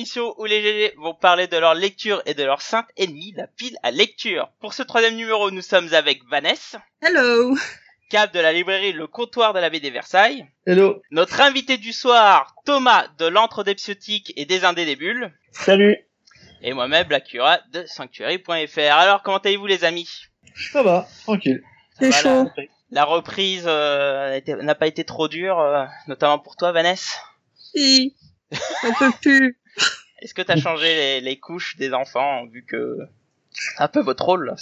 l'émission où les GG vont parler de leur lecture et de leur sainte ennemie, la pile à lecture. Pour ce troisième numéro, nous sommes avec Vanessa, Hello Cap de la librairie Le Comptoir de la BD Versailles, Hello. notre invité du soir, Thomas de l'Antre des Psiotiques et des Indés des Bulles, Salut. et moi-même, Blackura de Sanctuary.fr. Alors, comment allez-vous les amis? Ça va, tranquille. C'est chaud. la, la reprise euh, n'a pas été trop dure, euh, notamment pour toi, Vanessa? Si. On peut plus. Est-ce que t'as changé les, les couches des enfants, vu que c'est un peu votre rôle là,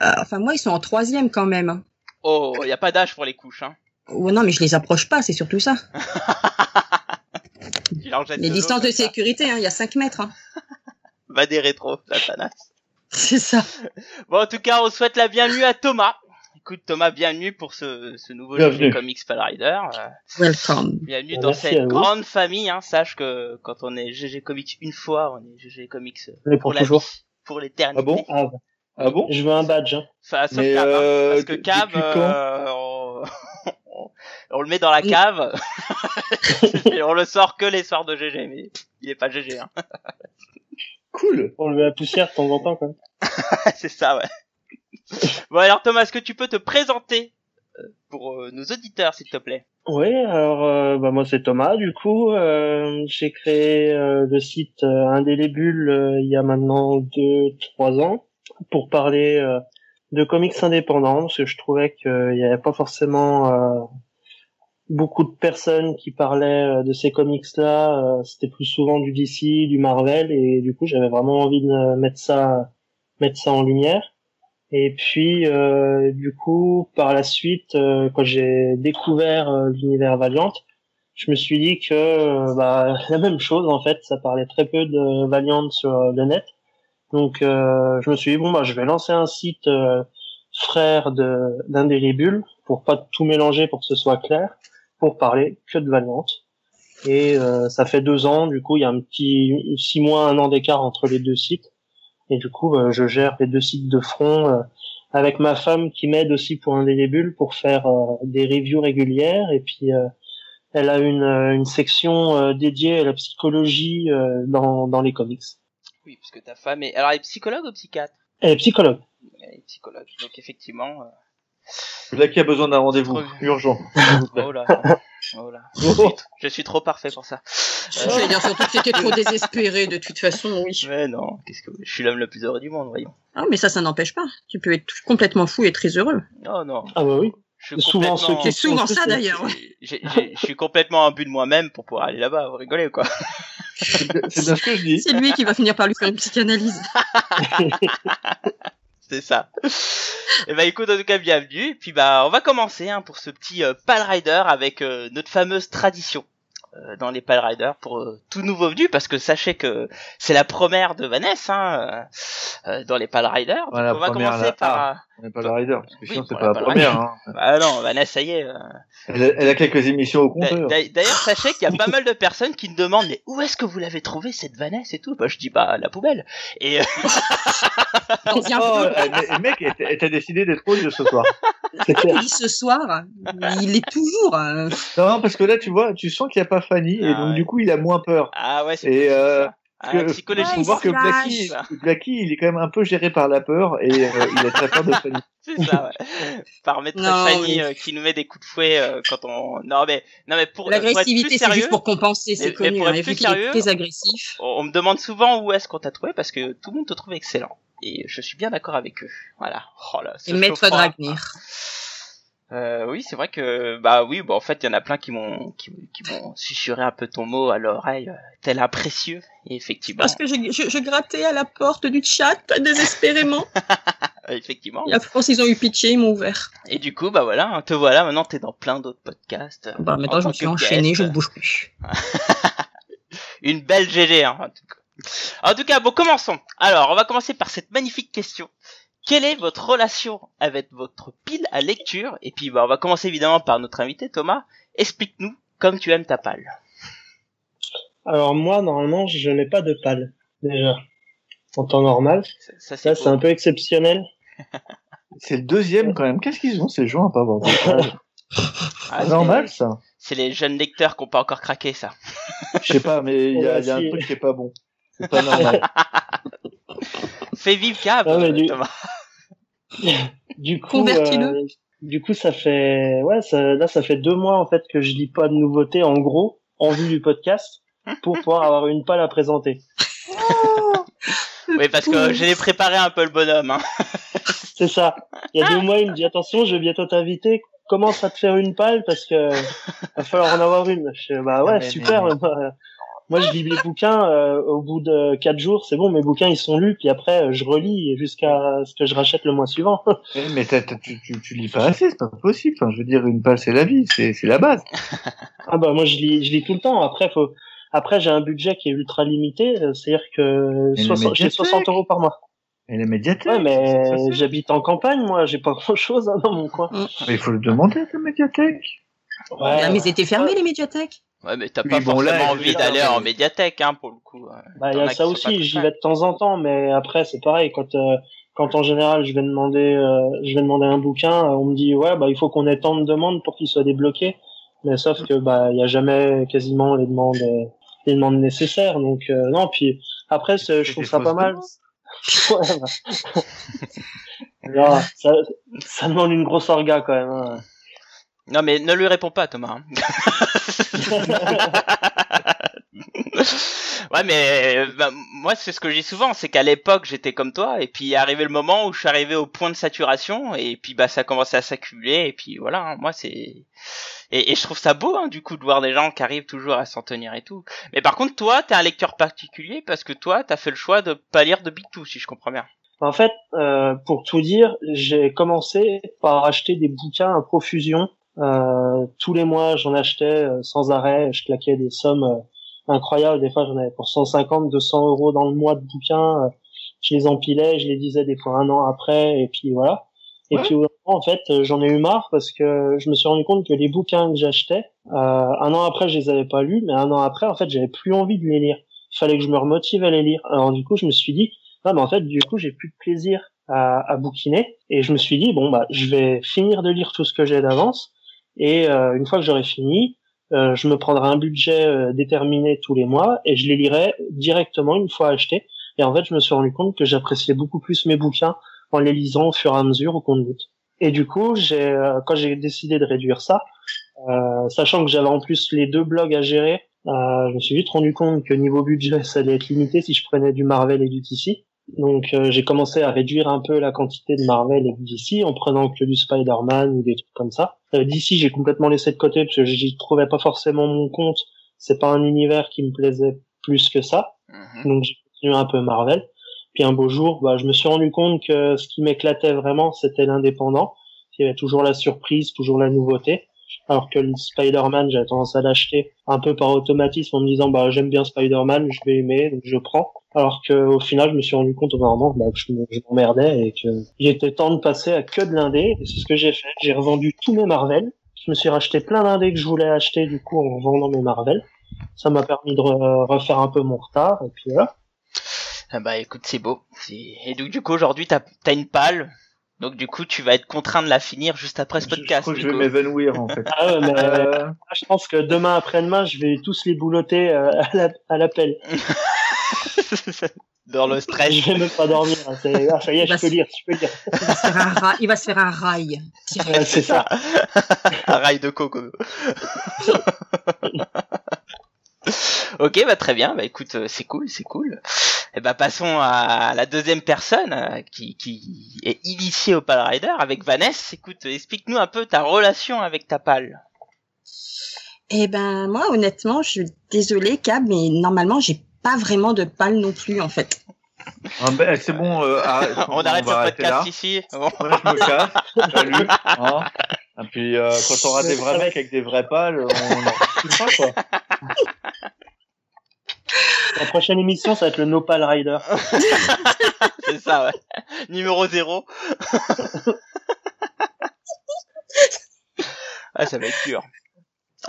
Euh, enfin, moi, ils sont en troisième quand même. Oh, y a pas d'âge pour les couches, hein. Oh, non, mais je les approche pas, c'est surtout ça. Les distances de ça. sécurité, hein, il y a 5 mètres. Hein. Va des rétros, Satanas. C'est ça. Bon, en tout cas, on souhaite la bienvenue à Thomas. Écoute, Thomas, bienvenue pour ce, ce nouveau Bienvenue. jeu de Comics Pal Rider. Euh, Welcome. bienvenue Bon, dans merci à cette grande famille. Hein. Sache que quand on est GG Comics une fois, on est GG Comics Mais pour pour la toujours. vie, pour l'éternité. Ah bon? Ah, ah bon? Je veux un badge. Hein. Enfin, sauf Mais, Cab, hein, euh, parce que Cab, euh, on... on le met dans la cave et on le sort que les soirs de GG, mais il est pas GG. Hein. Cool. On le met la poussière de temps en temps quand même. C'est ça, ouais. bon alors Thomas, est-ce que tu peux te présenter euh, pour euh, nos auditeurs, s'il te plaît? Oui, alors euh, bah, moi c'est Thomas du coup. Euh, J'ai créé euh, le site euh, Indélébule il y a maintenant deux trois ans pour parler de comics indépendants parce que je trouvais qu'il n'y avait pas forcément beaucoup de personnes qui parlaient de ces comics-là. C'était plus souvent du DC, du Marvel et du coup j'avais vraiment envie de mettre ça mettre ça en lumière. Et puis, euh, du coup, par la suite, euh, quand j'ai découvert euh, l'univers Valiant, je me suis dit que euh, bah, la même chose, en fait, ça parlait très peu de Valiant sur euh, le net. Donc, je me suis dit, bon, bah, je vais lancer un site frère de d'Indélébule, pour pas tout mélanger, pour que ce soit clair, pour parler que de Valiant. Et ça fait deux ans, du coup, il y a un petit six mois, un an d'écart entre les deux sites. Et du coup, euh, je gère les deux sites de front euh, avec ma femme qui m'aide aussi pour Indélébule pour faire euh, des reviews régulières. Et puis, elle a une, une section dédiée à la psychologie dans, dans les comics. Oui, parce que ta femme est... Alors, elle est psychologue ou psychiatre? Elle est psychologue. Elle est psychologue, donc effectivement... Là qui a besoin d'un rendez-vous urgent. euh, Oh là, oh là. Je suis, je suis trop parfait pour ça. Dire surtout que c'était trop désespéré, de toute façon, oui. Mais non, qu'est-ce que... Je suis l'homme le plus heureux du monde, voyons. Ah, mais ça, ça n'empêche pas. Tu peux être complètement fou et très heureux. Oh non. Ah bah oui. Je suis Souvent complètement- qui C'est souvent ça, d'ailleurs. Je suis complètement un but de moi-même pour pouvoir aller là-bas, vous rigolez quoi? C'est c'est bien ce que je dis. C'est lui qui va finir par lui faire une psychanalyse. C'est ça. Et bah écoute, en tout cas, bienvenue. Et puis bah, on va commencer hein, pour ce petit euh, Pal Rider avec euh, notre fameuse tradition euh, dans les Pal Riders pour euh, tout nouveau venu, parce que sachez que c'est la première de Vanessa hein, euh, dans les Pal Riders. Donc, Voilà, on va commencer la- par... On n'est pas le rider, parce que Oui, sinon c'est pas la la première. Hein. Ah non, Vanessa, ça y est. euh, Elle, a, elle a quelques émissions au compteur. d'a- D'ailleurs, sachez qu'il y a pas mal de personnes qui me demandent mais où est-ce que vous l'avez trouvé cette Vanessa et tout? Bah je dis bah à la poubelle. Et euh, Oh, le mec, elle t'a- elle t'a décidé d'être rouge ce soir. Il dit ce soir, il est toujours. euh, Non, parce que là, tu vois, tu sens qu'il n'y a pas Fanny, et Ah donc ouais. du coup, il a moins peur. ah ouais, c'est Euh. Ah, Parce que- psychologie, faut voir que. Blacky, Blacky, il est quand même un peu géré par la peur, et euh, il a très peur de Fanny. c'est ça. Ouais. Par maître Non, Fanny oui. euh, qui nous met des coups de fouet euh, quand on. Non mais non mais pour, pour être L'agressivité, c'est juste pour compenser, Mais- c'est mais connu. pour hein. être plus sérieux, très agressif. on, on me demande souvent où est-ce qu'on t'a trouvé parce que tout le monde te trouve excellent. Et je suis bien d'accord avec eux. Voilà. Oh là, Et Maître chaud-froid. Euh, oui, c'est vrai que bah oui, bah en fait, il y en a plein qui m'ont qui, qui m'ont susurré un peu ton mot à l'oreille, euh, tel un précieux. Et effectivement, Parce que je, je, je grattais à la porte du chat, désespérément. effectivement. Et après, ils ont eu pitié, ils m'ont ouvert. Et du coup, bah voilà, hein, te voilà. Maintenant, t'es dans plein d'autres podcasts. Bah, En maintenant, je me suis enchaîné, je ne bouge plus. Une belle GG, hein, en tout cas. En tout cas, bon, commençons. Alors, on va commencer par cette magnifique question. Quelle est votre relation avec votre pile à lecture? Et puis bah, on va commencer évidemment par notre invité Thomas. Explique-nous comme tu aimes ta palle. Alors moi, normalement, je n'ai pas de pale, déjà. En temps normal. Ça, ça, Ça, c'est un peu exceptionnel. C'est le deuxième quand même. Qu'est-ce qu'ils ont ces gens à pas avoir Ah, normal ça. C'est les jeunes lecteurs qui n'ont pas encore craqué ça. Je sais pas, mais il y a, il y a un truc qui est pas bon. C'est pas normal. Fais vivre Ah, mais du- Thomas. Du coup, euh, du coup, ça fait, ouais, ça, là, ça fait deux mois en fait que je lis pas de nouveautés, en gros, en vue du podcast, pour pouvoir avoir une pale à présenter. Oui, parce que j'ai préparé un peu le bonhomme. Hein. C'est ça. Il y a deux mois, il me dit attention, je vais bientôt t'inviter. Commence à te faire une pale parce que va falloir en avoir une. Je bah ouais, Ah, mais- super. mais- euh, moi, je lis les bouquins. euh, au bout de quatre jours, c'est bon, mes bouquins ils sont lus. Puis après, euh, je relis jusqu'à ce que je rachète le mois suivant. Eh, mais t'as- t'as- tu, tu, tu lis pas assez, c'est pas possible. Enfin, je veux dire, une page c'est la vie, c'est c'est la base. Ah bah moi je lis je lis tout le temps. Après faut après j'ai un budget qui est ultra limité, euh, c'est-à-dire que les 60 j'ai médiathèques. 60 euros par mois. Et les médiathèques. Ouais mais j'habite en campagne moi, j'ai pas grand-chose hein, dans mon coin. Mais il faut le demander à ta médiathèque. Ouais, Ah, mais c'était fermé les médiathèques? Ouais, mais t'as pas bon, forcément envie d'aller en médiathèque, hein, pour le coup. euh. bah il y a ça aussi, j'y vais de temps en temps, mais après c'est pareil quand euh, quand en général je vais demander euh, je vais demander un bouquin, euh, on me dit ouais bah il faut qu'on ait tant de demandes pour qu'il soit débloqué, mais sauf que bah il y a jamais quasiment les demandes euh, les demandes nécessaires donc euh, non puis après je trouve ça pas mal. Non, ça, ça demande une grosse orga quand même. hein. Non, mais ne lui réponds pas, Thomas. hein. ouais, mais bah, moi, c'est ce que dis souvent, c'est qu'à l'époque, j'étais comme toi, et puis arrivé le moment où je suis arrivé au point de saturation, et puis bah ça commençait à s'accumuler, et puis voilà, hein, moi c'est et, et je trouve ça beau, hein, du coup, de voir des gens qui arrivent toujours à s'en tenir et tout. Mais par contre, toi, t'es un lecteur particulier parce que toi, t'as fait le choix de pas lire de Big Two, si je comprends bien. En fait, euh, pour tout dire, j'ai commencé par acheter des bouquins à profusion. Euh, tous les mois, j'en achetais euh, sans arrêt. Je claquais des sommes euh, incroyables. Des fois, j'en avais pour 150, 200 euros dans le mois de bouquins. Je les empilais, je les lisais des fois un an après, et puis voilà. Et Ouais. puis en fait, j'en ai eu marre parce que je me suis rendu compte que les bouquins que j'achetais, euh, un an après, je les avais pas lus, mais un an après, en fait, j'avais plus envie de les lire. Il fallait que je me remotive à les lire. Alors du coup, je me suis dit, ah, mais en fait, du coup, j'ai plus de plaisir à, à bouquiner. Et je me suis dit, bon, bah, je vais finir de lire tout ce que j'ai d'avance. Et euh, une fois que j'aurai fini, euh, je me prendrai un budget euh, déterminé tous les mois et je les lirai directement une fois achetés. Et en fait, je me suis rendu compte que j'appréciais beaucoup plus mes bouquins en les lisant au fur et à mesure au compte-gouttes. Et du coup, j'ai, euh, quand j'ai décidé de réduire ça, euh, sachant que j'avais en plus les deux blogs à gérer, je me suis vite rendu compte que niveau budget, ça allait être limité si je prenais du Marvel et du DC. Donc euh, j'ai commencé à réduire un peu la quantité de Marvel et de DC en prenant que du Spider-Man ou des trucs comme ça. Euh, DC j'ai complètement laissé de côté parce que j'y trouvais pas forcément mon compte. C'est pas un univers qui me plaisait plus que ça. Mhm. Donc j'ai continué un peu Marvel. Puis un beau jour, bah, je me suis rendu compte que ce qui m'éclatait vraiment, c'était l'indépendant. Il y avait toujours la surprise, toujours la nouveauté. Alors que le Spider-Man, j'avais tendance à l'acheter un peu par automatisme en me disant bah j'aime bien Spider-Man, je vais aimer, donc je prends. Alors que au final, je me suis rendu compte au moment bah, que je me- je m'emmerdais et que il était temps de passer à que de l'indé. Et c'est ce que j'ai fait. J'ai revendu tous mes Marvel. Je me suis racheté plein d'indés que je voulais acheter du coup en vendant mes Marvel. Ça m'a permis de re- refaire un peu mon retard et puis voilà. Ah bah écoute, c'est beau. Et donc du coup aujourd'hui t'as as une palle. Donc du coup tu vas être contraint de la finir juste après ce Je- Je, podcast. crois que je vais m'évanouir en fait. Ah ouais, mais Euh, je pense que demain après-demain, je vais tous les boulotter euh, à la- à l'appel. Dans le stress. je vais même pas dormir. hein. Ah, ça y est, je peux lire, je peux lire. Il va se faire un, ra- il va se faire un rail. c'est ça. Un rail de coco. ok, bah très bien. Bah écoute, euh, c'est cool, c'est cool. Et bah passons à la deuxième personne euh, qui, qui est initiée au Pal Rider avec Vanessa. Écoute, explique-nous un peu ta relation avec ta palle. Eh ben, moi, honnêtement, je suis désolée, Cab, mais normalement, j'ai pas vraiment de pal non plus, en fait. ah ben, c'est bon, euh, arrête- On arrête va le arrêter podcast là. ici. Bon. Moi, je me casse. Salut. Hein. Et puis, euh, quand on aura des vrais mecs avec des vrais pales, on en quoi. La prochaine émission, ça va être le Nopal Rider. c'est ça, ouais. Numéro 0. ah, ça va être dur.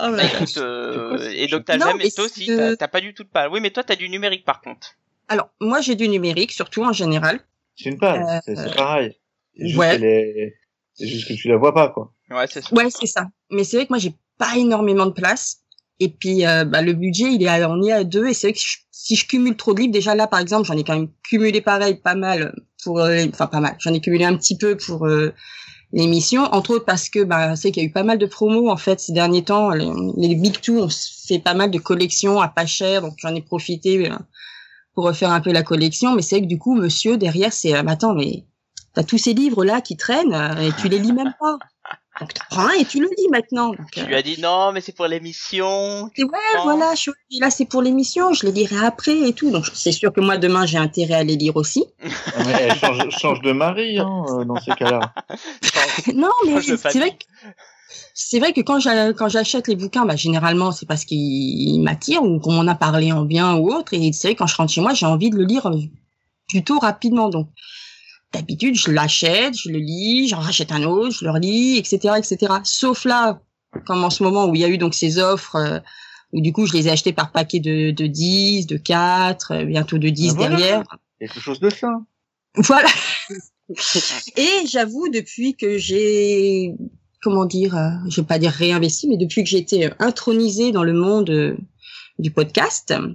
Oh, Bah, écoute, euh, et donc t'as jamais, toi aussi, c'est- t'as- pas du tout de pâle. Oui, mais toi t'as du numérique par contre. Alors, moi, j'ai du numérique, surtout en général. C'est une pâle, Euh, c'est pareil. C'est juste ouais. juste que tu la vois pas, quoi. Ouais, c'est ça. Ouais, c'est ça. Mais c'est vrai que moi, j'ai pas énormément de place. Et puis, euh, bah, le budget, il est on est à deux. Et c'est vrai que si je cumule trop de livres, déjà là, par exemple, j'en ai quand même cumulé pareil, pas mal pour, euh, enfin pas mal. J'en ai cumulé un petit peu pour euh, l'émission, entre autres parce que, bah, c'est qu'il y a eu pas mal de promos en fait ces derniers temps. Les, Big Two, on se fait pas mal de collections à pas cher, donc j'en ai profité euh, pour refaire un peu la collection. Mais c'est vrai que du coup, monsieur derrière, c'est, euh, attends, mais t'as tous ces livres là qui traînent et tu les lis même pas. Donc t'en prends un et tu le lis maintenant. Donc, Tu euh, lui as dit non, mais c'est pour l'émission. ouais, voilà, je, suis- là c'est pour l'émission, je les lirai après et tout. Donc c'est sûr que moi demain j'ai intérêt à les lire aussi. Mais elle change, change de mari, hein, euh, dans ces cas-là. non, mais c'est vrai que c'est vrai que quand j'a- quand j'achète les bouquins, bah généralement c'est parce qu'ils m'attirent ou qu'on m'en a parlé en bien ou autre. Et c'est vrai que quand je rentre chez moi, j'ai envie de le lire euh, plutôt rapidement. Donc d'habitude je l'achète, je le lis, j'en rachète un autre, je le relis, etc., etc. Sauf là, comme en ce moment où il y a eu donc ces offres. euh, où du coup, je les ai achetés par paquet de, de 10, de 4, euh, bientôt de 10 Ah, voilà. derrière. Quelque chose de ça. Voilà. Et j'avoue, depuis que j'ai, comment dire, euh, je vais pas dire réinvesti, mais depuis que j'ai été euh, intronisée dans le monde euh, du podcast, euh,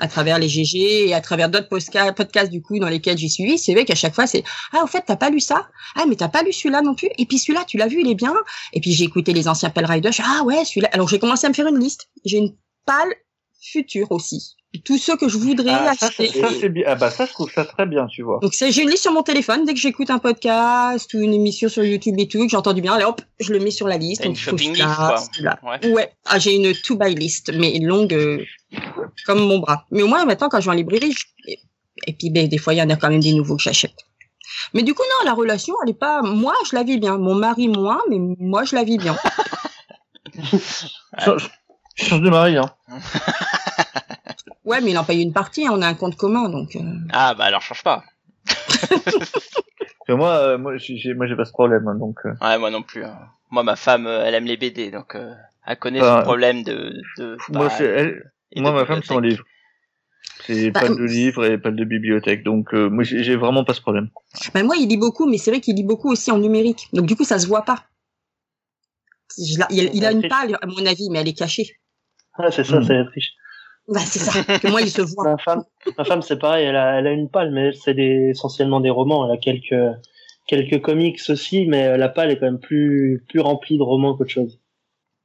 à travers les GG et à travers d'autres podcasts du coup dans lesquels j'ai suivi, c'est vrai qu'à chaque fois c'est ah au fait t'as pas lu ça? Ah mais t'as pas lu celui-là non plus? Et puis celui-là tu l'as vu il est bien. Et puis j'ai écouté les anciens Pell Riders. Ah ouais celui-là. Alors j'ai commencé à me faire une liste. J'ai une pâle future aussi tous ceux que je voudrais Ah, ça, acheter ça, c'est bien. Ah, bah, ça, je trouve ça très bien, tu vois. donc c'est- j'ai une liste sur mon téléphone. Dès que j'écoute un podcast ou une émission sur YouTube et tout, que j'ai entendu bien, allez hop, je le mets sur la liste. Une Donc, que shopping je list, quoi. Ouais. Ouais. Ah, j'ai une to buy list, mais longue euh, comme mon bras. Mais au moins maintenant, quand je vais en librairie, je- et, puis ben, des fois il y en a quand même des nouveaux que j'achète. Mais du coup non, la relation, elle est pas. Moi, je la vis bien. Mon mari moins, mais moi, je la vis bien. Change, change de mari, hein. Ouais, mais il en paye une partie. hein, on a un compte commun, donc. euh, Ah bah alors change pas. Moi, euh, moi, j'ai, j'ai- moi, j'ai pas ce problème, hein, donc. euh, Ouais, moi non plus. hein. Moi, ma femme, euh, elle aime les BD, donc euh, elle connaît Ah. son problème de. de moi, bah, c'est, elle, moi, de ma femme, c'est en livre. C'est Bah, pas de livres et pas de bibliothèque, donc euh, moi, j'ai, vraiment pas ce problème. Ben moi, il lit beaucoup, mais c'est vrai qu'il lit beaucoup aussi en numérique. Donc du coup, ça se voit pas. Je il, il a une pâle, à mon avis, mais elle est cachée. Ah, c'est ça, Hmm. c'est la triche. Bah, c'est ça. Que moi, il se voit. Ma femme, ma femme, c'est pareil, elle a, elle a une palle, mais c'est des, essentiellement des romans. Elle a quelques, quelques comics aussi, mais la palle est quand même plus, plus remplie de romans qu'autre chose.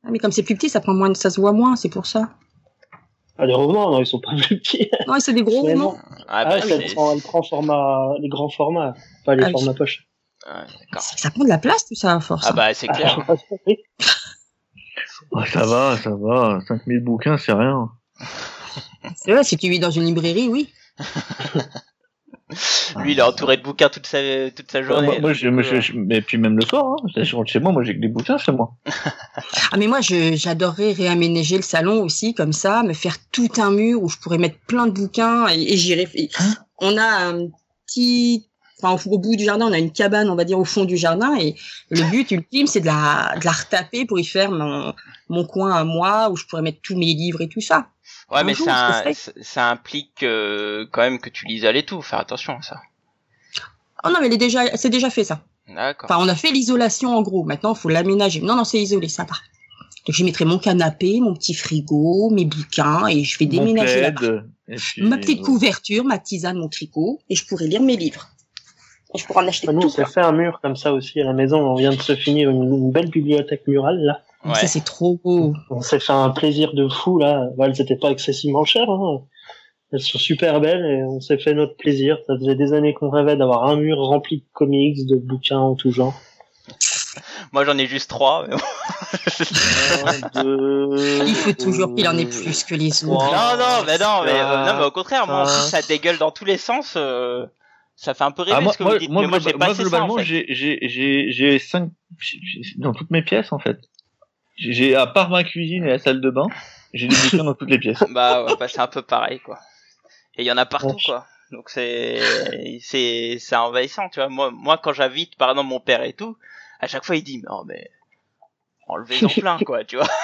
Ah, mais comme c'est plus petit, ça prend moins, ça se voit moins, c'est pour ça. Ah, les romans, non, ils sont pas plus petits. Non, c'est des gros romans. Ah, Ah, bah, c'est- elle prend, elle prend format, les grands formats, pas les Ah oui. formats poche. d'accord. C'est que Ça prend de la place, tout ça, à force. Ah bah c'est clair. Oui. Ah, ça va, ça va. 5000 bouquins, c'est rien. C'est vrai, si tu vis dans une librairie, oui. Lui, il est entouré de bouquins toute sa toute sa journée. moi, moi, je, moi, du je, mais puis même le soir, hein, je rentre chez moi, moi, j'ai que des bouquins chez moi. Ah, mais moi, j'adorerais réaménager le salon aussi, comme ça, me faire tout un mur où je pourrais mettre plein de bouquins et, et j'irais. et On a un petit, enfin, au, au bout du jardin, on a une cabane, on va dire, au fond du jardin et le but ultime, c'est de la, de la retaper pour y faire mon, mon coin à moi où je pourrais mettre tous mes livres et tout ça. Ouais, un mais jour, ça, implique euh, quand même que tu l'isoles et tout. Faire attention à ça. Oh non, mais elle est déjà, c'est déjà fait ça. D'accord. Enfin, on a fait l'isolation en gros. Maintenant, il faut l'aménager. Non, non, c'est isolé, ça va. Donc, je mettrai mon canapé, mon petit frigo, mes bouquins, et je vais déménager là puis- Ma petite couverture, ma tisane, mon tricot, et je pourrai lire mes livres. Et je pourrai en acheter Ah, Nous, on s'est fait un mur comme ça aussi à la maison. On vient de se finir une, une belle bibliothèque murale, là. Ouais. Ça, c'est trop beau. On s'est fait un plaisir de fou, là. Bah, elles étaient pas excessivement chères, hein. Elles sont super belles et on s'est fait notre plaisir. Ça faisait des années qu'on rêvait d'avoir un mur rempli de comics, de bouquins en tout genre. Moi, j'en ai juste trois. mais bon. Un, deux, Il faut toujours qu'il en ait plus que les autres. non, non, mais non, mais euh, non, mais au contraire, moi, en plus, ça- dégueule dans tous les sens. euh, ça fait un peu rêver Ah, moi, ce que moi, vous dites. moi, mais moi, globa- j'ai pas ça, en globalement, fait. j'ai, j'ai, j'ai, j'ai cinq, j'ai- dans toutes mes pièces, en fait. J'ai, à part ma cuisine et la salle de bain, j'ai des bouquins dans toutes les pièces. Bah, ouais, bah, c'est un peu pareil, quoi. Et il y en a partout, quoi. Donc c'est c'est c'est envahissant, tu vois. Moi moi quand j'invite par exemple mon père et tout, à chaque fois il dit non mais enlevez-en plein quoi, tu vois.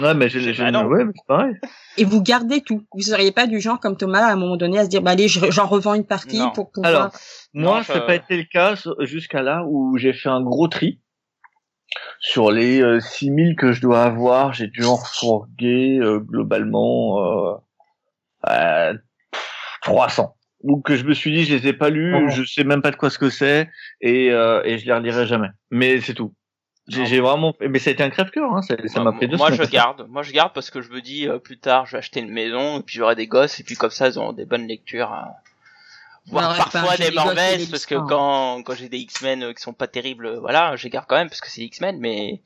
Ouais, mais j'ai, J'ai- j'ai- bah ouais, mais c'est pareil. Et vous gardez tout. Vous seriez pas du genre comme Thomas à un moment donné à se dire bah allez je- j'en revends une partie Non. pour pouvoir. Alors, moi, Non, ça je- n'a pas été le cas jusqu'à là où j'ai fait un gros tri. Sur les euh, 6000 que je dois avoir, j'ai dû en refourguer euh, globalement euh, euh, 300. Ou que je me suis dit, je les ai pas lus, Oh. je sais même pas de quoi ce que c'est, et, euh, et je les relirai jamais. Mais c'est tout. J'ai vraiment, mais ça a été un crève-cœur, hein, ça ça m'a pris deux Moi semaines. je garde, moi je garde parce que je me dis euh, plus tard je vais acheter une maison et puis j'aurai des gosses et puis comme ça ils auront des bonnes lectures. hein. Voire parfois des Marvels parce que quand quand j'ai des X-Men euh, qui sont pas terribles, euh, voilà, garde quand même parce que c'est X-Men mais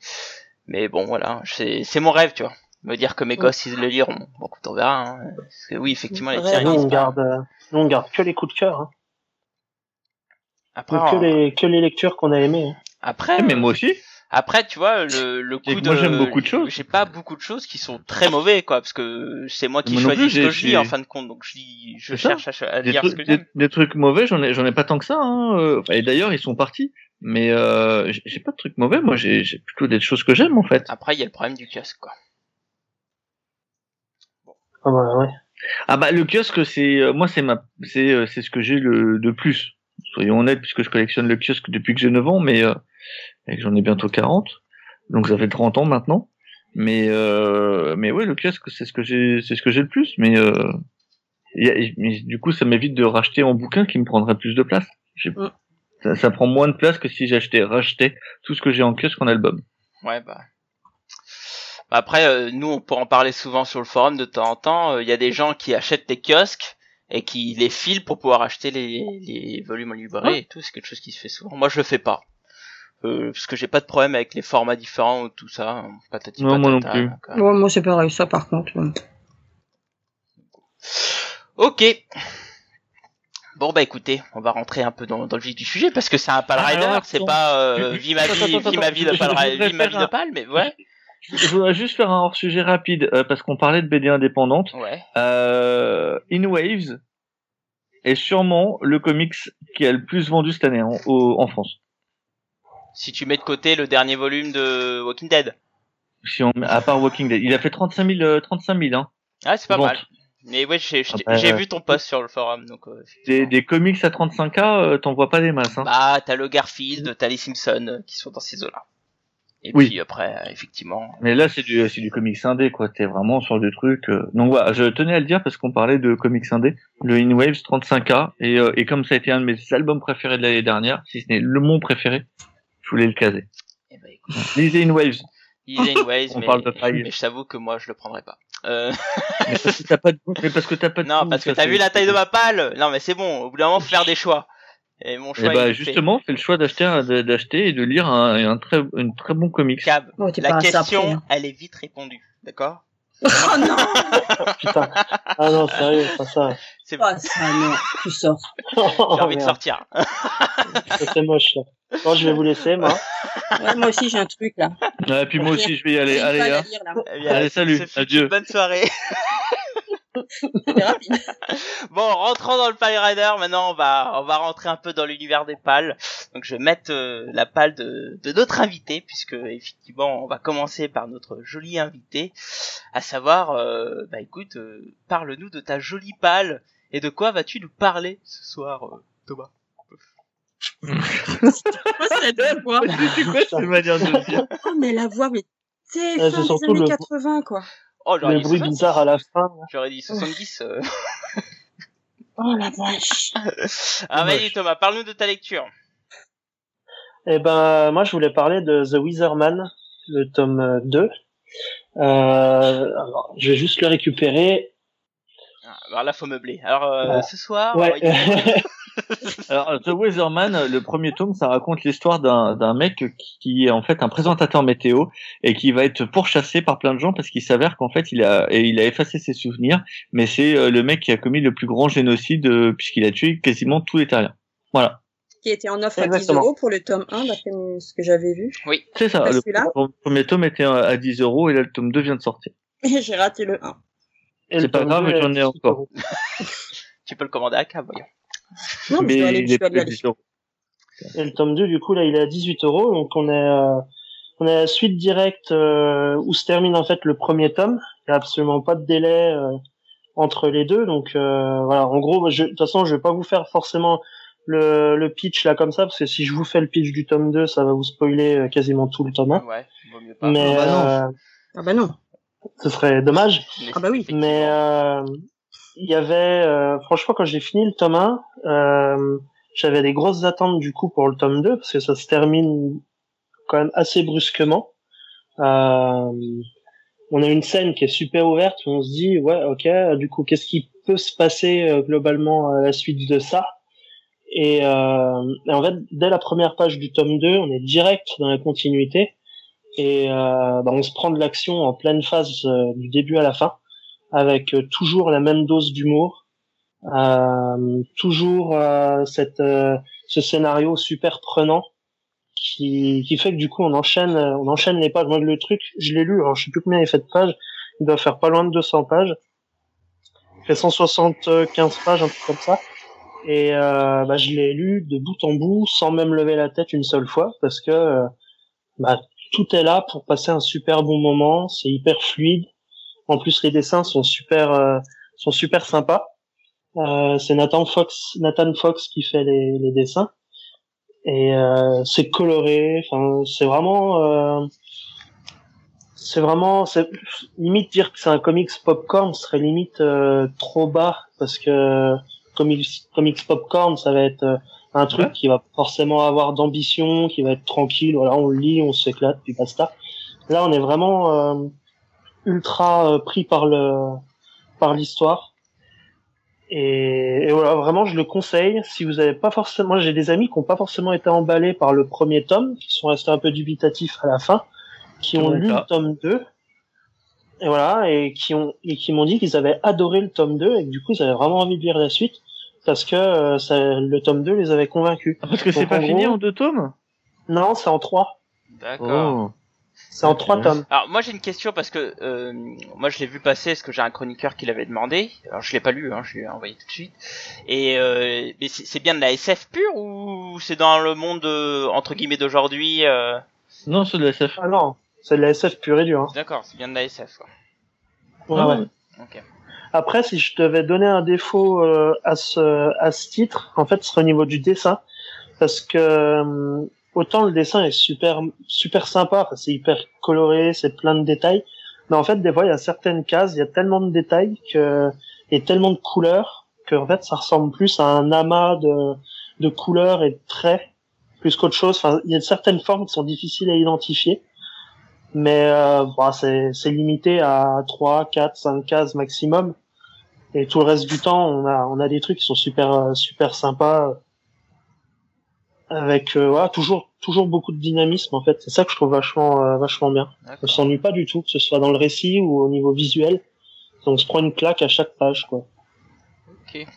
mais bon voilà, c'est c'est mon rêve, tu vois. Me dire que mes gosses ils le liront. Bon écoute, on verra hein. Parce que oui, effectivement les séries Nous, on garde, euh, nous, on garde que les coups de cœur, hein. Après que en- les que les lectures qu'on a aimées. hein. après mais moi aussi. Après, tu vois, le, le Et coup de. moi, j'aime beaucoup de choses. J'ai pas beaucoup de choses qui sont très mauvais, quoi, parce que c'est moi qui choisis plus, ce que je lis en fin de compte, donc je lis, je ça. cherche à, des, lire ce trucs, que des, j'aime. des trucs mauvais, j'en ai, j'en ai pas tant que ça. Hein. euh, Et d'ailleurs, ils sont partis. Mais euh, j'ai- pas de trucs mauvais. Moi, j'ai j'ai plutôt des choses que j'aime en fait. Après, il y a le problème du kiosque, quoi. Ah bah ouais. Ah bah le kiosque, c'est euh, moi, c'est ma, c'est euh, c'est ce que j'ai le de plus. Soyons honnêtes, puisque je collectionne le kiosque depuis que j'ai 9 ans, mais euh, et que j'en ai bientôt 40, donc ça fait 30 ans maintenant. Mais euh, mais ouais, le kiosque, c'est ce que j'ai, c'est ce que j'ai le plus. Mais, euh, y a- mais du coup, ça m'évite de racheter en bouquin qui me prendrait plus de place. J'ai- Mm. Ça, ça prend moins de place que si j'achetais, rachetais tout ce que j'ai en kiosque en album. Ouais, bah. Après, euh, nous, on peut en parler souvent sur le forum de temps en temps. euh, Il y a des gens qui achètent des kiosques et qui les filent pour pouvoir acheter les, les volumes en librairie et tout. C'est quelque chose qui se fait souvent. Moi, je le fais pas. Euh, parce que j'ai pas de problème avec les formats différents ou tout ça. hein, Patati Non, moi non patata, plus. donc, euh, Ouais, moi c'est pareil ça par contre. Ok. Bon bah écoutez, on va rentrer un peu dans, dans le vif du sujet parce que c'est un pal rider, alors, c'est pas euh, vie ma vie, attends, vie ma vie de pal, vie ma vie de pal, mais ouais, Je voudrais juste faire un hors sujet rapide euh, parce qu'on parlait de BD indépendante. ouais. Euh, In Waves est sûrement le comics qui a le plus vendu cette année en, au- en France. Si tu mets de côté le dernier volume de Walking Dead, Si on, à part Walking Dead, il a fait 35 000, euh, 35 000 hein. ah c'est pas Vente. mal. Mais ouais, j'ai Ah bah, euh, vu ton post sur le forum, donc. euh, Des, comics à 35K, euh, t'en vois pas des masses. Hein. Bah t'as le Garfield, t'as les Simpsons euh, qui sont dans ces eaux-là. Et Oui. puis après, effectivement. Mais là, c'est du, c'est du comics indé, quoi. T'es vraiment sur du truc. euh. Donc voilà, je tenais à le dire parce qu'on parlait de comics indé. Le In Waves 35K et, euh, et comme ça a été un de mes albums préférés de l'année dernière, si ce n'est le mon préféré, voulais le caser. Eh ben, écoute, Lisez In Waves. Easy Anyways, On mais, parle de taille. mais je t'avoue que moi je le prendrais pas. Euh, Mais parce que t'as pas de. Mais parce que t'as pas de non, parce que t'as c'est- vu la taille de ma palle. Non, mais c'est bon. Au bout d'un moment, faut faire des choix. Et mon choix. bah justement, fais le choix d'acheter et de lire un, un très un très bon comics. Cab, la question, après, hein. elle est vite répondue, d'accord? Oh non, Putain. Ah non, sérieux, pas ça. C'est pas ça non, tu sors. j'ai envie de sortir. C'est moche, là. Bon, je vais vous laisser, moi. Ouais, moi aussi j'ai un truc là. Ouais, et puis moi aussi, je vais y aller. Allez, hein. lire, là. Eh Allez, salut, adieu. Bonne soirée. Rapide. Bon, rentrons dans le Pal Rider. Maintenant, on va, on va rentrer un peu dans l'univers des pales. Donc, je vais mettre euh, la pale de, de notre invité, puisque effectivement, on va commencer par notre joli invité, à savoir, euh, bah écoute, euh, parle-nous de ta jolie pale et de quoi vas-tu nous parler ce soir, euh, Thomas? Quoi, cette voix? C'est quoi cette manière de le dire? Oh mais la voix mais c'est Euh, fin c'est des années le- 80 quoi. Oh, j'aurais Le dit, bruit 70, bizarre à la fin. j'aurais dit 70. euh. Oh la vache. ah, vas-y. Thomas, parle-nous de ta lecture. Eh ben, moi, je voulais parler de The Wizardman, le tome euh, 2. Euh, alors, je vais juste le récupérer. Ah, Alors là, faut meubler. Alors, euh, Ouais. ce soir, Ouais. Alors, The Weatherman, le premier tome, ça raconte l'histoire d'un d'un mec qui est en fait un présentateur météo et qui va être pourchassé par plein de gens parce qu'il s'avère qu'en fait il a et il a effacé ses souvenirs, mais c'est euh, le mec qui a commis le plus grand génocide euh, puisqu'il a tué quasiment tous les terriens. Voilà, Qui était en offre à 10 Exactement. euros pour le tome 1 d'après ce que j'avais vu. c'est ça. Pas Le, premier tome était à 10 euros et là le tome 2 vient de sortir. Et j'ai raté le 1. Et C'est le pas grave, 2 est j'en ai encore. 18 euros. tu peux le commander à Cab, voyons. Non, mais je dois aller, il est à aller. 10 euros. Et le tome 2, du coup, là, il est à 18 euros. Donc, on est, euh, on est à la suite directe euh, où se termine en fait le premier tome. Il n'y a absolument pas de délai euh, entre les deux. Donc, euh, voilà. En gros, je, de toute façon, je vais pas vous faire forcément le, le pitch là comme ça, parce que si je vous fais le pitch du tome 2, ça va vous spoiler euh, quasiment tout le tome 1. Ouais, vaut mieux pas. Mais Ah bah non. euh, Ah bah non. ce serait dommage. Ah bah oui. Mais euh, il y avait, euh, franchement, quand j'ai fini le tome 1, euh, j'avais des grosses attentes du coup pour le tome 2 parce que ça se termine quand même assez brusquement. Euh, on a une scène qui est super ouverte où on se dit ouais ok du coup qu'est-ce qui peut se passer euh, globalement à la suite de ça? Et, euh, et en fait dès la première page du tome 2 on est direct dans la continuité et euh, bah, on se prend de l'action en pleine phase du début à la fin avec euh, toujours la même dose d'humour. Euh, toujours euh, cette euh, ce scénario super prenant qui, qui fait que du coup on enchaîne euh, on enchaîne les pages. Moi le truc je l'ai lu alors je sais plus combien il fait de pages. Il doit faire pas loin de 200 pages. Il fait 175 pages un truc comme ça. Et euh, bah, je l'ai lu de bout en bout sans même lever la tête une seule fois parce que bah, tout est là pour passer un super bon moment. C'est hyper fluide en plus les dessins sont super euh, sont super sympas. Euh, c'est Nathan Fox Nathan Fox qui fait les, les dessins. Et euh, c'est coloré. Enfin c'est vraiment euh, c'est vraiment c'est limite dire que c'est un comics popcorn serait limite euh, trop bas parce que comics comics popcorn ça va être un truc Ouais. qui va forcément avoir d'ambition qui va être tranquille. Voilà on lit on s'éclate puis basta. Là on est vraiment euh, ultra euh, pris par le par l'histoire et, et voilà, vraiment, je le conseille. Si vous avez pas forcément, moi j'ai des amis qui ont pas forcément été emballés par le premier tome, qui sont restés un peu dubitatifs à la fin, qui ont lu le tome 2, et voilà, et qui ont, et qui m'ont dit qu'ils avaient adoré le tome 2, et que du coup, ils avaient vraiment envie de lire la suite, parce que euh, ça, le tome 2 les avait convaincus. Ah, parce que c'est pas en fini en deux tomes? Non, c'est en 3. D'accord. Oh. C'est en. 3 tomes. Alors moi j'ai une question parce que euh, moi je l'ai vu passer parce que j'ai un chroniqueur qui l'avait demandé? Alors je l'ai pas lu, hein, je lui ai envoyé tout de suite. Et euh, mais c'est bien de la SF pure ou c'est dans le monde euh, entre guillemets d'aujourd'hui euh... Non, c'est de la SF. Ah non, c'est de la SF pure et dure. D'accord, c'est bien de la SF. Quoi. Hein. Ah Ouais, ouais. ouais. Ok. Après, si je devais donner un défaut euh, à ce à ce titre, en fait, ce serait au niveau du dessin, parce que euh, autant le dessin est super super sympa, c'est hyper coloré, c'est plein de détails, mais en fait, des fois, il y a certaines cases, il y a tellement de détails que et tellement de couleurs que en fait, ça ressemble plus à un amas de de couleurs et de traits plus qu'autre chose. Enfin, il y a certaines formes qui sont difficiles à identifier. Mais euh, bah, c'est c'est limité à 3, 4, 5 cases maximum. Et tout le reste du temps, on a on a des trucs qui sont super super sympas avec euh, voilà, toujours toujours beaucoup de dynamisme en fait. C'est ça que je trouve vachement euh, vachement bien. On s'ennuie pas du tout, que ce soit dans le récit ou au niveau visuel. On se prend une claque à chaque page quoi. Ok.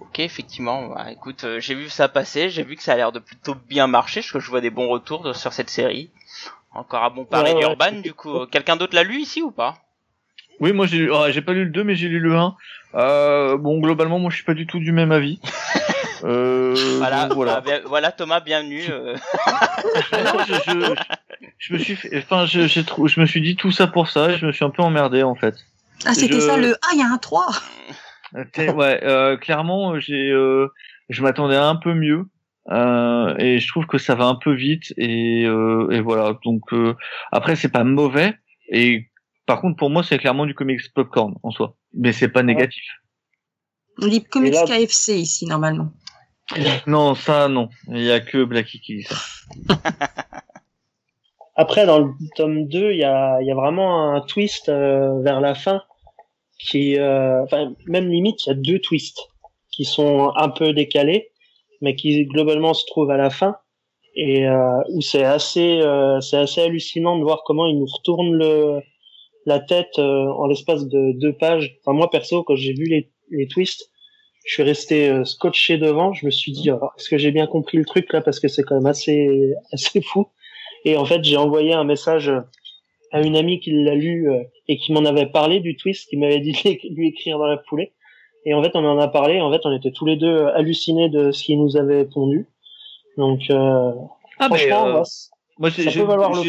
Ok, effectivement. Bah, écoute, euh, j'ai vu ça passer, j'ai vu que ça a l'air de plutôt bien marcher, parce que je vois des bons retours de- sur cette série. Encore un bon Ouais, ouais. d'Urban, du coup. Quelqu'un d'autre l'a lu ici ou pas? Oui, moi j'ai lu- j'ai pas lu le 2 mais j'ai lu le 1. Euh, bon, globalement, moi je suis pas du tout du même avis. Euh, Voilà, voilà. Ah, bien- voilà Thomas, bienvenue. euh. Non, je, je, je me suis fait, enfin, je, je me suis dit tout ça pour ça, et je me suis un peu emmerdé en fait. Ah, c'était Je- ça le Ah, il y a un 3 Euh, t'es- Ouais, euh, clairement, j'ai, euh, je m'attendais à un peu mieux. Euh, et je trouve que ça va un peu vite et, euh, et voilà donc euh, après c'est pas mauvais et par contre pour moi c'est clairement du comics popcorn en soi mais c'est pas négatif On dit comics là- KFC ici, normalement. Non ça non. Il y a que Blacky qui Après, dans le tome 2, il y a, y a vraiment un twist euh, vers la fin qui, euh, enfin, même limite, il y a deux twists qui sont un peu décalés, mais qui globalement se trouvent à la fin. Et euh, où c'est assez, euh, c'est assez hallucinant de voir comment ils nous retournent le, la tête en l'espace de deux pages. Enfin, moi perso, quand j'ai vu les, les twists, je suis resté euh, scotché devant. Je me suis dit, oh, est-ce que j'ai bien compris le truc là parce que c'est quand même assez, assez fou. Et en fait, j'ai envoyé un message à une amie qui l'a lu euh, et qui m'en avait parlé du twist, qui m'avait dit de lui écrire dans la foulée. Et en fait, on en a parlé. En fait, on était tous les deux hallucinés de ce qu'il nous avait pondu. Donc, euh, Ah, franchement, euh, ouais, Moi, j'ai le j'ai-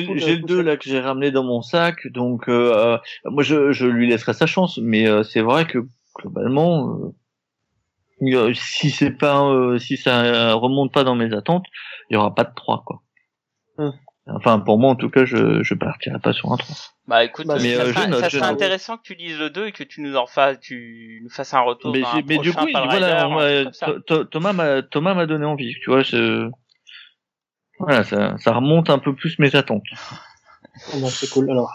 coup de j'ai le pousser. 2 là que j'ai ramené dans mon sac, donc euh, euh, moi je, je lui laisserai sa chance, mais euh, c'est vrai que globalement, euh, si c'est pas, euh, si ça euh, remonte pas dans mes attentes, il y aura pas de 3 quoi. Hum. Enfin, pour moi en tout cas, je je partirai pas sur un 3. Bah écoute, Bah, ça, mais, euh, sera, je note, ça je sera note. intéressant que tu lises le 2 et que tu nous en fasses, tu nous fasses un retour. Mais, dans un j'ai- mais du coup, voilà, ça. Thomas m'a Thomas m'a donné envie, tu vois, voilà, ça, ça remonte un peu plus mes attentes. ah bah, c'est cool. Alors,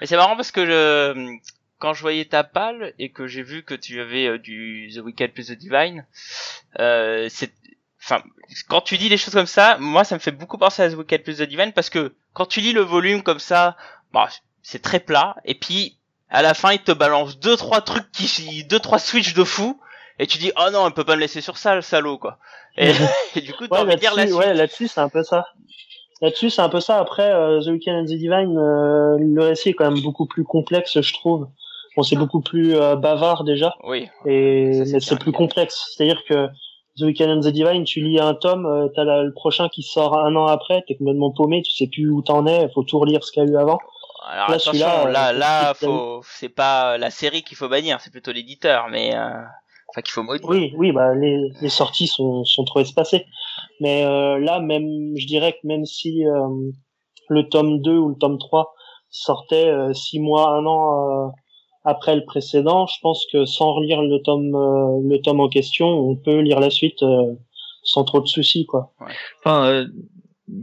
Mais c'est marrant parce que je, quand je voyais ta palle et que j'ai vu que tu avais euh, du The Wicked plus The Divine, euh, c'est, enfin, quand tu dis des choses comme ça, moi ça me fait beaucoup penser à The Wicked plus The Divine parce que quand tu lis le volume comme ça, bah, c'est très plat et puis à la fin il te balance deux trois trucs qui, deux trois switches de fou et tu dis oh non on peut pas me laisser sur ça le salaud quoi. Et, et du coup t'as ouais, envie de dire la là-dessus, suite. ouais, là-dessus, c'est un peu ça. Là-dessus, c'est un peu ça. Après, euh, The Weeknd and the Divine, euh, le récit est quand même beaucoup plus complexe, je trouve. Bon, c'est beaucoup plus euh, bavard déjà, Oui. et c'est plus complexe. C'est-à-dire que The Weeknd and the Divine, tu lis un tome, euh, t'as le prochain qui sort un an après, t'es complètement paumé, tu sais plus où t'en es, faut tout relire ce qu'il y a eu avant. Alors Là, attention, celui-là, là, euh, là, c'est- faut, c'est pas la série qu'il faut bannir, c'est plutôt l'éditeur, mais euh, enfin qu'il faut maudire. Oui, oui, bah les, les sorties sont, sont trop espacées. Mais euh, là, même, je dirais que même si euh, le tome 2 ou le tome 3 sortait euh, six mois, un an euh, après le précédent, je pense que sans relire le tome, euh, le tome en question, on peut lire la suite euh, sans trop de soucis, quoi. Enfin, euh,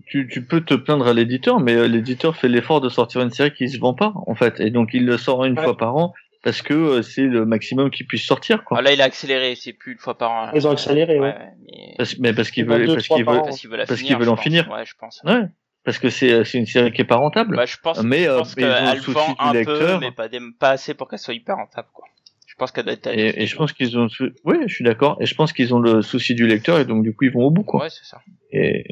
tu, tu peux te plaindre à l'éditeur, mais euh, l'éditeur fait l'effort de sortir une série qui se vend pas, en fait, et donc il le sort une Ouais. fois par an parce que euh, c'est le maximum qu'il puisse sortir, quoi. Ah, là, il a accéléré, c'est plus une fois par an. Ils ont accéléré, ouais. mais Parce, mais parce qu'il veut, deux, parce trois qu'il par veut, an. parce qu'ils veulent en finir. Ouais, je pense. ouais, parce que c'est c'est une série qui est pas rentable. Bah, je pense, Mais, je euh, pense mais ils ont qu'elle le souci vend du un peu, lecteur. mais pas, des- pas assez pour qu'elle soit hyper rentable, quoi. Je pense qu'elle doit être. Et, et je pense qu'ils ont, oui, je suis d'accord. Et je pense qu'ils ont le souci du lecteur et donc du coup ils vont au bout, quoi. Ouais, c'est ça. Et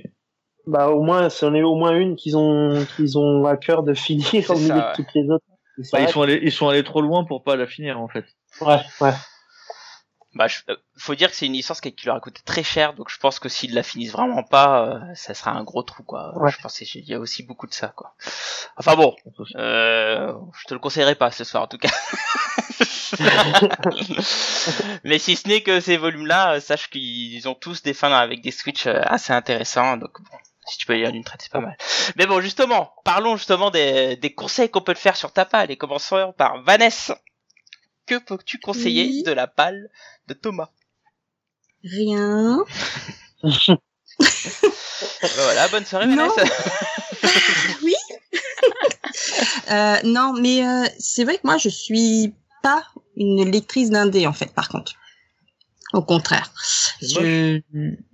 Bah au moins, c'en est au moins une qu'ils ont, qu'ils ont à cœur de finir au milieu ça, de ouais. toutes les autres. bah, ils sont allés, ils sont allés trop loin pour pas la finir, en fait. Ouais, ouais. Bah, je- euh, faut dire que c'est une licence qui leur a coûté très cher, donc je pense que s'ils la finissent vraiment pas, euh, ça sera un gros trou, quoi. Ouais. Je pense qu'il y a aussi beaucoup de ça, quoi. Enfin bon, euh, je te le conseillerais pas ce soir, en tout cas. Mais si ce n'est que ces volumes-là, euh, sache qu'ils ont tous des fins avec des switches euh, assez intéressants, donc bon. Si tu peux y aller d'une traite, c'est pas mal. Mais bon, justement, parlons justement des, des conseils qu'on peut te faire sur ta palle et commençons par Vanessa. Que peux-tu conseiller Oui. de la palle de Thomas Rien. Bah voilà, bonne soirée Non. Vanessa. oui. Euh, non, mais euh, c'est vrai que moi, je suis pas une lectrice d'indé, en fait, par contre. Au contraire. Je,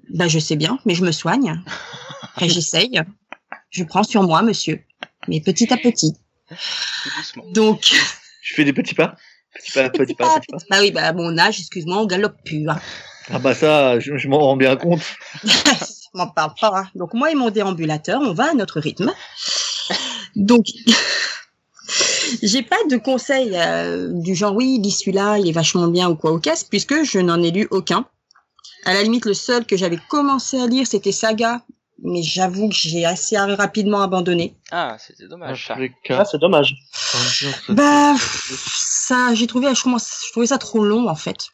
bah, je sais bien, mais je me soigne. Après, j'essaye. Je prends sur moi, monsieur. Mais petit à petit. Tout doucement. Donc, Je fais des petits pas? Petits pas, pas, petits pas. bah oui, bah, à mon âge, excuse-moi, on galope plus. Hein. Ah bah ça, je, je m'en rends bien compte. Je m'en parle pas. hein. Donc moi et mon déambulateur, on va à notre rythme. Donc j'ai pas de conseils euh, du genre oui, lis celui-là, il est vachement bien ou quoi au casse, puisque je n'en ai lu aucun. À la limite, le seul que j'avais commencé à lire, c'était Saga, mais j'avoue que j'ai assez rapidement abandonné. Ah, c'était dommage Ah, c'est dommage. Bah ça, j'ai trouvé, je trouvais ça trop long en fait.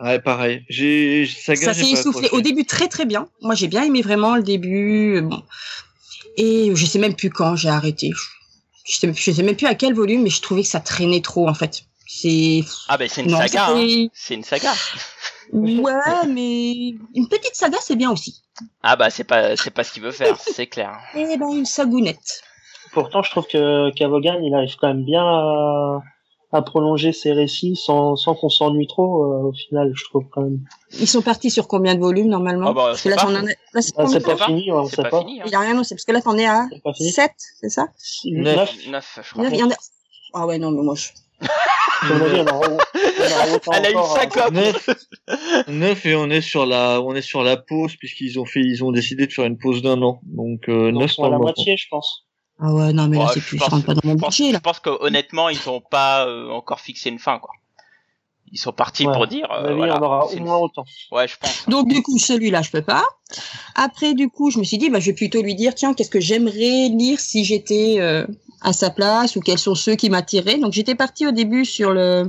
Ouais, pareil. J'ai, Saga, ça s'est essoufflé. Au début, très très bien. Moi, j'ai bien aimé vraiment le début. euh, Bon. Et je sais même plus quand j'ai arrêté. Je sais, je sais même plus à quel volume, mais je trouvais que ça traînait trop en fait. C'est Ah ben c'est une Non, saga. hein. C'est une saga. ouais, mais une petite saga, c'est bien aussi. Ah bah c'est pas c'est pas ce qu'il veut faire, c'est clair. Eh ben une sagounette. Pourtant, je trouve que Cavogan, il arrive quand même bien à, à prolonger ses récits sans, sans qu'on s'ennuie trop, euh, au final, je trouve quand même. Ils sont partis sur combien de volumes normalement? Ah bah, Parce c'est que là, pas. t'en en as- là, c'est Ah, c'est pas pas. fini, on sait pas, pas. fini. Il y a rien, non, c'est parce que là, t'en es à C'est pas fini. 7, c'est ça? Neuf. Neuf. 9 je Il crois. y en a- Ah ouais, non, mais moi, je... On on Elle a hein. sacope. Neuf, neuf et on est sur la, on est sur la pause puisqu'ils ont fait, ils ont décidé de faire une pause d'un an. Donc euh, Donc, neuf ils sont pour à la moitié, je pense. Ah ouais, non, mais là, Ouais, c'est je plus, pense- ça rentre pas dans mon Je pense, budget, je là. pense que honnêtement ils ont pas euh, encore fixé une fin quoi. ils sont partis Ouais. pour dire. Euh, avis, voilà, on aura au moins autant. Ouais, je pense. Donc du coup, celui-là, je peux pas. Après, du coup, je me suis dit, bah, je vais plutôt lui dire, tiens, qu'est-ce que j'aimerais lire si j'étais euh, à sa place ou quels sont ceux qui m'attiraient. Donc j'étais partie au début sur le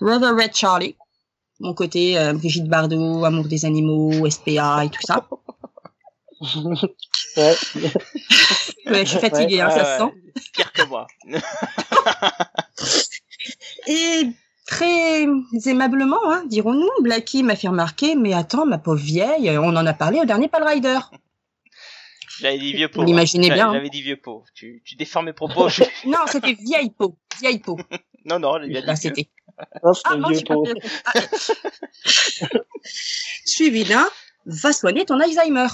Rather Red Charlie, mon côté euh, Brigitte Bardot, Amour des animaux, SPA et tout ça. Ouais. Ouais, je suis fatiguée, hein, Ouais, ça se sent. Pire que moi. Et très aimablement, hein, dirons-nous, Blackie m'a fait remarquer, mais attends, ma pauvre vieille, on en a parlé au dernier Pal Rider. J'avais dit vieux Vous pot. l'imaginez hein. bien, hein. J'avais dit vieux pot. Tu, tu déformes mes propos. je- Non, c'était vieille peau, vieille peau. non, non, j'ai bien c'était. Non, c'était Ah, non, vieux pas pot. Ah, Suivi d'un, va soigner ton Alzheimer.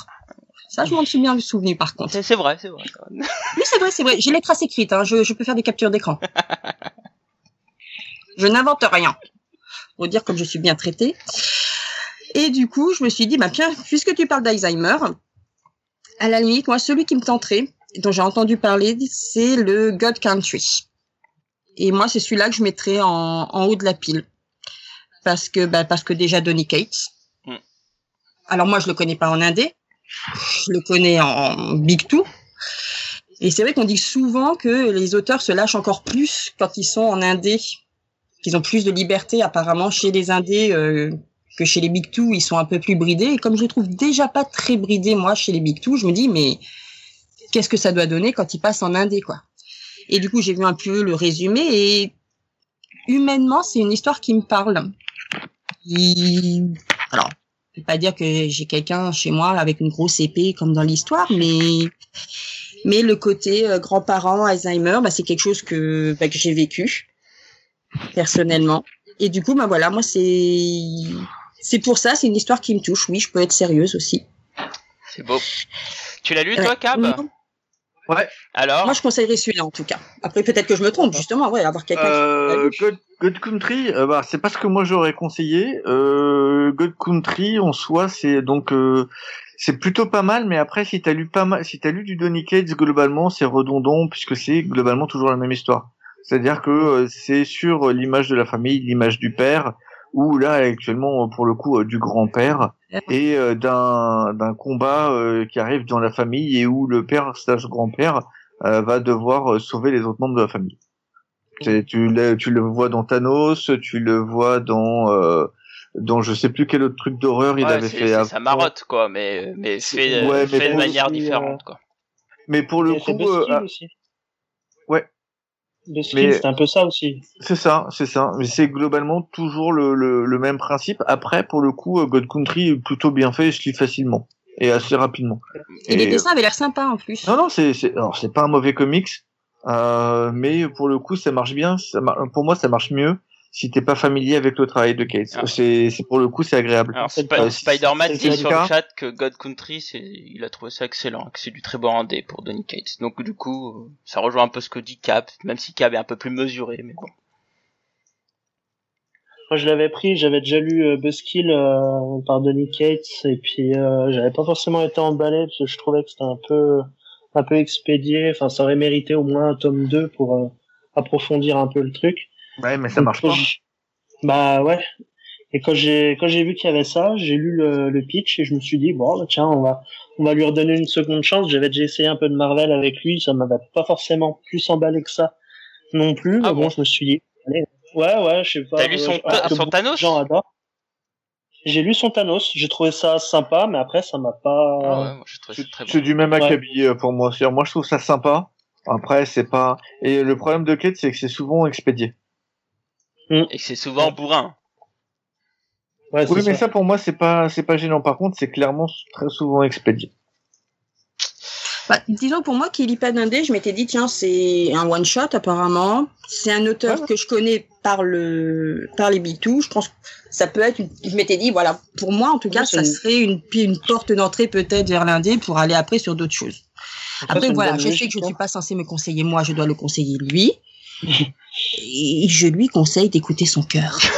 Ça, je m'en suis bien souvenu, par contre. C'est c'est vrai, c'est vrai. Oui, c'est vrai, c'est vrai. J'ai les traces écrites, hein. je, je peux faire des captures d'écran. Je n'invente rien. Faut dire comme je suis bien traitée. Et du coup, je me suis dit, bah, tiens, puisque tu parles d'Alzheimer, à la limite, moi, celui qui me tenterait, dont j'ai entendu parler, c'est le God Country. Et moi, c'est celui-là que je mettrais en, en haut de la pile. Parce que, bah, parce que déjà Donny Cates. Hmm. Alors moi, je le connais pas en indé. Je le connais en Big Two. Et c'est vrai qu'on dit souvent que les auteurs se lâchent encore plus quand ils sont en indé, qu'ils ont plus de liberté apparemment chez les indés euh, que chez les Big Two, ils sont un peu plus bridés. Et comme je les trouve déjà pas très bridés moi chez les Big Two, je me dis mais qu'est-ce que ça doit donner quand ils passent en indé quoi? Et du coup j'ai vu un peu le résumé et humainement c'est une histoire qui me parle. Alors je vais pas dire que j'ai quelqu'un chez moi avec une grosse épée comme dans l'histoire, mais mais le côté euh, grands-parents, Alzheimer, bah, c'est quelque chose que, bah, que j'ai vécu personnellement. Et du coup, bah voilà, moi c'est c'est pour ça, c'est une histoire qui me touche. Oui, je peux être sérieuse aussi. C'est beau. Tu l'as lu, toi. Cab? Non, Alors Moi, je conseillerais celui-là en tout cas. Après, peut-être que je me trompe, justement. Ouais, avoir quelqu'un. qui Euh, lu. God, God Country, euh, bah, c'est pas ce que moi j'aurais conseillé. Euh, God Country, en soi, c'est donc euh, c'est plutôt pas mal, mais après, si t'as lu pas mal, si t'as lu du Donny Cates, globalement, c'est redondant puisque c'est globalement toujours la même histoire. C'est-à-dire que euh, c'est sur l'image de la famille, l'image du père, ou là actuellement pour le coup euh, du grand-père et euh, d'un d'un combat euh, qui arrive dans la famille et où le père slash grand-père euh, va devoir euh, sauver les autres membres de la famille. Tu le, tu le vois dans Thanos, tu le vois dans euh, dans je sais plus quel autre truc d'horreur il avait fait. sa marotte, quoi, mais, mais fait, Ouais, mais fait de manière différente, quoi. Mais pour le coup, euh, aussi. ouais. Mais- c'était un peu ça aussi. c'est ça, c'est ça. Mais c'est globalement toujours le, le, le même principe. Après, pour le coup, euh, God Country est plutôt bien fait, je lis facilement et assez rapidement. Et les Et- dessins avaient l'air sympas en plus. Non, non, c'est, c'est, alors c'est pas un mauvais comics, euh, mais pour le coup, ça marche bien. Ça pour moi, ça marche mieux si t'es pas familier avec le travail de Cates. Ah. C'est, c'est pour le coup, c'est agréable. Alors, Sp- pas- Spider-Man dit sur le chat que God Country, c'est, il a trouvé ça excellent, que c'est du très bon rendé pour Donny Cates. Donc, du coup, euh, ça rejoint un peu ce que dit Cab, même si Cab est un peu plus mesuré, mais bon. Moi, je l'avais pris, j'avais déjà lu euh, Buzzkill euh, par Donny Cates, et puis euh, j'avais pas forcément été emballé parce que je trouvais que c'était un peu un peu expédié. Enfin, ça aurait mérité au moins un tome 2 pour euh, approfondir un peu le truc. Ouais, mais ça marche pas. Bah ouais. Et quand j'ai quand j'ai vu qu'il y avait ça, j'ai lu le, le pitch et je me suis dit bon bah, tiens on va on va lui redonner une seconde chance. J'avais déjà essayé un peu de Marvel avec lui, ça m'avait pas forcément plus emballé que ça non plus. Ah mais bon, bon je me suis dit allez, ouais ouais je sais pas. T'as lu euh, son, que son Thanos. J'ai lu son Thanos, j'ai trouvé ça sympa, mais après ça m'a pas. Ah ouais, moi, je trouve ça C'est, du même acabit euh, pour moi. C'est-à-dire, moi, je trouve ça sympa. Après, c'est pas. Et le problème de Cates, c'est que c'est souvent expédié. Et que c'est souvent bourrin. Ouais, Oui, mais ça. ça pour moi, c'est pas, c'est pas gênant. Par contre, c'est clairement très souvent expédié. Bah, disons pour moi qui lit pas d'indé, je m'étais dit tiens c'est un one shot apparemment. C'est un auteur Ouais, que je connais par le par les B2. Je pense que ça peut être. Une... Je m'étais dit voilà pour moi en tout cas Ouais, ça une- serait une une porte d'entrée peut-être vers l'indé pour aller après sur d'autres choses. Après, Après voilà je sais que je ne suis pas censé me conseiller moi, je dois le conseiller lui. Et je lui conseille d'écouter son cœur.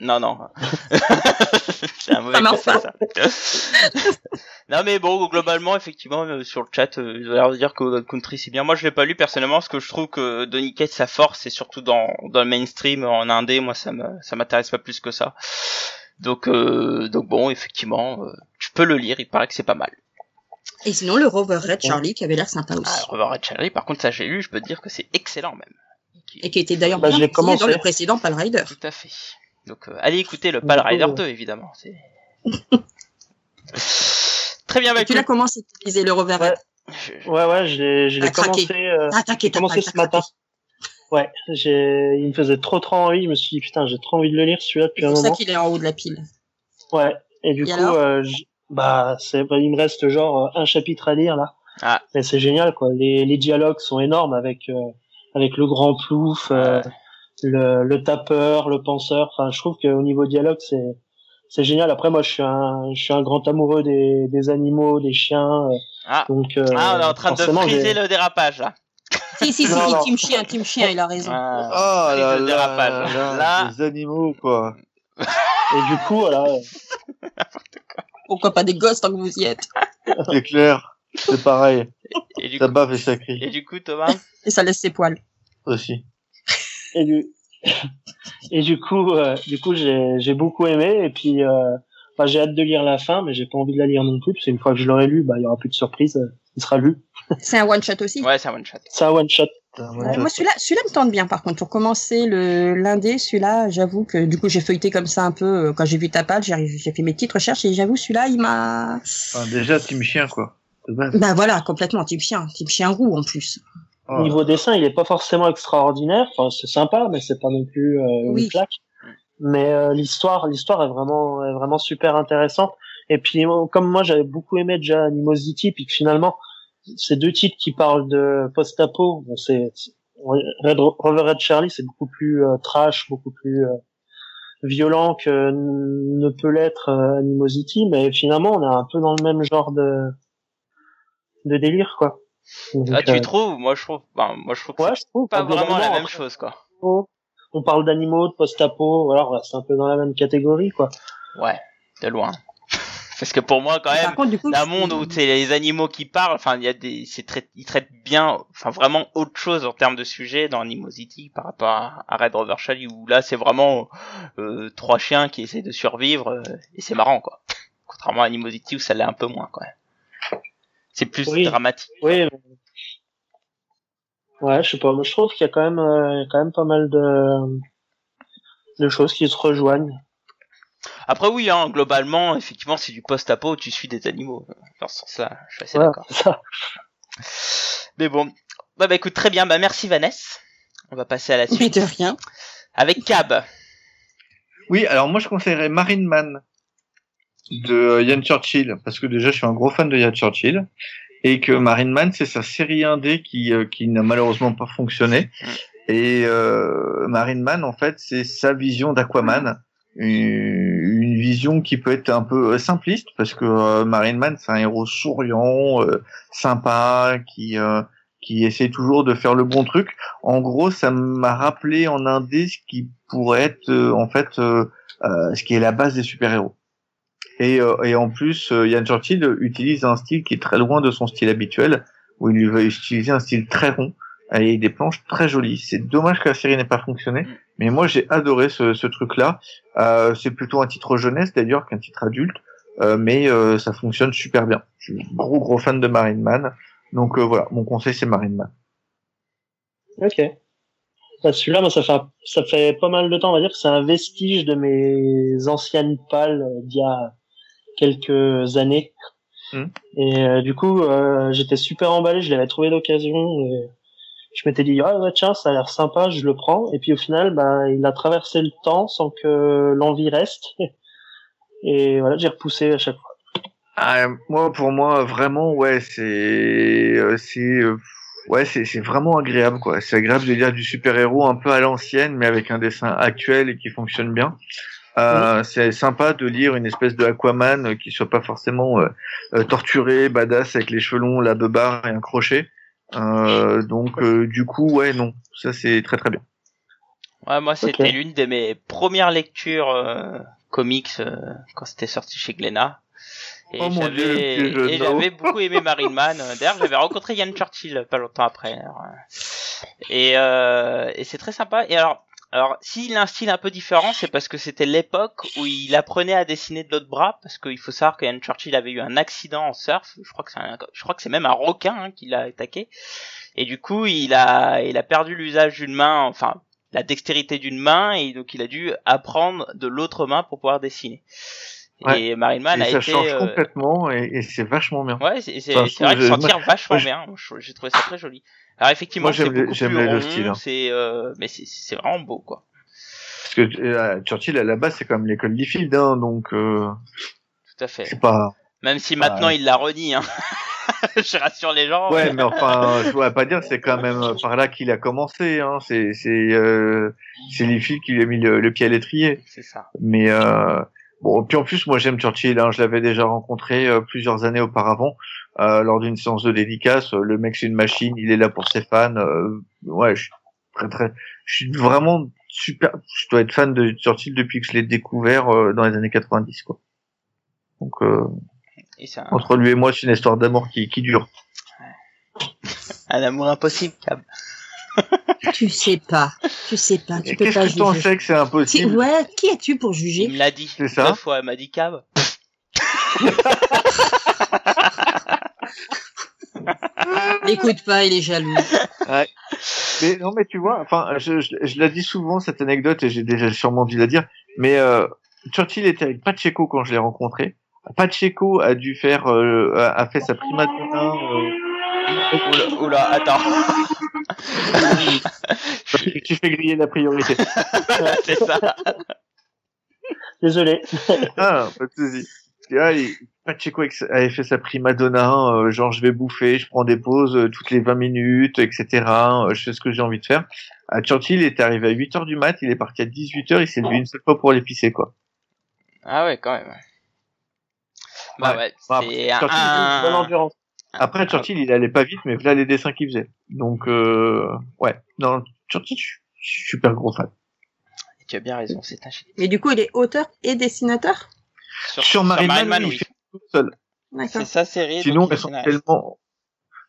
Non, non. un mauvais conseil, ça. non mais bon, globalement, effectivement, euh, sur le chat, euh, ils ont l'air de dire que Country c'est bien. Moi, je l'ai pas lu personnellement, parce que je trouve que Donny Cates, sa force, c'est surtout dans dans le mainstream en indé. Moi, ça me ça m'intéresse pas plus que ça. Donc euh, donc bon, effectivement, euh, tu peux le lire. Il paraît que c'est pas mal. Et sinon, le Rover Red Charlie qui avait l'air sympa aussi. Ah, Rover Red Charlie, par contre, ça j'ai lu. Je peux te dire que c'est excellent même. Et qui était d'ailleurs Bah, bien dans le précédent Pal Rider. Tout à fait. Donc euh, allez écouter le Pal Rider euh, 2 évidemment. C'est Très bien, tu l'as commencé à utiliser le Red. je- Ouais, ouais, je l'ai, commencé, euh, Ah, j'ai t'as commencé ce matin. Ouais, j'ai, il me faisait trop trop envie. Je me suis dit putain, j'ai trop envie de le lire celui-là depuis C'est un pour ça moment. qu'il est en haut de la pile. Ouais. Et du Et coup, euh, j- bah, c'est, bah, il me reste genre euh, un chapitre à lire là. Ah. Mais c'est génial quoi. Les, les dialogues sont énormes avec euh, avec le grand plouf, euh, le, le tapeur, le penseur. Enfin, je trouve qu'au niveau dialogue, c'est c'est génial. Après, moi, je suis un je suis un grand amoureux des, des animaux, des chiens. euh, Ah. donc euh, Ah, on est en train de friser le dérapage là. Si, si, si, Non, non. team chien, team chien, il a raison. Ah, prise là là, dérapage. là, Là, les animaux quoi. Et du coup, voilà. Pourquoi pas des gosses tant que vous y êtes C'est clair, c'est pareil. et du Ça coup, bave et ça crie et du coup, Thomas. Et ça laisse ses poils. aussi. Et du, et du coup, euh, du coup, j'ai, j'ai beaucoup aimé. Et puis, euh, enfin, j'ai hâte de lire la fin, mais j'ai pas envie de la lire non plus, parce qu'une fois que je l'aurai lu, bah, il y aura plus de surprise. euh, Il sera lu. C'est un one shot aussi. Ouais, c'est un one shot. C'est un one shot. Ouais, moi celui-là, celui-là me tente bien par contre. Pour commencer le l'indé, celui-là, j'avoue que du coup j'ai feuilleté comme ça un peu quand j'ai vu ta page, j'ai j'ai fait mes petites recherches et j'avoue celui-là il m'a. Enfin, déjà, team chien quoi. De base. Bah voilà, complètement type chien, type chien roux en plus. Oh. Niveau dessin, il est pas forcément extraordinaire. Enfin, c'est sympa, mais c'est pas non plus euh, Oui. une claque. Mais euh, l'histoire, l'histoire est vraiment, est vraiment super intéressante. Et puis, euh, comme moi, j'avais beaucoup aimé déjà Animosity, puis que finalement, ces deux titres qui parlent de post-apo, bon, c'est Red, Rover Red Charlie, c'est beaucoup plus euh, trash, beaucoup plus euh, violent que ne peut l'être euh, Animosity, mais finalement, on est un peu dans le même genre de de délire, quoi. Donc, Ah, tu euh, trouves? Moi, je trouve. ben, moi, je trouve que Ouais, c'est je trouve. pas vraiment la même chose, quoi. On parle d'animaux, de post-apo, alors c'est un peu dans la même catégorie, quoi. Ouais, de loin. Parce que pour moi, quand Par même, contre du coup. d'un c'est- monde où c'est les animaux qui parlent, enfin, il y a des, c'est ils traitent bien, enfin, vraiment autre chose en termes de sujet dans Animosity par rapport à, à Red Rover Charlie où là, c'est vraiment euh, trois chiens qui essaient de survivre euh, et c'est marrant, quoi. Contrairement à Animosity où ça l'est un peu moins, quand même. C'est plus Oui. dramatique. Oui. Ouais, je sais pas. Moi, je trouve qu'il y a quand même, euh, il y a quand même pas mal de, de choses qui se rejoignent. Après, oui, hein, globalement, effectivement, c'est du post-apo où tu suis des animaux. Dans ce sens-là, je suis assez Ouais, d'accord. Mais bon. Bah, bah, écoute, très bien. Bah, merci Vanessa. On va passer à la Mais suite. de rien. Avec Cab. Oui, alors moi je conseillerais Marine Man de euh, Ian Churchill parce que déjà je suis un gros fan de Ian Churchill et que Marine Man c'est sa série indé qui euh, qui n'a malheureusement pas fonctionné. Et euh, Marine Man en fait c'est sa vision d'Aquaman une, une vision qui peut être un peu euh, simpliste parce que euh, Marine Man c'est un héros souriant euh, sympa qui euh, qui essaie toujours de faire le bon truc. En gros, ça m'a rappelé en indé ce qui pourrait être euh, en fait euh, euh, ce qui est la base des super-héros. Et, euh, et en plus, euh, Ian Churchill utilise un style qui est très loin de son style habituel, où il va utiliser un style très rond, avec des planches très jolies. C'est dommage que la série n'ait pas fonctionné, mais moi j'ai adoré ce, ce truc-là. Euh, c'est plutôt un titre jeunesse d'ailleurs qu'un titre adulte, euh, mais euh, ça fonctionne super bien. Je suis gros gros fan de Marine Man, donc euh, voilà, mon conseil c'est Marine Man. Ok. Bah, celui-là, moi, ça fait, ça fait pas mal de temps, on va dire que c'est un vestige de mes anciennes pales d'il y a quelques années. Hmm. Et euh, du coup, euh, j'étais super emballé, je l'avais trouvé d'occasion. Et je m'étais dit, ah ouais, tiens, ça a l'air sympa, je le prends. Et puis au final, bah, il a traversé le temps sans que l'envie reste. Et voilà, j'ai repoussé à chaque fois. Ah, moi, pour moi, vraiment, ouais, c'est, euh, c'est, ouais, c'est, c'est vraiment agréable, quoi. C'est agréable de lire du super-héros un peu à l'ancienne, mais avec un dessin actuel et qui fonctionne bien. Euh, C'est sympa de lire une espèce de Aquaman euh, qui soit pas forcément euh, euh, torturé, badass avec les cheveux longs, la beubare et un crochet. Euh, donc, euh, du coup, ouais, non, ça c'est très très bien. Ouais, moi, c'était l'une de mes premières lectures euh, comics euh, quand c'était sorti chez Glénat. Et Oh j'avais et j'avais beaucoup aimé Marine Man. D'ailleurs, j'avais rencontré Ian Churchill pas longtemps après. Et, euh, et c'est très sympa. Et alors, alors s'il a un style un peu différent, c'est parce que c'était l'époque où il apprenait à dessiner de l'autre bras, parce qu'il faut savoir que Ian Churchill avait eu un accident en surf. Je crois que c'est un- je crois que c'est même un requin hein, qui l'a attaqué. Et du coup, il a, il a perdu l'usage d'une main, enfin la dextérité d'une main, et donc il a dû apprendre de l'autre main pour pouvoir dessiner. Et Marine Man a ça été, change euh, complètement et, et c'est vachement bien. Ouais, c'est c'est- Enfin, c'est vrai je- qu'il s'en moi, tire vachement je- bien. J'ai trouvé ça très joli. Alors effectivement, c'est j'aime les- beaucoup plus les deux rond, styles, hein. c'est euh, mais c'est c'est vraiment beau quoi. Parce que euh, Churchill à la base c'est quand même l'école Liefeld, hein, donc Tout à fait. c'est pas. Même si maintenant il la renie, hein. je rassure les gens. Ouais, mais enfin, je pourrais pas dire, c'est quand même par là qu'il a commencé. Hein. C'est c'est euh, c'est Liefeld qui lui a mis le, le pied à l'étrier. C'est ça. Mais euh, bon, puis en plus, moi j'aime Churchill. Hein, je l'avais déjà rencontré euh, plusieurs années auparavant euh, lors d'une séance de dédicace. Le mec c'est une machine, il est là pour ses fans. euh, ouais, je suis très très, je suis vraiment super. Je dois être fan de Churchill depuis que je l'ai découvert euh, dans les années 90 quoi. Donc euh, Et entre lui et moi, c'est une histoire d'amour qui, qui dure. un amour impossible. Cab. Tu sais pas. Tu sais pas. Tu Et peux Qu'est-ce pas que t'en juger. sais que c'est Qui- impossible Ouais, qui es-tu pour Il juger me l'a dit. C'est ça. Deux fois, elle m'a dit Cab. L'écoute pas, il est jaloux. Mais non, mais tu vois, enfin, je, je, je la dis souvent cette anecdote et j'ai déjà sûrement dû la dire. Mais euh, Churchill était avec Pacheco quand je l'ai rencontré. Pacheco a dû faire, euh, a a fait sa prima donna. Oula, oula, attends. tu tu fais griller la priorité. c'est ça. Désolé. ah, pas de souci. Et là, il- Pacheco avait fait sa prima donna, euh, genre je vais bouffer, je prends des pauses euh, toutes les 20 minutes, etc. euh, je fais ce que j'ai envie de faire. À Churchill, il était arrivé à 8 heures du mat, il est parti à 18 heures, il s'est levé une seule fois pour aller pisser, quoi. Ah ouais, quand même. Bah Ouais. ouais, Bah, c'est Churchill, un... Après, Churchill, il allait pas vite, mais voilà les dessins qu'il faisait. Donc, euh, ouais. Non, Churchill, je suis super gros fan. Tu as bien raison, c'est un génie. Mais du coup, il est auteur et dessinateur? Sur Marine Man, Man, il oui. fait tout seul. D'accord. C'est sa série. Sinon, donc il est scénariste. essentiellement,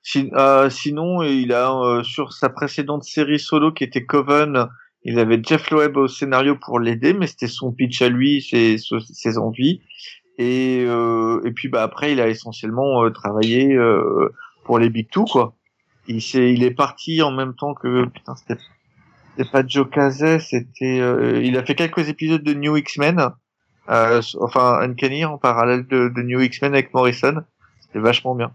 si- euh, sinon, il a, euh, sur sa précédente série solo qui était Coven, il avait Jeff Loeb au scénario pour l'aider, mais c'était son pitch à lui, ses, ses envies. Et, euh, et puis, bah, après, il a essentiellement euh, travaillé, euh, pour les Big Two, quoi. Il s'est, il est parti en même temps que, putain, c'était, c'était pas Joe Casey, c'était, euh, il a fait quelques épisodes de New X-Men, euh, enfin, Uncanny en parallèle de, de New X-Men avec Morrison. C'était vachement bien.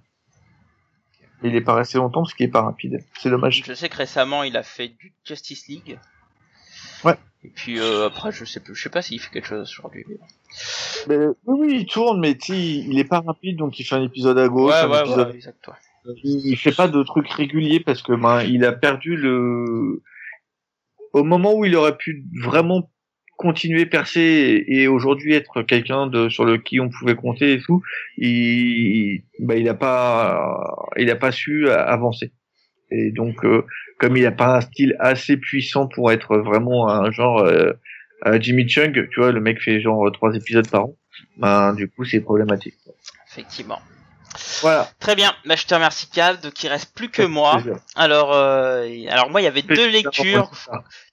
Il est pas resté longtemps parce qu'il est pas rapide. C'est dommage. Je sais que récemment il a fait du Justice League. Ouais. Et puis euh, après je sais plus, je sais pas s'il fait quelque chose aujourd'hui. mais oui, oui, il tourne, mais tu il est pas rapide, donc il fait un épisode à gauche, Ouais, un ouais, épisode ouais, exact. ouais. il fait pas de trucs réguliers parce que ben il a perdu le au moment où il aurait pu vraiment continuer percer et, et aujourd'hui être quelqu'un de sur le qui on pouvait compter et tout il bah il a pas il a pas su avancer et donc euh, comme il a pas un style assez puissant pour être vraiment un genre euh, Jimmy Chung tu vois le mec fait genre trois épisodes par an ben du coup c'est problématique. Effectivement. voilà. Très bien, bah, je te remercie Cab, donc il reste plus que moi. Alors, euh, alors moi il y avait deux lectures,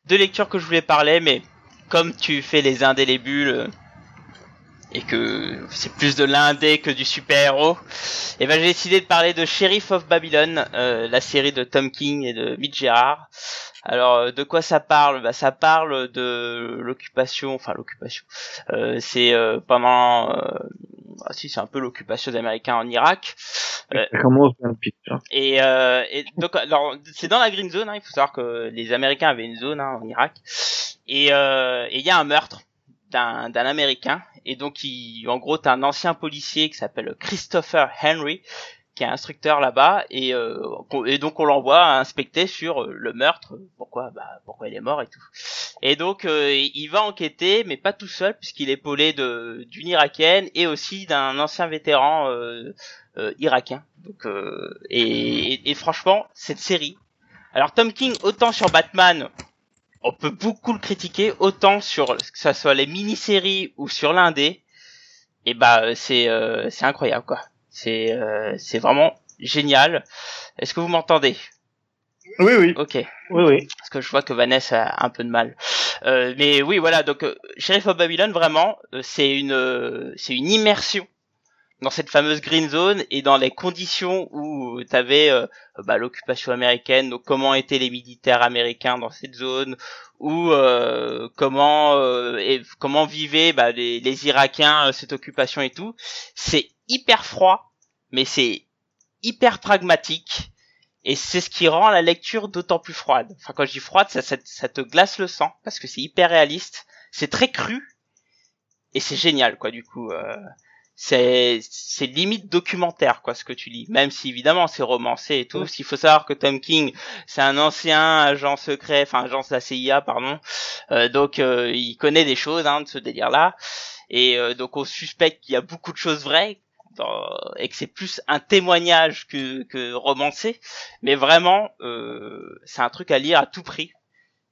deux lectures que je voulais parler, mais comme tu fais les indélébules et que c'est plus de l'indé que du super-héros, et ben j'ai décidé de parler de Sheriff of Babylon, euh, la série de Tom King et de Mitch Gerard. Alors euh, de quoi ça parle? Bah, Ça parle de l'occupation, enfin l'occupation. Euh, c'est euh, pendant, euh, ah, si c'est un peu l'occupation des Américains en Irak. Le pitch. Hein. et, euh, et donc, alors, c'est dans la green zone. Hein, il faut savoir que les Américains avaient une zone hein, en Irak. Et euh, et il y a un meurtre d'un Américain. Et donc, il, en gros, t'as un ancien policier qui s'appelle Christopher Henry, qui est instructeur là-bas. Et, euh, et donc, on l'envoie inspecter sur euh, le meurtre. Pourquoi? Bah, pourquoi il est mort et tout. Et donc, euh, il va enquêter, mais pas tout seul, puisqu'il est épaulé de d'une irakienne et aussi d'un ancien vétéran. Euh, euh, irakien. Donc, euh, et- et franchement, cette série. Alors Tom King, autant sur Batman, on peut beaucoup le critiquer, autant sur que ça soit les mini-séries ou sur l'indé, et bah c'est euh, c'est incroyable quoi. C'est euh, c'est vraiment génial. Est-ce que vous m'entendez? Oui, oui. Ok. Oui, oui. Parce que je vois que Vanessa a un peu de mal. Euh, mais oui, voilà. Donc, euh, Sheriff of Babylon, vraiment, euh, c'est une, euh, c'est une immersion dans cette fameuse green zone et dans les conditions où tu avais bah, l'occupation américaine, donc comment étaient les militaires américains dans cette zone, ou euh, comment euh, comment vivaient bah, les, les Irakiens euh, cette occupation et tout? C'est hyper froid, mais c'est hyper pragmatique. Et c'est ce qui rend la lecture d'autant plus froide. Enfin, quand je dis froide, ça, ça, ça te glace le sang parce que c'est hyper réaliste. C'est très cru et c'est génial, quoi. Du coup, euh, c'est c'est limite documentaire, quoi, ce que tu lis. Même si évidemment c'est romancé et tout. S'il faut savoir que Tom King, c'est un ancien agent secret, enfin agent de la CIA, pardon. Euh, donc euh, il connaît des choses hein, de ce délire-là. Et euh, donc on suspecte qu'il y a beaucoup de choses vraies dans- et que c'est plus un témoignage que, que romancé. Mais vraiment, euh, c'est un truc à lire à tout prix.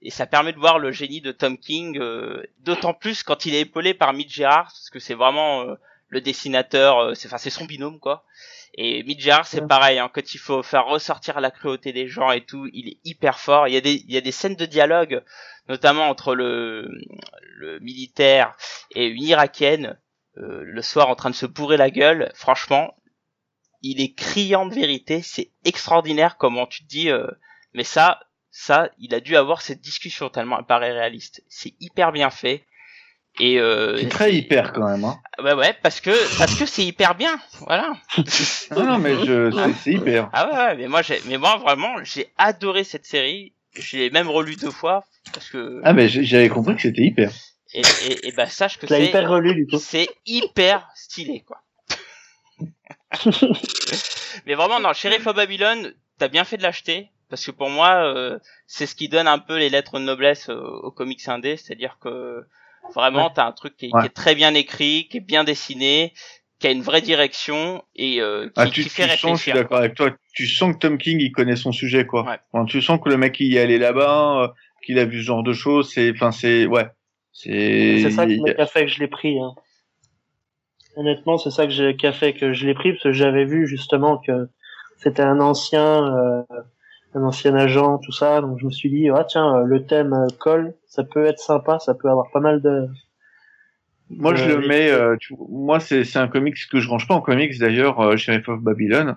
Et ça permet de voir le génie de Tom King, euh, d'autant plus quand il est épaulé par Mitch Gerard, parce que c'est vraiment euh, le dessinateur, euh, c'est enfin c'est son binôme quoi. Et Gerard c'est Ouais. pareil, hein, quand il faut faire ressortir la cruauté des gens et tout, il est hyper fort. Il y a des il y a des scènes de dialogue, notamment entre le le militaire et une irakienne euh, le soir en train de se bourrer la gueule. Franchement, il est criant de vérité. C'est extraordinaire comment tu te dis, euh, mais ça, ça, il a dû avoir cette discussion tellement elle paraît réaliste. C'est hyper bien fait. Et euh, C'est très hyper quand même. Hein. ouais ouais parce que parce que c'est hyper bien voilà Non, non, mais je, c'est- hyper. ah ouais, ouais mais moi j'ai mais moi vraiment j'ai adoré cette série j'ai même relu deux fois parce que Ah, mais j'avais compris que c'était hyper. et, et, et bah sache que Je l'ai c'est hyper relu, du coup. c'est hyper stylé quoi mais vraiment dans Sheriff of Babylon t'as bien fait de l'acheter parce que pour moi euh, c'est ce qui donne un peu les lettres de noblesse euh, aux comics indés c'est à dire que vraiment t'as un truc qui, est- Ouais. qui est très bien écrit qui est bien dessiné qui a une vraie direction et euh, qui, Ah, tu, qui tu sens, je suis d'accord avec toi, tu sens que Tom King, il connaît son sujet, quoi. Ouais. Enfin, tu sens que le mec, il y est allé là-bas, euh, qu'il a vu ce genre de choses, c'est, enfin, c'est, ouais. C'est, C'est ça qui a- a fait que je l'ai pris. Hein. Honnêtement, c'est ça que j'ai- qui a fait que je l'ai pris parce que j'avais vu justement que c'était un ancien, euh, un ancien agent, tout ça. Donc je me suis dit, ah tiens, euh, le thème euh, colle, ça peut être sympa, ça peut avoir pas mal de. Moi, je le mets. euh, tu- moi, c'est c'est un comics que je range pas en comics d'ailleurs, euh, Sheriff of Babylon,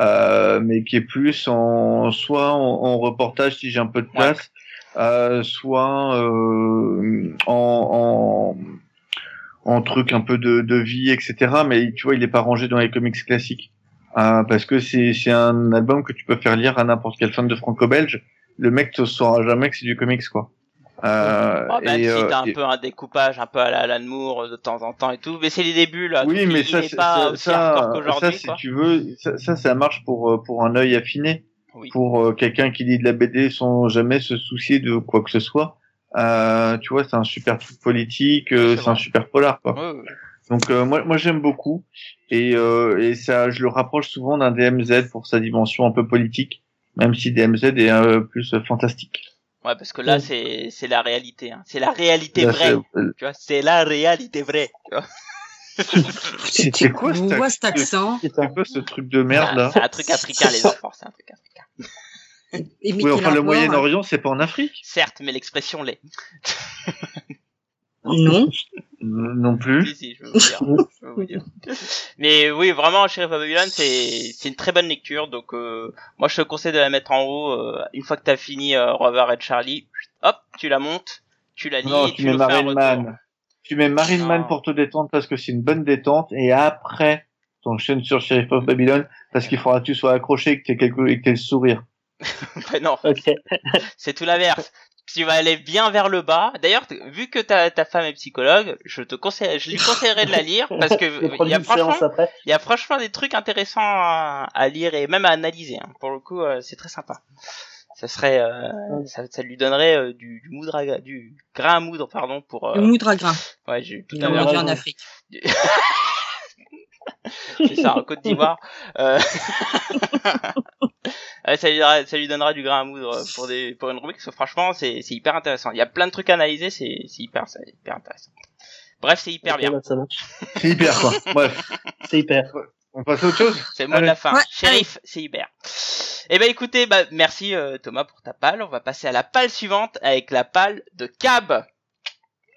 euh, mais qui est plus en soit en, en reportage si j'ai un peu de place, euh, soit euh, en, en en truc un peu de, de vie, etc. Mais tu vois, il est pas rangé dans les comics classiques Euh, parce que c'est c'est un album que tu peux faire lire à n'importe quel fan de franco-belge. Le mec ne saura jamais que c'est du comics, quoi. Euh, Oh, même et, si euh, t'as un et- peu un découpage un peu à la Alan Moore de temps en temps et tout, mais c'est les débuts là. Oui, mais ça, pas ça, ça, si quoi. tu veux, ça, ça, ça marche pour euh, pour un œil affiné, Oui. pour euh, quelqu'un qui lit de la BD sans jamais se soucier de quoi que ce soit. Euh, tu vois, c'est un super truc politique, euh, C'est un super polar, quoi. Ouais, ouais. Donc euh, moi, moi j'aime beaucoup et euh, et ça, je le rapproche souvent d'un DMZ pour sa dimension un peu politique, même si DMZ est euh, plus fantastique. Ouais, parce que là c'est c'est la réalité. Hein. C'est la réalité Là, vraie. c'est- euh, Tu vois, c'est la réalité vraie. tu vois. C'est quoi, cet voit cet accent. C'est quoi ce truc de merde là C'est un truc africain les enfants, c'est un truc africain. Et Oui, enfin le Moyen-Orient, c'est pas en Afrique Certes, mais l'expression l'est. Non. non plus. Si, si, je veux vous dire. je veux vous dire. Mais oui, vraiment, Sheriff of Babylon, c'est c'est une très bonne lecture. Donc, euh, moi, je te conseille de la mettre en haut. euh, une fois que t'as fini euh, Rover et Charlie, hop, tu la montes, tu la lis, Non, et tu tu mets Marine. Man. Tu mets Marine Man pour te détendre parce que c'est une bonne détente et après t'enchaînes sur Sheriff of Babylon parce qu'il faudra que tu sois accroché et que t'aies quelque... et que t'aies le sourire. Ouais, non, Ok. c'est tout l'inverse. Tu vas aller bien vers le bas. D'ailleurs, vu que ta, ta femme est psychologue, je te conseille, je lui conseillerais de la lire parce que il y a franchement, il y a franchement des trucs intéressants à, à lire et même à analyser. hein. Pour le coup, euh, c'est très sympa. Ça serait, euh, ça, ça lui donnerait euh, du, du moudre, à, du grain à moudre, pardon, pour. Le Euh, moudre à grain, ouais, j'ai tout à en. Afrique. C'est ça, en Côte d'Ivoire. Euh... Ouais, ça, lui, donnera- ça lui donnera du grain à moudre pour des pour une rubrique parce que franchement c'est c'est hyper intéressant. Il y a plein de trucs à analyser, c'est c'est hyper c'est hyper intéressant. Bref, c'est hyper bien. ça marche. C'est hyper quoi. Bref, C'est hyper. on passe à autre chose. C'est le mot de la fin. Ouais, Shérif, c'est hyper. Eh ben écoutez, bah merci euh, Thomas pour ta palle. On va passer à la palle suivante avec la palle de Cab.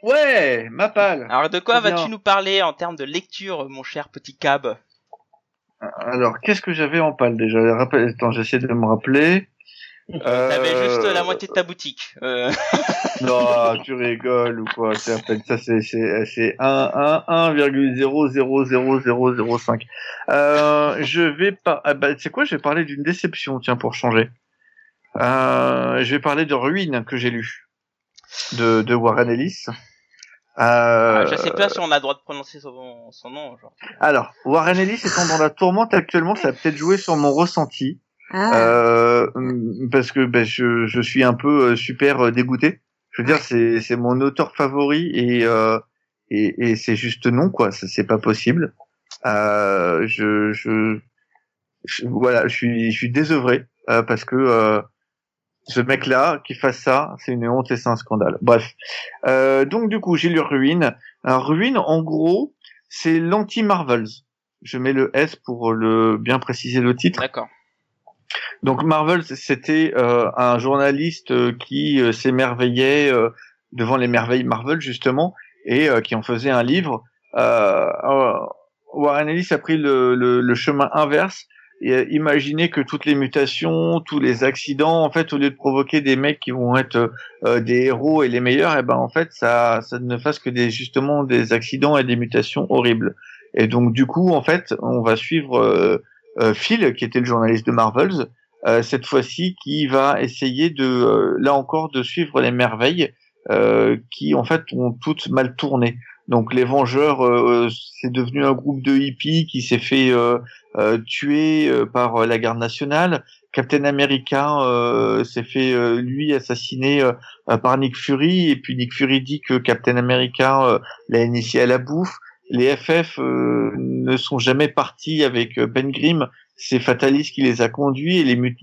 Ouais, ma palle. Alors de quoi vas-tu nous parler en termes de lecture, mon cher petit Cab? Alors, qu'est-ce que j'avais en palle déjà? Attends, j'essaie de me rappeler. T'avais Euh, juste la moitié de ta boutique. Euh, Non, tu rigoles ou quoi? Ça, c'est c'est c'est 1 1 1,000005. Euh, je vais pas. Ah bah, c'est quoi? Je vais parler d'une déception, tiens, pour changer. Euh, je vais parler de Ruine que j'ai lu de de Warren Ellis. Euh, Je sais pas si on a le droit de prononcer son, son nom. Genre. alors, Warren Ellis étant dans la tourmente actuellement, ça a peut-être joué sur mon ressenti. Ah. Euh, parce que ben, je, je suis un peu euh, super euh, dégoûté. Je veux dire, c'est c'est mon auteur favori et euh, et, et c'est juste non quoi. Ça, C'est pas possible. Euh, je, je, je- voilà, je suis je suis désœuvré euh, parce que euh, ce mec-là qui fasse ça, c'est une honte et c'est un scandale. Bref. Euh, donc du coup, j'ai lu Ruine. Alors, Ruine, en gros, c'est l'anti-Marvels. Je mets le S pour le bien préciser le titre. D'accord. Donc Marvel, c'était euh, un journaliste euh, qui euh, s'émerveillait euh, devant les merveilles Marvel justement et euh, qui en faisait un livre. Warren Ellis a pris le, le, le chemin inverse et a imaginé que toutes les mutations, tous les accidents, en fait, au lieu de provoquer des mecs qui vont être euh, des héros et les meilleurs, et ben en fait, ça, ça ne fasse que des justement des accidents et des mutations horribles. Et donc du coup, en fait, on va suivre euh, euh, Phil, qui était le journaliste de Marvels, euh, cette fois-ci, qui va essayer de, euh, là encore, de suivre les merveilles euh, qui, en fait, ont toutes mal tourné. Donc les Vengeurs, euh, c'est devenu un groupe de hippies qui s'est fait euh, euh, tuer euh, par euh, la garde nationale. Captain America euh, s'est fait euh, lui assassiner euh, par Nick Fury et puis Nick Fury dit que Captain America euh, l'a initié à la bouffe. Les FF euh, ne sont jamais partis avec euh, Ben Grimm, c'est Fatalis qui les a conduits et les mut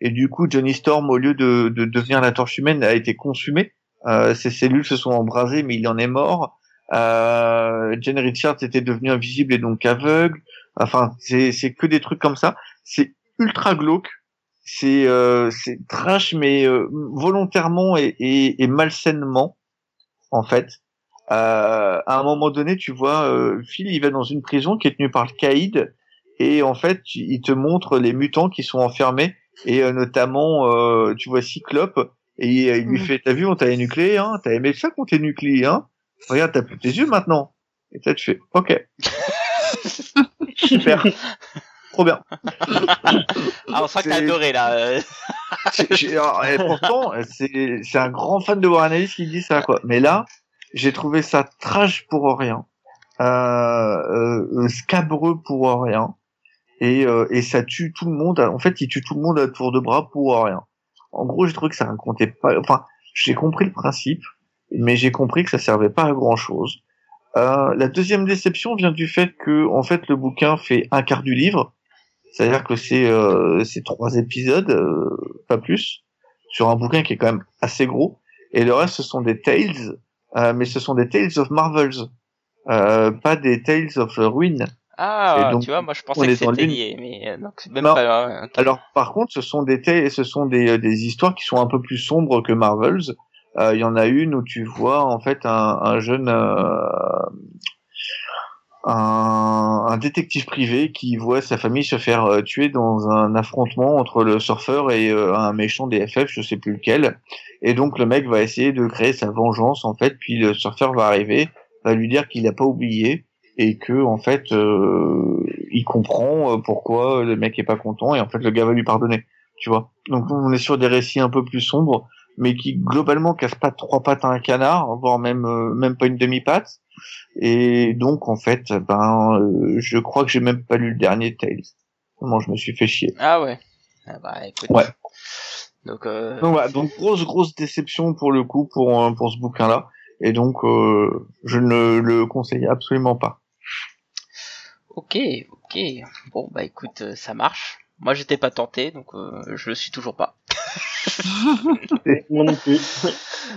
et du coup Johnny Storm au lieu de, de devenir la torche humaine a été consumé. Euh, ses cellules se sont embrasées mais il en est mort. Euh, Jen Richards était devenu invisible et donc aveugle. Enfin, c'est c'est que des trucs comme ça. C'est ultra glauque. C'est euh, c'est trash mais euh, volontairement et, et, et malsainement en fait. Euh, à un moment donné, tu vois, euh, Phil, il va dans une prison qui est tenue par le Caïd, et en fait, il te montre les mutants qui sont enfermés, et euh, notamment, euh, tu vois Cyclope, et il lui fait, t'as vu, on t'a énucléé, hein, t'as aimé ça qu'on t'ait nucléé, hein, regarde, t'as plus tes yeux maintenant. Et toi, tu fais, ok. Super. Trop bien. Ah, on sent que t'as C'est- adoré là. j'ai- alors, et pourtant, c'est c'est un grand fan de Warren Ellis qui dit ça, quoi. Mais là, j'ai trouvé ça trash pour rien, euh, euh, scabreux pour rien, et, euh, et ça tue tout le monde. En fait, il tue tout le monde à tour de bras pour rien. En gros, j'ai trouvé que ça racontait pas. Enfin, j'ai compris le principe, mais j'ai compris que ça servait pas à grand chose. Euh, la deuxième déception vient du fait que, en fait, le bouquin fait un quart du livre. C'est-à-dire que c'est euh, c'est trois épisodes, euh, pas plus, sur un bouquin qui est quand même assez gros. Et le reste, ce sont des tales, euh, mais ce sont des tales of Marvels, euh, pas des tales of Ruin. Ah, donc, tu vois, moi je pensais que c'était lié, mais euh, donc c'est même Non. pas. Alors, par contre, ce sont des tales, ce sont des, des histoires qui sont un peu plus sombres que Marvels. Euh, Il y en a une où tu vois en fait un, un jeune, euh, un, détective privé qui voit sa famille se faire euh, tuer dans un affrontement entre le surfeur et euh, un méchant des FF, je sais plus lequel. Et donc le mec va essayer de créer sa vengeance en fait, puis le surfeur va arriver, va lui dire qu'il n'a pas oublié et que en fait euh, il comprend euh, pourquoi le mec est pas content et en fait le gars va lui pardonner tu vois donc on est sur des récits un peu plus sombres mais qui globalement cassent pas trois pattes à un canard voire même euh, même pas une demi patte et donc en fait ben euh, je crois que j'ai même pas lu le dernier Tales comment je me suis fait chier Ah ouais. Ah bah écoute. Ouais. Donc euh, donc voilà donc grosse grosse déception pour le coup pour euh, pour ce bouquin là et donc euh, je ne le conseille absolument pas ok, ok. Bon bah écoute, euh, ça marche. Moi, j'étais pas tenté, donc euh, je le suis toujours pas. Moi non plus.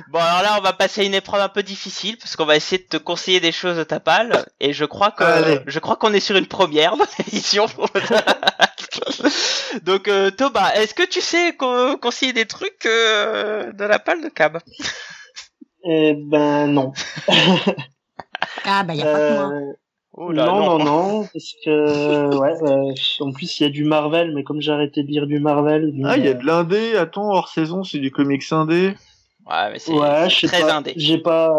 Bon, alors là, on va passer à une épreuve un peu difficile parce qu'on va essayer de te conseiller des choses de ta palle et je crois que Allez. je crois qu'on est sur une première dans l'émission. Donc euh, Thomas, est-ce que tu sais co- conseiller des trucs euh, de la palle de cab? Eh ben non. Ah, bah, y a pas que moi. Euh, Oh là, non, non, non, parce que ouais, euh, en plus il y a du Marvel, mais comme j'ai arrêté de lire du Marvel, Ah, il y a de l'indé, attends, hors saison, c'est du comics indé. Ouais, mais c'est ouais, je c'est sais très pas, indé. j'ai pas,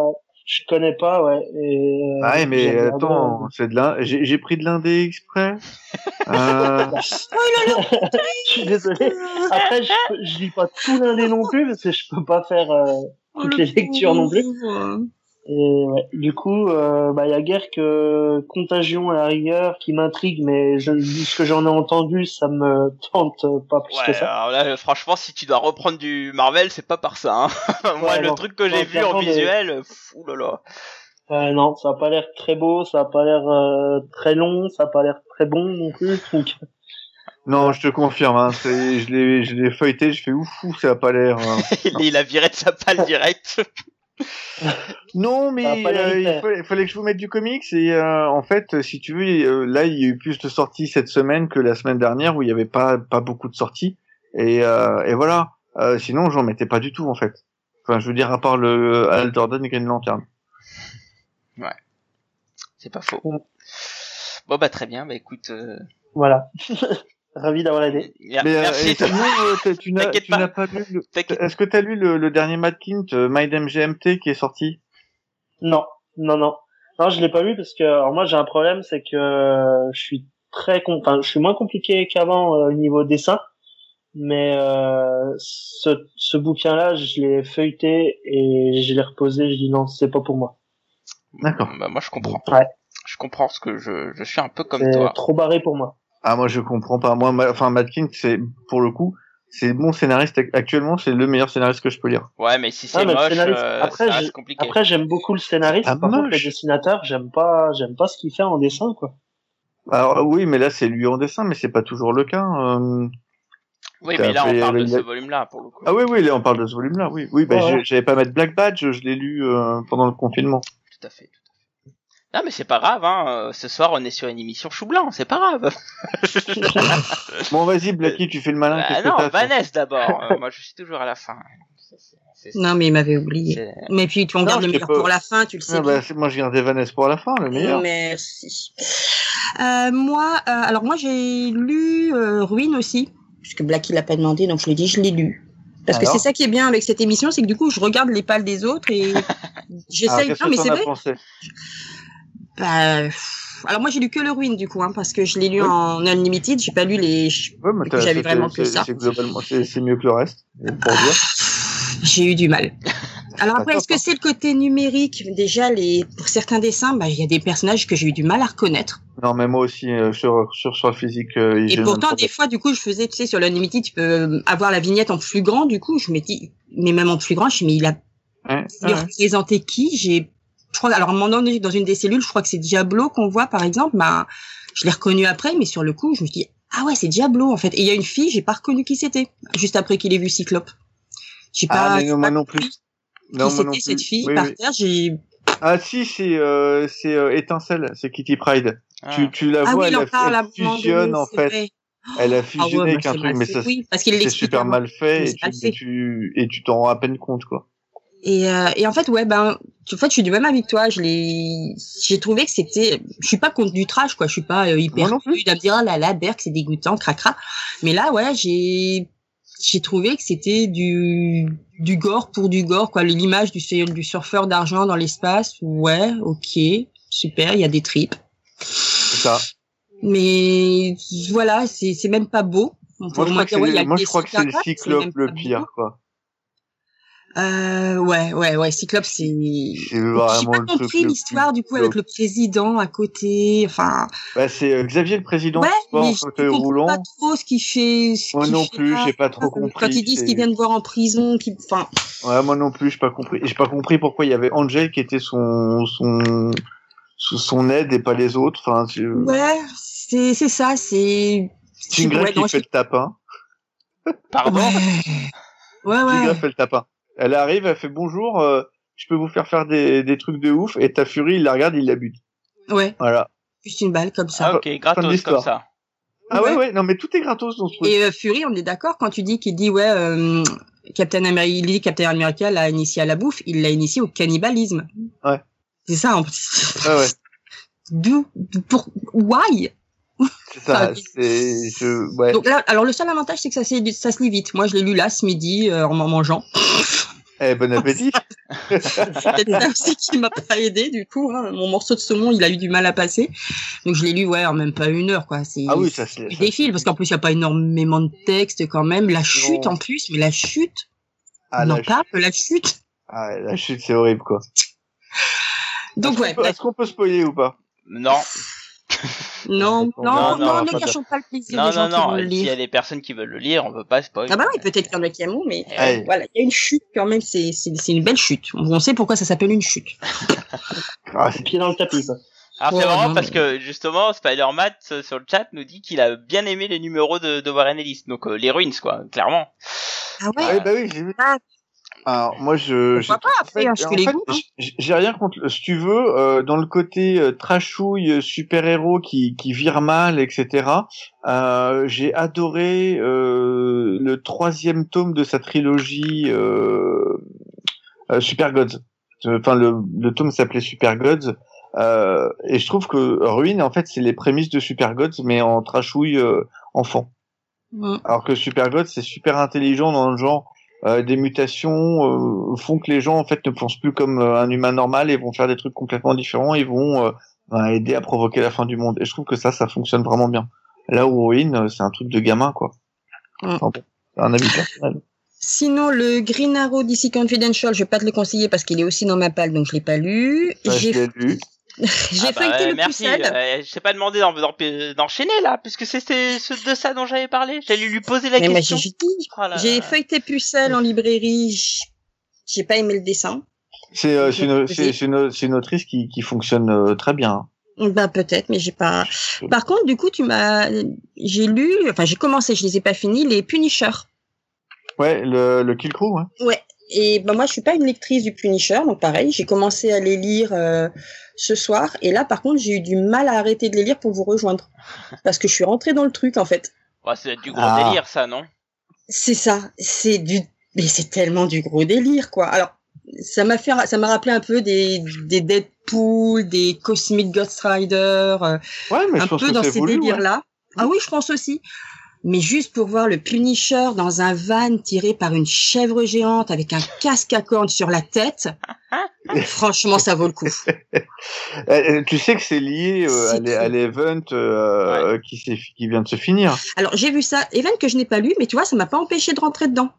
je connais pas, ouais. Et, euh, Ah ouais, mais attends, c'est de l'in- j'ai j'ai pris de l'indé exprès. Euh, je suis désolé. Après, je, je lis pas tout l'indé non plus parce que je peux pas faire euh, Oh, toutes le les lectures non plus. Et ouais, du coup, euh, bah, il y a guère que Contagion à la rigueur qui m'intrigue, mais je, ce que j'en ai entendu, ça me tente pas plus Ouais, que ça. alors là, franchement, si tu dois reprendre du Marvel, c'est pas par ça. Hein. Moi, Ouais, le non. truc que j'ai vu en visuel, pff, oulala. Euh, non, ça a pas l'air très beau, ça a pas l'air euh, très long, ça a pas l'air très bon non plus. Donc, non, je te confirme, hein, c'est- je l'ai je l'ai feuilleté, je fais ouf, ouf, ça a pas l'air. il, il a viré de sa palle direct. Non, mais euh, il fallait, fallait que je vous mette du comics et euh, en fait, si tu veux, euh, là il y a eu plus de sorties cette semaine que la semaine dernière où il y avait pas pas beaucoup de sorties et, euh, et voilà. Euh, sinon, j'en mettais pas du tout en fait. Enfin, je veux dire à part le Alderden et Green Lantern. C'est pas faux. Ouais. Bon bah très bien, bah écoute, euh, voilà. Ravi d'avoir aidé. Mais euh, merci. euh, tu n'as tu pas. lu. le-. Est-ce que t'as lu le, le dernier Madkint, euh, Mind MGMT, qui est sorti? Non, non, non. Non, je l'ai pas lu parce que alors moi j'ai un problème, c'est que euh, je suis très con... enfin, je suis moins compliqué qu'avant euh, au niveau dessin, mais euh, ce, ce bouquin-là, je l'ai feuilleté et je l'ai reposé. Je dis non, c'est pas pour moi. D'accord. Bah moi je comprends. Ouais. Je comprends ce que je, je suis un peu comme toi. trop barré pour moi. Ah moi je comprends pas. Moi, ma- enfin Madkint, c'est pour le coup, c'est mon scénariste actuellement, c'est le meilleur scénariste que je peux lire. Ouais, mais si c'est le moche, scénariste- euh, après, ça reste j'ai- compliqué. Après, j'aime beaucoup le scénariste. Ah, par contre, le dessinateur, j'aime pas, j'aime pas ce qu'il fait en dessin, quoi. Alors oui, mais là c'est lui en dessin, mais c'est pas toujours le cas. euh. oui, mais là on parle de ce volume-là pour le coup. Ah oui, oui, là on parle de ce volume-là, oui. Oui, bah, Ouais, ouais. j'avais pas mettre Black Badge, je l'ai lu euh, pendant le confinement. Tout à fait. Non mais c'est pas grave, hein. euh, Ce soir on est sur une émission chou blanc, c'est pas grave. Bon, vas-y, Blacky, tu fais le malin. Bah, non, Vanessa d'abord. Euh, moi je suis toujours à la fin. Non, mais il m'avait oublié. Mais puis, tu en Non, gardes le meilleur pas- pour la fin, tu le sais Ah, bah, moi, je gardais Vanessa pour la fin, le meilleur. Merci. Euh, moi, euh, alors moi j'ai lu euh, Ruine aussi, puisque Blacky l'a pas demandé, donc je l'ai dit, je l'ai lu. Parce Alors que c'est ça qui est bien avec cette émission, c'est que du coup je regarde les pales des autres et Ah, j'essaye. qu'est-ce non mais c'est vrai. Bah, alors moi j'ai lu que le Ruine du coup, hein, parce que je l'ai lu Oui. en unlimited, j'ai pas lu les. Ouais, j'avais vraiment que ça. C'est globalement, c'est c'est mieux que le reste. Pour dire. J'ai eu du mal. Alors après, est-ce que c'est le côté numérique? Déjà, les pour certains dessins, bah, il y a des personnages que j'ai eu du mal à reconnaître. Non, mais moi aussi, euh, sur, sur, sur physique, euh, Et pourtant, des fois, du coup, je faisais, tu sais, sur l'Unlimited, tu peux euh, avoir la vignette en plus grand. Du coup, je me dis, mais même en plus grand, je me dis, mais il a problème. il Ouais, ouais. représenté qui? J'ai, je crois, alors à un moment donné, dans une des cellules, je crois que c'est Diablo qu'on voit, par exemple. Bah, je l'ai reconnu après, mais sur le coup, je me dis, ah ouais, c'est Diablo en fait. Et il y a une fille, j'ai pas reconnu qui c'était, juste après qu'il ait vu Cyclope. J'ai pas. Ah, mais j'ai non, pas moi non plus. Qui Non, moi non c'était plus. cette fille Oui, par oui. terre J'ai. Ah si, c'est euh, c'est euh, Étincelle, c'est Kitty Pride. Ah. Tu, tu la Ah vois, oui, elle, en a- parle à un elle moment fusionne en fait. vrai. Elle a Ah fusionné ouais, avec bah, un truc, mais ça oui, parce qu'il c'est super mal fait Mais et c'est tu, mal et fait. tu et tu t'en rends à peine compte quoi. Et, euh, et en fait, ouais, ben, en fait, je suis du même avec toi. Je l'ai, j'ai trouvé que c'était, je suis pas contre du trash, quoi. Je suis pas euh, hyper non plus. me dire, ah là là, Berk, c'est dégoûtant, cracra. Mais là, ouais, j'ai, j'ai trouvé que c'était du, du gore pour du gore, quoi. L'image du, du surfeur d'argent dans l'espace, ouais, ok, super, il y a des tripes. C'est ça. Mais voilà, c'est, c'est même pas beau. On peut Moi je crois que ouais, c'est, moi des je crois que c'est le Cyclope le pire beau. quoi. Euh, ouais, ouais, ouais, Cyclope, c'est, j'ai pas compris l'histoire du coup avec le président à côté. Enfin, Bah, c'est euh, Xavier le président ouais, qui mais je fauteuil comprends roulant. pas trop ce qu'il fait. Ce Moi qu'il non fait plus, j'ai pas trop Euh, compris. Quand ils disent c'est- qu'ils viennent voir en prison, qu'ils, enfin, Ouais, moi non plus, j'ai pas compris. J'ai pas compris pourquoi il y avait Angel qui était son son son aide et pas les autres. Enfin, c'est- ouais, c'est c'est ça, c'est Jean Grey Ouais, qui non, fait le tapin. Pardon? Ouais, ouais. fait le tapin. Elle arrive, elle fait bonjour, euh, je peux vous faire faire des, des trucs de ouf, et ta Fury, il la regarde, il la bute. Ouais, Voilà. juste une balle comme ça. Ah, ok, gratos comme ça. Ah ouais, Ouais. ouais, non, mais tout est gratos dans ce truc. Et euh, Fury, on est d'accord quand tu dis qu'il dit ouais, euh, Captain America, il dit Captain America l'a initié à la bouffe, il l'a initié au cannibalisme. Ouais. C'est ça. En plus. Ouais, ouais. D'où, pour, why? C'est ça, Ah, c'est, je, ouais. Donc là, alors le seul avantage c'est que ça, ça se lit vite. Moi, je l'ai lu là ce midi euh, en m'en mangeant. Eh, bon appétit. C'est peut-être ça aussi qui m'a pas aidé du coup. Hein. Mon morceau de saumon, il a eu du mal à passer. Donc je l'ai lu ouais en même pas une heure quoi. C'est Ah oui, ça c'est, il défile parce qu'en plus il y a pas énormément de texte quand même. La chute Non. en plus, mais la chute, ah, on en la, parle de la chute. ah, ouais, la chute, c'est horrible, quoi. Donc Est-ce ouais, qu'on peut- Est-ce qu'on peut spoiler ou pas? Non, non, non, Non, non, ne pas gâchons pas le plaisir non, des gens non, qui non. S'il y a des personnes qui veulent le lire, on veut pas spoiler. Ah bah oui, peut-être qu'il y en a qui aiment, mais euh, Ouais. voilà, il y a une chute quand même, c'est c'est c'est une belle chute. On sait pourquoi ça s'appelle une chute. Ah, c'est- Pied dans le tapis. Alors c'est Ouais, marrant parce que justement Spider-Man euh, sur le chat nous dit qu'il a bien aimé les numéros de, de Warren Ellis, donc euh, les ruins quoi, clairement. Ah Ah oui, bah oui, j'ai vu. Alors, moi, je, j'ai- hein, les j'ai rien contre, si tu veux, euh, dans le côté euh, trashouille, euh, super-héros qui, qui vire mal, etc. Euh, j'ai adoré euh, le troisième tome de sa trilogie euh, euh, Super Gods. Enfin, le, le tome s'appelait Super Gods. Euh, et je trouve que Ruin, en fait, c'est les prémices de Super Gods, mais en trashouille euh, enfant. Mm. Alors que Super God, c'est super intelligent dans le genre. Euh, des mutations euh, font que les gens en fait ne pensent plus comme euh, un humain normal et vont faire des trucs complètement différents et vont bah, aider à provoquer la fin du monde. Et je trouve que ça, ça fonctionne vraiment bien. Là où Ruin, c'est un truc de gamin quoi. Mm. Enfin, bon, un avis personnel. Sinon, le Green Arrow DC Confidential, je vais pas te le conseiller parce qu'il est aussi dans ma palle, donc je l'ai pas lu. Je J'ai lu. j'ai Ah bah, feuilleté ouais, le merci. pucelle. Euh, je t'ai pas demandé d'en- d'en- d'enchaîner là, puisque c'était ce de ça dont j'avais parlé. J'allais lui poser la Mais moi, question. j'ai Oh là là. j'ai feuilleté pucelle en librairie. J'ai pas aimé le dessin. C'est euh, c'est une, Vas-y. c'est- c'est une, c'est une autrice qui, qui fonctionne euh, très bien. Bah peut-être, mais j'ai pas. Par contre, du coup, tu m'as, j'ai lu, enfin j'ai commencé, je les ai pas finis, les Punisher. Ouais, le, le Kill Crew. Hein. Et bah moi, je suis pas une lectrice du Punisher, donc pareil, j'ai commencé à les lire euh, ce soir, et là, par contre, j'ai eu du mal à arrêter de les lire pour vous rejoindre, parce que je suis rentrée dans le truc en fait. Ouais, c'est du gros Ah. délire ça, non? C'est ça, c'est du, mais c'est tellement du gros délire quoi. Alors, ça m'a fait, ça m'a rappelé un peu des, des Deadpool, des Cosmic Ghost Rider. euh, Ouais, mais un je pense peu que dans ces ouais. délires-là. Ah oui, je pense aussi. Mais juste pour voir le Punisher dans un van tiré par une chèvre géante avec un casque à cornes sur la tête, franchement, ça vaut le coup. Euh, euh, tu sais que c'est lié euh, à l'event euh, qui, vient de se finir. Alors, j'ai vu ça, Evan que je n'ai pas lu, mais tu vois, ça m'a pas empêché de rentrer dedans.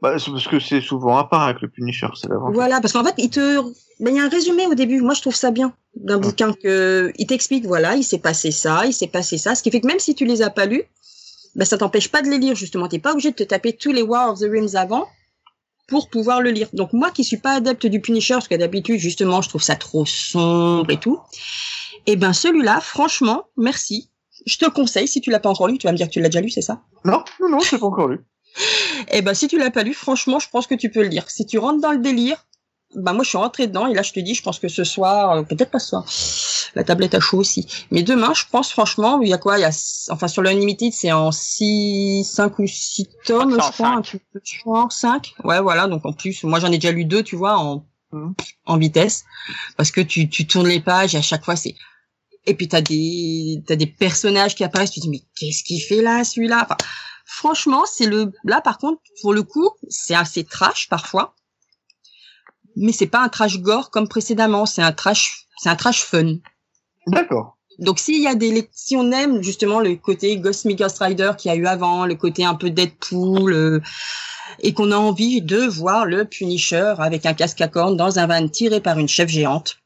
Bah, c'est parce que c'est souvent à part avec le Punisher, c'est l'avantage. Voilà, parce qu'en fait, il te, il y a un résumé au début. Moi, je trouve ça bien d'un bouquin que il t'explique. Voilà, il s'est passé ça, il s'est passé ça, ce qui fait que même si tu les as pas lus, ben ça t'empêche pas de les lire justement. T'es pas obligé de te taper tous les War of the Realms avant pour pouvoir le lire. Donc moi, qui suis pas adepte du Punisher, parce que d'habitude justement, je trouve ça trop sombre et tout. Et ben celui-là, franchement, merci. Je te le conseille si tu l'as pas encore lu. Tu vas me dire que tu l'as déjà lu, c'est ça? Non, non, non, c'est pas encore lu. eh ben, si tu l'as pas lu, franchement, je pense que tu peux le lire. Si tu rentres dans le délire, bah moi, je suis rentrée dedans et là, je te dis, je pense que ce soir, euh, peut-être pas ce soir, la tablette a chaud aussi. Mais demain, je pense franchement, il y a quoi? Il y a, enfin, sur le Unlimited, c'est en 6, 5 ou 6 tomes, je crois, un cinq. truc de genre 5. Ouais, voilà. Donc en plus, moi, j'en ai déjà lu deux, tu vois, en en vitesse, parce que tu tu tournes les pages et à chaque fois, c'est et puis t'as des t'as des personnages qui apparaissent, tu te dis mais qu'est-ce qu'il fait là celui-là? Enfin, Franchement, c'est le là par contre pour le coup, c'est assez trash parfois. Mais c'est pas un trash gore comme précédemment, c'est un trash c'est un trash fun. D'accord. Donc s'il y a des si on aime justement le côté Ghost Ghost Rider qu'il y a eu avant, le côté un peu Deadpool euh, et qu'on a envie de voir le Punisher avec un casque à cornes dans un van tiré par une chef géante,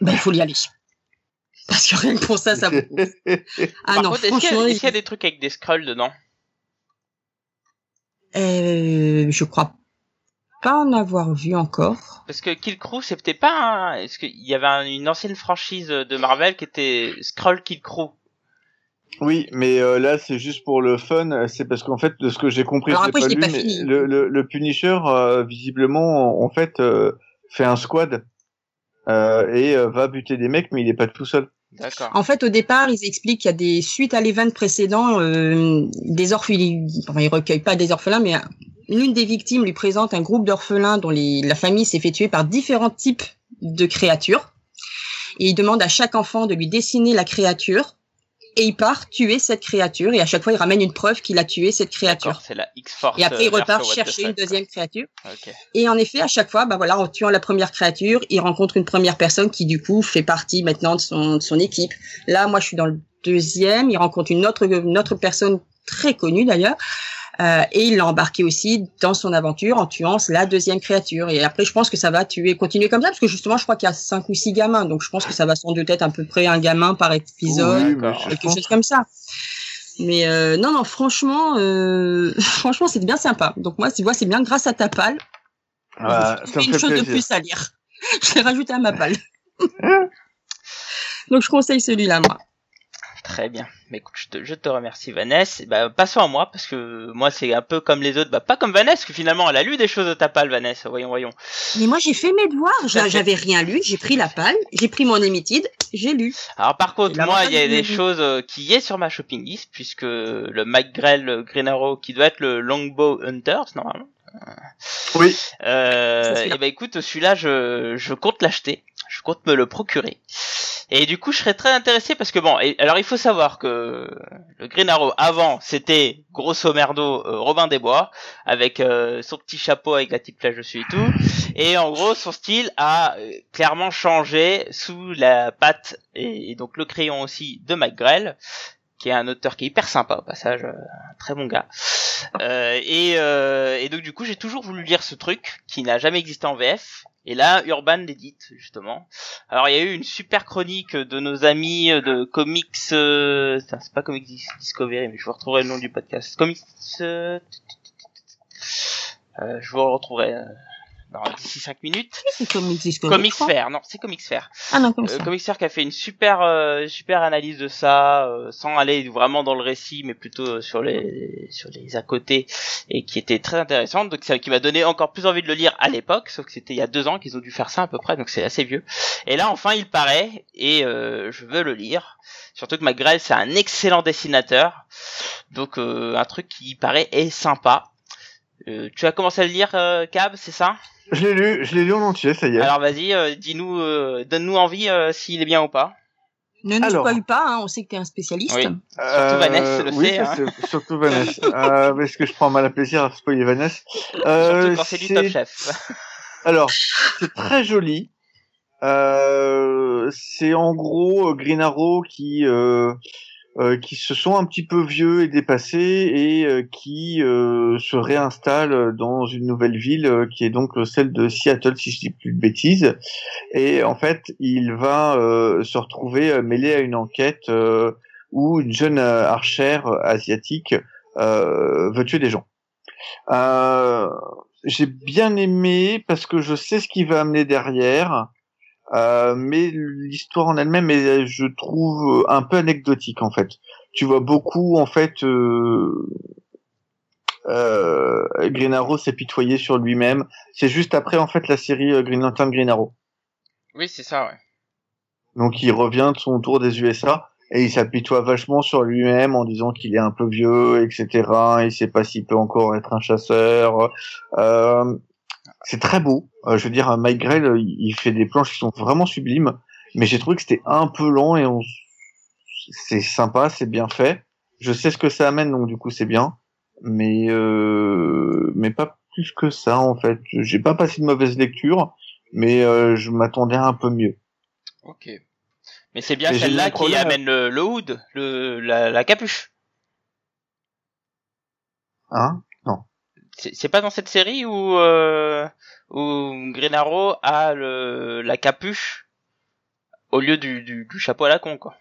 ben il faut y aller. Parce que rien que pour ça, ça vaut. Ah Par non, contre, est-ce qu'il y, a- est-ce qu'il y a des trucs avec des scrolls dedans? Euh, je crois pas en avoir vu encore. Parce que Kill Crew, c'est peut-être pas un... Est-ce qu'il y avait un- une ancienne franchise de Marvel qui était Scroll Kill Crew Oui, mais euh, là c'est juste pour le fun. C'est parce qu'en fait, de ce que j'ai compris, Alors après, pas mais le, le, le Punisher, euh, visiblement, en fait, euh, fait un squad euh, et euh, va buter des mecs, mais il est pas tout seul. D'accord. En fait, au départ, ils expliquent qu'il y a des suites à l'event précédent, euh, des orphelins. Enfin, ils recueillent pas des orphelins, mais l'une des victimes lui présente un groupe d'orphelins dont les, la famille s'est fait tuer par différents types de créatures. Et il demande à chaque enfant de lui dessiner la créature. Et il part tuer cette créature. Et à chaque fois, il ramène une preuve qu'il a tué cette créature. C'est la X-Force. Et après, il euh, repart chercher une deuxième créature. Et en effet, à chaque fois, bah voilà, en tuant la première créature, il rencontre une première personne qui du coup fait partie maintenant de son, de son équipe. Là, moi, je suis dans le deuxième. Il rencontre une autre, une autre personne très connue d'ailleurs. Euh, et il l'a embarqué aussi dans son aventure en tuant la deuxième créature. Et après, je pense que ça va tuer, continuer comme ça, parce que justement, je crois qu'il y a cinq ou six gamins, donc je pense que ça va sans doute être à peu près un gamin par épisode, Oui, quelque pense- chose comme ça. Mais euh, non, non, franchement, euh, franchement, c'est bien sympa. Donc moi, tu vois, c'est bien grâce à ta palle. Ah, ça une chose de plus à lire. Je l'ai rajouté à ma palle. Donc je conseille celui-là, moi. Très bien. Mais écoute, je te, je te remercie Vanessa. Et Bah, passons à moi, parce que moi c'est un peu comme les autres. Bah, pas comme Vanessa, que finalement elle a lu des choses de ta palle, Vanessa. Voyons, voyons. Mais moi, j'ai fait mes devoirs. J'avais rien lu. J'ai pris la palle. J'ai pris mon émitide. J'ai lu. Alors par contre, Et moi, il y a des choses euh, qui y est sur ma shopping list, puisque le Mike Grell euh, Green Arrow, qui doit être le Longbow Hunters, normalement. Oui. Euh, C'est celui-là. et ben écoute, celui-là, je, je compte l'acheter. Je compte me le procurer. Et du coup, je serais très intéressé parce que bon, alors il faut savoir que le Green Arrow avant, c'était grosso merdo euh, Robin des Bois avec euh, son petit chapeau avec la petite plage dessus et tout. Et en gros, son style a euh, clairement changé sous la patte et, donc le crayon aussi de Mike Grell, qui est un auteur qui est hyper sympa au passage, euh, un très bon gars. Euh, et, euh, et donc du coup, j'ai toujours voulu lire ce truc qui n'a jamais existé en VF. Et là, Urban l'édite justement. Alors il y a eu une super chronique de nos amis de Comics. Euh... C'est pas Comics Dis- Discovery, mais je vous retrouverai le nom du podcast. Comics. euh, euh, je vous retrouverai euh, dans d'ici 5 minutes. C'est Comics. Comics. Fair, non, c'est Comics Fair. Ah non, comme Euh, ça. Comics Fair qui a fait une super euh, super analyse de ça, euh, sans aller vraiment dans le récit, mais plutôt euh, sur les sur les à côté, et qui était très intéressante. Donc ça qui m'a donné encore plus envie de le lire à l'époque, sauf que c'était il y a deux ans qu'ils ont dû faire ça à peu près, donc c'est assez vieux. Et là enfin il paraît, et euh, je veux le lire. Surtout que McGrail c'est un excellent dessinateur, donc euh, un truc qui paraît est sympa. Euh, tu as commencé à le lire, euh, Cab, c'est ça? Je l'ai lu, je l'ai lu en entier, ça y est. Alors vas-y, euh, dis-nous, euh, donne-nous envie euh, s'il est bien ou pas. Ne nous spoil pas, hein, on sait que t'es un spécialiste. Oui. Surtout Vanessa le oui, sait, ça, hein. surtout Vanessa. euh, parce que je prends mal à plaisir à spoiler Vanessa. Euh, Surtout quand c'est du top chef. Alors, c'est très joli. Euh, c'est en gros Green Arrow qui euh, qui se sont un petit peu vieux et dépassés et euh, qui euh, se réinstallent dans une nouvelle ville euh, qui est donc celle de Seattle si je dis plus de bêtises. Et en fait, il va euh, se retrouver euh, mêlé à une enquête où une jeune archère asiatique veut tuer des gens. J'ai bien aimé parce que je sais ce qu'il va amener derrière, euh, mais l'histoire en elle-même est, je trouve, un peu anecdotique en fait. Tu vois beaucoup en fait. Euh, euh, Green Arrow s'épitoyer sur lui-même. C'est juste après en fait la série euh, Green Lantern Green Arrow. Oui, c'est ça, ouais. Donc il revient de son tour des USA et il s'apitoie vachement sur lui-même en disant qu'il est un peu vieux, etc. Il sait pas s'il peut encore être un chasseur. Euh, c'est très beau. Euh, je veux dire, Mike Grell, euh, il fait des planches qui sont vraiment sublimes, mais j'ai trouvé que c'était un peu lent et on... c'est sympa, c'est bien fait. Je sais ce que ça amène, donc du coup c'est bien, mais euh... mais pas plus que ça en fait. J'ai pas passé de mauvaise lecture, mais euh, je m'attendais à un peu mieux. Ok. Mais c'est bien celle-là qui problème. amène le, le hood, le, la, la capuche. Hein? C'est pas dans cette série où, euh, où Green Arrow a le, la capuche au lieu du, du, du chapeau à la con, quoi.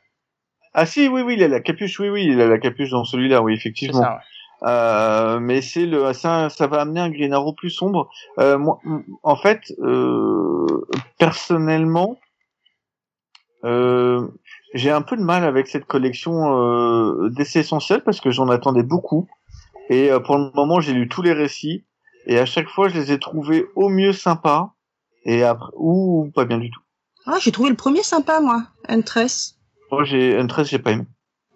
Ah si, oui, oui, il a la capuche, oui, oui, il a la capuche dans celui-là, oui, effectivement. ça, ouais. Euh, mais c'est le, ça, ça va amener un Green Arrow plus sombre. Euh, moi, en fait, euh, personnellement, j'ai un peu de mal avec cette collection euh, d'essais essentiels parce que j'en attendais beaucoup. Et euh, pour le moment, j'ai lu tous les récits et à chaque fois, je les ai trouvés au mieux sympas et après ou pas bien du tout. Ah, j'ai trouvé le premier sympa, moi. Huntress. Moi, j'ai un 13, j'ai pas aimé.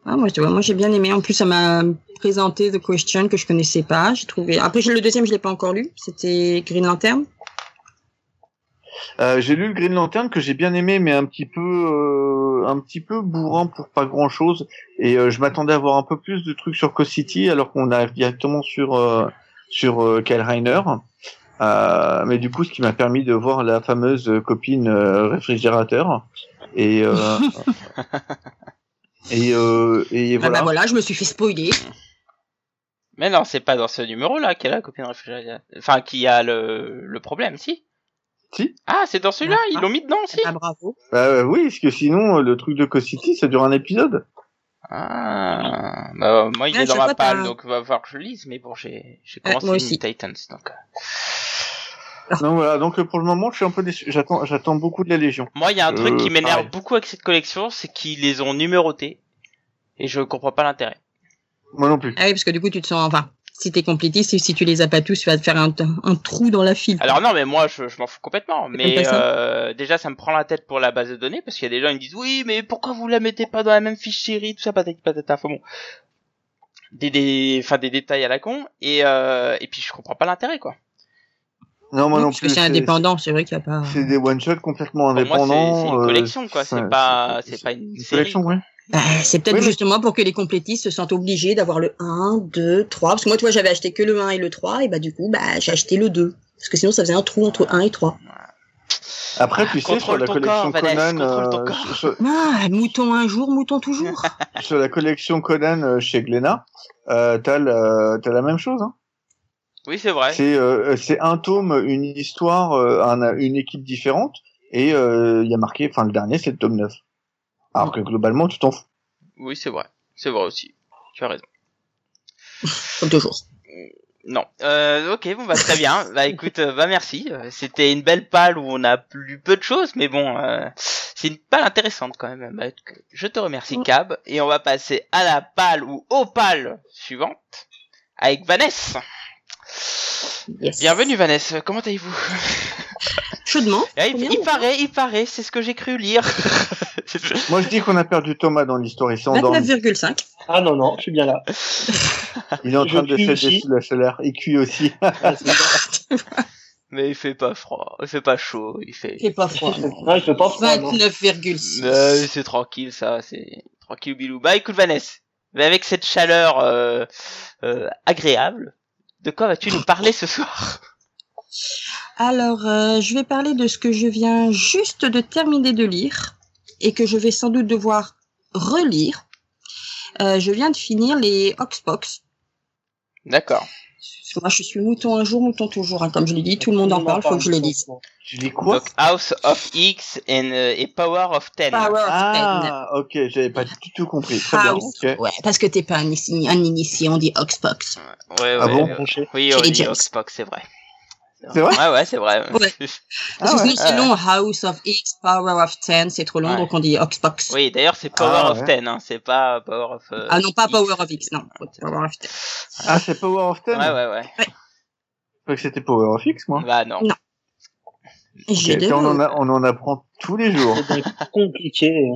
Ah, moi, j'ai bien aimé. En plus, ça m'a présenté The Question que je connaissais pas. J'ai trouvé. Après, j'ai- le deuxième, je l'ai pas encore lu. C'était Green Lantern. Euh, j'ai lu le Green Lantern que j'ai bien aimé, mais un petit peu, euh, un petit peu bourrant pour pas grand chose. Et euh, je m'attendais à voir un peu plus de trucs sur Coast City, alors qu'on arrive directement sur euh, sur euh, Kyle Reiner. Euh, mais du coup, ce qui m'a permis de voir la fameuse copine euh, réfrigérateur. Et euh, et euh, et Ah, voilà. bah voilà, je me suis fait spoiler. Mais non, c'est pas dans ce numéro-là qu'elle a la copine réfrigérateur. Enfin, qui a le, le problème, si. Si. Ah, c'est dans celui-là, ils l'ont mis dedans aussi. Ah, bravo. Bah, euh, oui, parce que sinon, euh, le truc de Coast City, ça dure un épisode. Ah, bah, moi il Ouais, est dans ma palle, donc va falloir que je lise, mais bon, j'ai commencé moi Teen aussi. Titans, donc. euh. Donc voilà, donc euh, pour le moment, je suis un peu déçu. J'attends, j'attends beaucoup de la Légion. Moi, il y a un truc Euh, qui m'énerve pareil. beaucoup avec cette collection, c'est qu'ils les ont numérotés, et je comprends pas l'intérêt. Moi non plus. Ah oui, parce que du coup, tu te sens, enfin, si t'es complétiste, si tu les as pas tous, tu vas te faire un, un trou dans la file. Alors non, mais moi, je, je m'en fous complètement. Mais euh, déjà, ça me prend la tête pour la base de données, parce qu'il y a des gens qui me disent, oui, mais pourquoi vous la mettez pas dans la même fiche série, tout ça, patati patata. Enfin bon, des, des, enfin des détails à la con, et euh, et puis je comprends pas l'intérêt, quoi. Non, moi Oui, non parce plus. que c'est indépendant, c'est vrai qu'il y a pas. C'est des one shots complètement indépendants. c'est une euh, collection, quoi. C'est pas, c'est pas une Une série. collection, ouais. Bah, c'est peut-être Oui, mais- justement pour que les complétistes se sentent obligés d'avoir le 1, 2, 3. Parce que moi, tu vois, j'avais acheté que le 1 et le 3, et bah, du coup, bah, j'ai acheté le 2. Parce que sinon, ça faisait un trou entre 1 et 3. Après, tu sais, sur la collection corps, Vanessa, Conan, ton euh, sur, Ah, mouton un jour, mouton toujours. sur la collection Conan euh, chez Glénat, euh, t'as la, t'as la même chose. Hein. Oui, c'est vrai. C'est, euh, c'est un tome, une histoire, euh, un- une équipe différente, et euh, il y a marqué, enfin le dernier, c'est le tome 9. Alors que globalement, tu t'en fous. Oui, c'est vrai. C'est vrai aussi. Tu as raison. Comme toujours. Non. Euh, ok, bon bah très bien. bah écoute, euh, bah merci. Euh, C'était une belle palle où on a lu peu de choses, mais bon, euh, c'est une palle intéressante quand même. Bah, je te remercie Cab et on va passer à la palle ou aux pales suivantes avec Vanessa. Yes. Bienvenue Vanessa. Comment allez-vous? Chaudement. Ah, il, il paraît, il paraît, c'est ce que j'ai cru lire. Moi, je dis qu'on a perdu Thomas dans l'histoire. Il s'est endormi. 29,5. Ah non, non, je suis bien là. Il est en Je train de aussi. sous la chaleur. Il cuit aussi. Ah, c'est ça. mais il fait pas froid, il fait pas chaud, il fait. C'est pas froid. non, il fait pas froid, non. 29,6. Euh, c'est tranquille, ça, c'est tranquille bilou. Bah écoute Vanessa, mais avec cette chaleur euh, euh, agréable, de quoi vas-tu nous parler ce soir Alors, euh, je vais parler de ce que je viens juste de terminer de lire et que je vais sans doute devoir relire. Euh, je viens de finir les Oxbox. D'accord. Parce que moi, je suis mouton un jour, mouton toujours. hein. Comme je l'ai dit, tout le monde en parle, faut que je les lise. Tu dis quoi Donc House of X and, euh, et Power of Ten. Power of Ten. Ah, ok, j'avais pas du tout compris. Très bien. Ouais, parce que t'es pas un, initié, un initié, on dit Oxbox. Ouais, ouais, Ah bon. Oui, on dit. Oxbox, c'est vrai. C'est vrai? Ouais, ouais, c'est vrai. Ouais. Parce Ah que ouais. sinon, c'est long, House of X, Power of Ten, c'est trop long, Ouais. donc on dit Oxbox. oui, d'ailleurs, c'est Power Ah, of ouais. Ten, hein, c'est pas Power of. euh, Ah non, pas X. Power of X, non. Power of Ten. Ah, c'est Power of Ten? Ouais, ouais, ouais. Je croyais que c'était Power of X, moi. Bah non. Non. J'ai Ok, deux- puis on, en a, on en apprend tous les jours. C'est compliqué.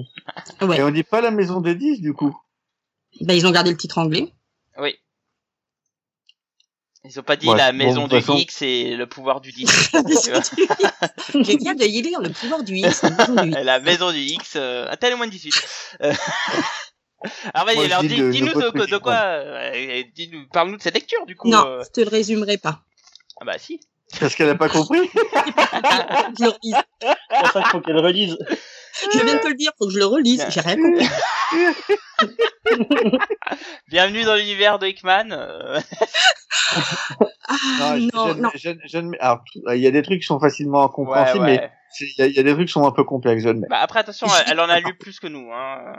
Ouais. Et on dit pas la maison des 10, du coup. Bah, ils ont gardé le titre anglais. Oui. Ils ont pas dit Ouais, la bon, maison de du façon- X et le pouvoir du 10. Je viens de y lire le pouvoir du X, la maison du X. la maison du X, euh, un tel moins de 18. Euh, Alors vas-y, alors dis- dis-nous de, quoi, euh, parle-nous de cette lecture du coup. Non, euh. je te le résumerai pas. Ah bah si. Parce qu'elle a pas compris. C'est pour ça qu'il faut qu'elle relise. Je viens de te le dire, faut que je le relise. J'ai rien compris. Bienvenue dans l'univers de Hickman. Ah, non, non. il y a des trucs qui sont facilement Ouais, incompréhensibles, ouais. mais il y, a- il y a des trucs qui sont un peu complexes. Bah après attention, elle, elle en a lu plus que nous. Hein.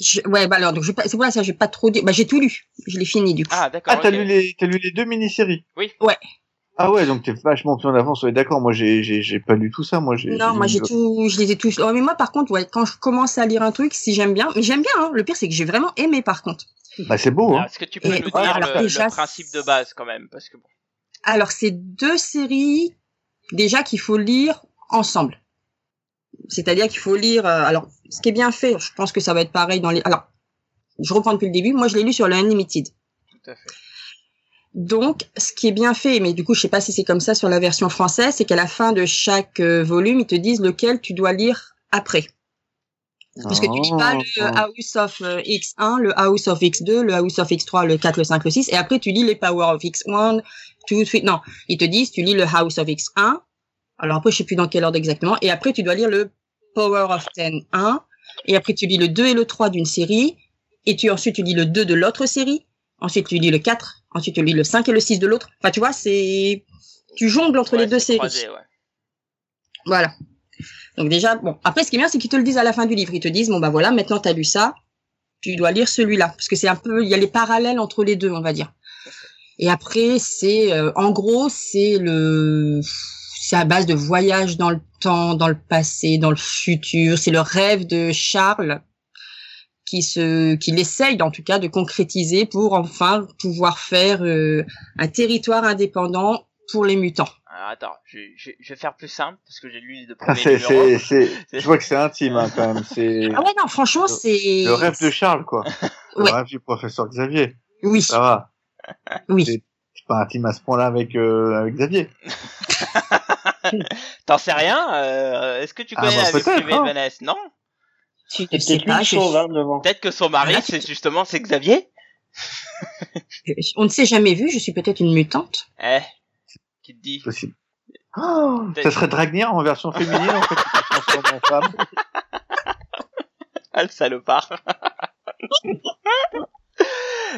Je- ouais, bah alors, donc, je vais pas- c'est pour ça que j'ai pas trop dit. Bah, j'ai tout lu. Je l'ai fini, du coup. Ah d'accord. Ah, t'as lu les, t'as lu les deux mini-séries? Ah ouais, donc t'es vachement plus en avance. Ouais, d'accord. Moi, j'ai, j'ai, j'ai pas lu tout ça. Moi, j'ai. Non, moi j'ai tout, je les ai tous. Oh, mais moi par contre, ouais, quand je commence à lire un truc, si j'aime bien, mais j'aime bien. Hein, le pire c'est que j'ai vraiment aimé par contre. Bah, c'est beau, hein. Alors, Est-ce que tu peux Et- nous ouais, dire alors le, déjà, le principe de base quand même Parce que bon. Alors c'est deux séries déjà qu'il faut lire ensemble. C'est-à-dire qu'il faut lire. euh, alors ce qui est bien fait, je pense que ça va être pareil dans les. Alors je reprends depuis le début. Moi je l'ai lu sur le Unlimited. Tout à fait. Donc, ce qui est bien fait, mais du coup, je sais pas si c'est comme ça sur la version française, c'est qu'à la fin de chaque euh, volume, ils te disent lequel tu dois lire après. Parce que tu lis pas le Ah. House of euh, X1, le House of X2, le House of X3, le 4, le 5, le 6, et après tu lis les Power of X1, 2, 3, non. Ils te disent, tu lis le House of X1, alors après, je sais plus dans quel ordre exactement, et après tu dois lire le Power of 10, 1, et après tu lis le 2 et le 3 d'une série, et tu ensuite tu lis le 2 de l'autre série, ensuite tu lis le 4, ensuite tu lis le 5 et le 6 de l'autre. Enfin, tu vois, c'est, tu jongles entre Ouais, les deux séries. croisé, ouais. Voilà. Donc déjà, bon. Après, ce qui est bien, c'est qu'ils te le disent à la fin du livre. Ils te disent, bon, bah voilà, maintenant t'as lu ça, tu dois lire celui-là. Parce que c'est un peu, il y a les parallèles entre les deux, on va dire. Et après, c'est, euh, en gros, c'est le, c'est à base de voyage dans le temps, dans le passé, dans le futur. C'est le rêve de Charles qui se, qu'il essaye, en tout cas, de concrétiser pour enfin pouvoir faire euh, un territoire indépendant pour les mutants. Alors, attends, je, je, je vais faire plus simple parce que j'ai lu les deux Ah, premiers c'est, numéros. c'est, c'est, je vois que c'est intime, hein, quand même. C'est Ah ouais, non, franchement, c'est... le rêve de Charles, quoi. Le Ouais. rêve du professeur Xavier. Oui, Ça va. oui. C'est pas intime à ce point-là avec, euh, avec Xavier. T'en sais rien euh, Est-ce que tu Ah, connais bah, la vie privée de hein. Vanessa? Non? Tu ne sais pas, hein. Peut-être que son mari, c'est justement c'est Xavier on ne s'est jamais vu, je suis peut-être une mutante. Eh, qui te dit Possible. Oh, ça serait Dragnir en version féminine, en fait, en femme. Ah, le salopard.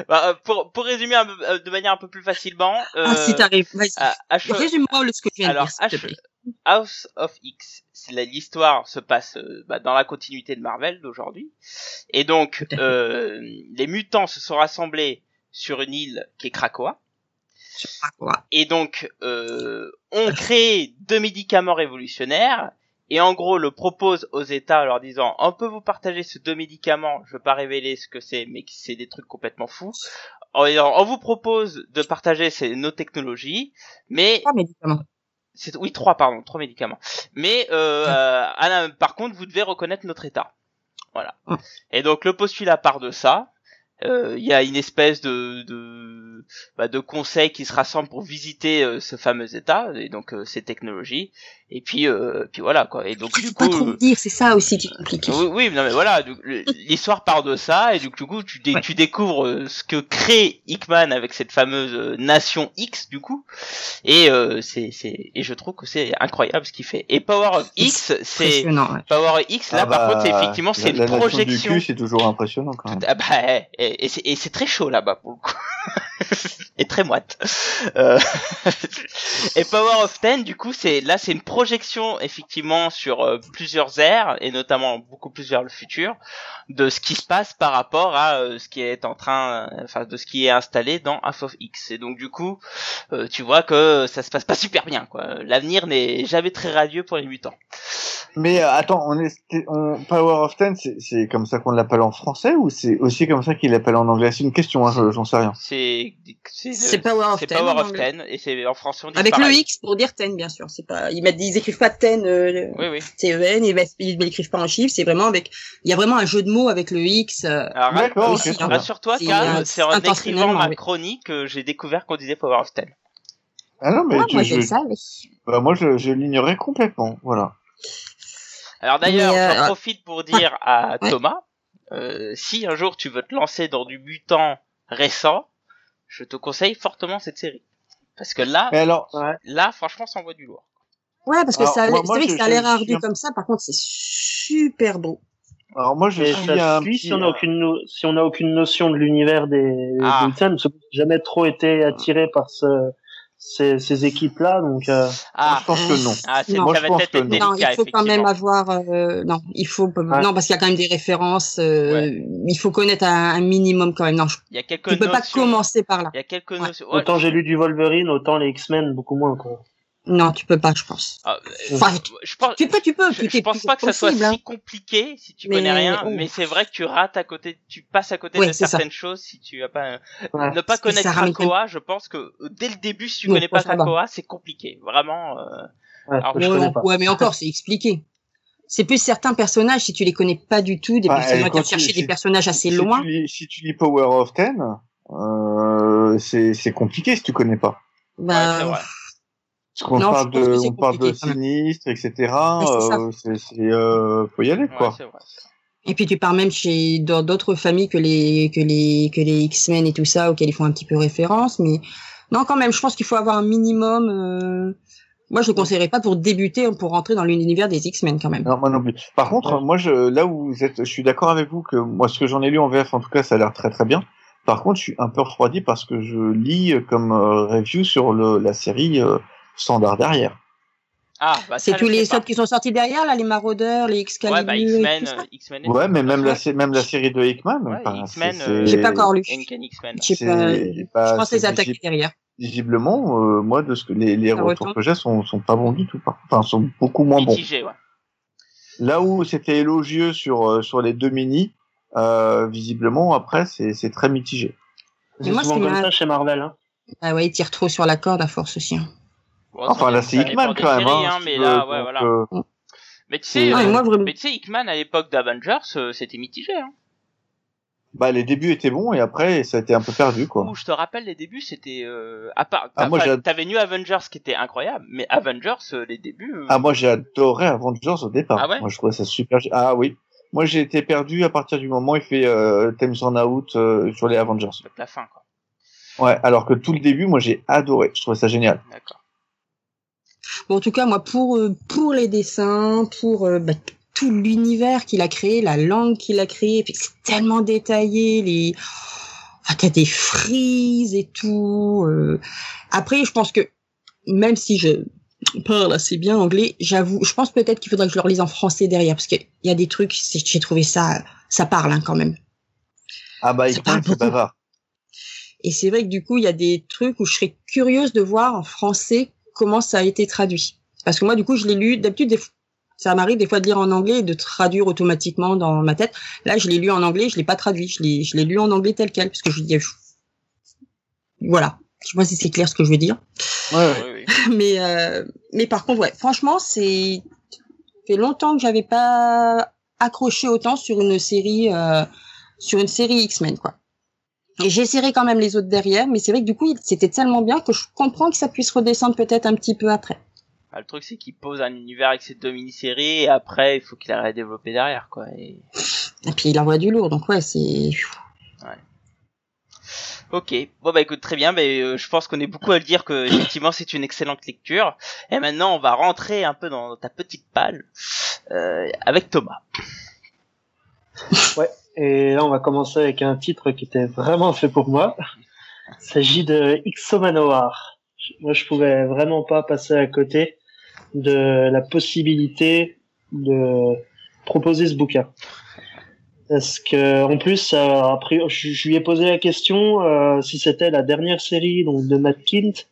Bah, euh, pour, pour résumer un euh, de manière un peu plus facilement, euh, ah, si t'arrives, vas-y. à che- Résume-moi le- ce que tu viens alors, de dire, H-. House of X, l'histoire se passe euh, bah, dans la continuité de Marvel d'aujourd'hui, et donc euh, les mutants se sont rassemblés sur une île qui est Krakoa, et donc euh, on crée deux médicaments révolutionnaires et en gros le propose aux États en leur disant on peut vous partager ces deux médicaments je veux pas révéler ce que c'est mais c'est des trucs complètement fous. En disant, on vous propose de partager ces, nos technologies mais Trois médicaments. c'est oui trois pardon trois médicaments. Mais euh, euh, par contre vous devez reconnaître notre État. Voilà. Et donc le postulat part de ça Euh, il y a une espèce de de, bah, de conseil qui se rassemble pour visiter euh, ce fameux état et donc euh, ces technologies et puis euh, puis voilà quoi et donc Tu du peux pas coup trop euh, dire, c'est ça aussi qui est compliqué. oui, oui, non mais voilà, l'histoire part de ça et du coup, du coup tu, dé- Ouais. tu découvres euh, ce que crée Hickman avec cette fameuse euh, nation X du coup et euh, c'est c'est et je trouve que c'est incroyable ce qu'il fait. Et Power of X, c'est ouais. Power X là Ah par bah, contre c'est effectivement c'est une projection. du cul, c'est toujours impressionnant, quand même. Ah bah, et, et c'est- très chaud là-bas pour le coup. et très moite. Euh, et Power of Ten, du coup, c'est là, c'est une projection effectivement sur euh, plusieurs ères et notamment beaucoup plus vers le futur de ce qui se passe par rapport à euh, ce qui est en train, de ce qui est installé dans Half of X. Et donc du coup, tu vois que ça se passe pas super bien. quoi. L'avenir n'est jamais très radieux pour les mutants. Mais attends, Power of Ten, c'est comme ça qu'on l'appelle en français ou c'est aussi comme ça qu'il l'appelle en anglais C'est une question, hein, je- j'en sais rien. C'est c'est C'est Power of c'est Ten Power en of anglais. Ten et c'est en français on dit Avec pareil. le X pour dire ten, bien sûr. C'est pas, ils mettent, ils écrivent pas ten, euh, Oui oui. T-E-N, ils, ils l'écrivent pas en chiffres, c'est vraiment avec, il y a vraiment un jeu de mots avec le X, euh, D'accord, hein. Rassure-toi, C'est, euh, c'est en écrivant ma chronique que j'ai découvert qu'on disait Power of Ten. Ah non, mais Ah, tu- moi, je savais. bah, moi, je, je l'ignorais complètement. Voilà. Alors d'ailleurs, euh, j'en profite pour dire à Ouais. Thomas, euh, si un jour tu veux te lancer dans du mutant récent, je te conseille fortement cette série. Parce que là, là, franchement, ça envoie du lourd. Ouais, parce que Alors, ça, a moi- l'air- moi, c'est vrai que ça a l'air ardu un- comme ça, par contre, c'est super beau. alors moi, je Et suis ça un suit petit, si on n'a aucune, no- si on n'a aucune notion de l'univers des Ah. des X-Men, parce que jamais trop été attiré par ce, ces, ces équipes-là. Donc, euh, Ah, je pense que non. ah c'est- Non, ça je va pense peut-être que non. délicat, non, il faut quand même avoir. euh, non, il faut. Ouais. Non, parce qu'il y a quand même des références. euh, Il faut connaître un, un minimum quand même. Non, je, Il y a quelques tu peux pas commencer par là. Il y a quelques Ouais. notions. Ouais, autant j'ai lu du Wolverine, autant les X-Men, beaucoup moins. Quoi. Non, tu peux pas, je pense. ah, euh, Enfin, je pense, tu peux, tu peux. je, tout je pense pas que ça soit hein. si compliqué si tu Mais- connais rien, oh. mais c'est vrai que tu rates à côté, tu passes à côté Ouais, de ça. certaines choses si tu as pas. Ouais. Ne pas connaître Krakoa, je pense que euh, dès le début, si tu Non, connais pas. Krakoa, c'est compliqué, vraiment. euh, Ouais, Alors, que je ouais, connais pas. ouais, mais encore, c'est expliqué. C'est plus certains personnages, si tu les connais pas du tout, des vont tu- chercher des personnages assez si loin. Tu lis, si tu lis Power of Ten, euh, c'est c'est compliqué si tu connais pas. ouais, Bah. Parce qu'on Non, parle de, on parle de sinistre, etc. c'est euh, c'est, c'est, euh, faut y aller, Ouais, quoi. c'est vrai. Et puis tu pars même chez dans d'autres familles que les que les que les X-Men et tout ça auxquels ils font un petit peu référence, mais non quand même, je pense qu'il faut avoir un minimum. euh, Moi, je le conseillerais pas pour débuter, pour rentrer dans l'univers des X-Men quand même. Non, moi non plus. Par contre, Ouais. moi, je, là où vous êtes, je suis d'accord avec vous que moi, ce que j'en ai lu en VF, en tout cas, ça a l'air très très bien. Par contre, je suis un peu refroidi parce que je lis comme euh, review sur le, la série euh, standard derrière. Ah, bah, C'est tous les autres qui sont sortis derrière, là, les Maraudeurs, les Excalibur. Ouais, bah, X-Men, euh, X-Men. Ouais, mais même la, même la série de Hickman. Ouais, enfin, X-Men, euh, J'ai pas encore lu. X-Men. Je sais c'est- pas. bah, je pense les attaquer visible- derrière. visiblement, euh, moi, de ce que les, les retours que j'ai sont, sont pas bons du tout. pas- Enfin, sont beaucoup moins bons. Mitigé, ouais. Là où c'était élogieux sur euh, sur les deux mini, euh, visiblement après c'est c'est très mitigé. C'est souvent qui comme ça chez Marvel. Hein. Ah ouais, ils tirent trop sur la corde à force aussi. hein. Bon, Enfin là c'est Hickman quand même. séries, hein, hein, si mais tu là, veux, ouais, donc, voilà. euh, Mais tu sais, euh, moi, vraiment. mais tu sais, Hickman à l'époque d'Avengers, euh, c'était mitigé. Hein. bah les débuts étaient bons et après ça a été un peu perdu quoi. Où je te rappelle, les débuts, c'était euh, à part. Ah, moi, T'avais New Avengers qui était incroyable, mais Avengers, euh, les débuts. euh, Ah moi j'ai adoré Avengers au départ. Ah ouais? Moi je trouvais ça super. Ah oui. Moi j'ai été perdu à partir du moment où il fait euh, Thames on Out euh, sur les Avengers. la fin, quoi. Ouais. Alors que tout le début moi j'ai adoré. Je trouvais ça génial. D'accord. Bon, en tout cas, moi, pour euh, pour les dessins, pour euh, bah, tout l'univers qu'il a créé, la langue qu'il a créée, puis c'est tellement détaillé, les ah, t'as des frises et tout. euh. Après, je pense que même si je parle assez bien anglais, j'avoue, je pense peut-être qu'il faudrait que je le relise en français derrière, parce qu'il y a des trucs, j'ai trouvé ça, ça parle hein, quand même. Ah bah Ça Hickman parle c'est bavard. Et c'est vrai que du coup, il y a des trucs où je serais curieuse de voir en français comment ça a été traduit. Parce que moi, du coup, je l'ai lu, d'habitude, des ça m'arrive des fois de lire en anglais et de traduire automatiquement dans ma tête. Là, je l'ai lu en anglais, je l'ai pas traduit, je l'ai, je l'ai lu en anglais tel quel, parce que je dis, voilà. Je sais pas si c'est clair ce que je veux dire. Ouais. Mais, euh, mais par contre, ouais, franchement, c'est, ça fait longtemps que j'avais pas accroché autant sur une série, euh, sur une série X-Men, quoi. Et j'essaierai quand même les autres derrière, mais c'est vrai que du coup, c'était tellement bien que je comprends que ça puisse redescendre peut-être un petit peu après. Ah, le truc, c'est qu'il pose un univers avec ses deux mini-séries, et après, il faut qu'il arrête de développer derrière, quoi. Et... Et puis, il envoie du lourd, donc ouais, c'est, Ok, bon bah écoute très bien, euh, je pense qu'on est beaucoup à le dire que effectivement c'est une excellente lecture. Et maintenant on va rentrer un peu dans ta petite palle euh, avec Thomas. Et là, on va commencer avec un titre qui était vraiment fait pour moi. Il s'agit de Ixomanoir. Moi, je pouvais vraiment pas passer à côté de la possibilité de proposer ce bouquin. Parce que, en plus, après, je, lui ai posé la question euh, si c'était la dernière série donc de Matt Kint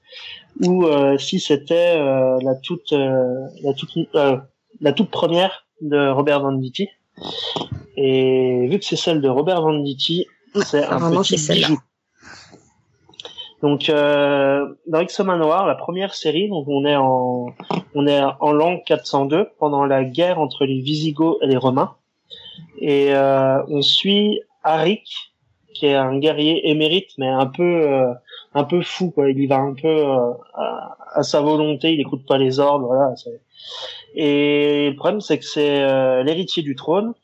ou euh, si c'était euh, la toute la toute la toute première de Robert Venditti. Et vu que c'est celle de Robert Venditti, c'est un petit bijou. Donc euh, dans X-Men Noir, la première série, donc on est en on est en l'an 402 pendant la guerre entre les Visigoths et les Romains, et euh, on suit Arik qui est un guerrier émérite mais un peu euh, un peu fou quoi. Il y va un peu euh, à, à sa volonté, il écoute pas les ordres, voilà. c'est- Et le problème c'est que c'est euh, l'héritier du trône.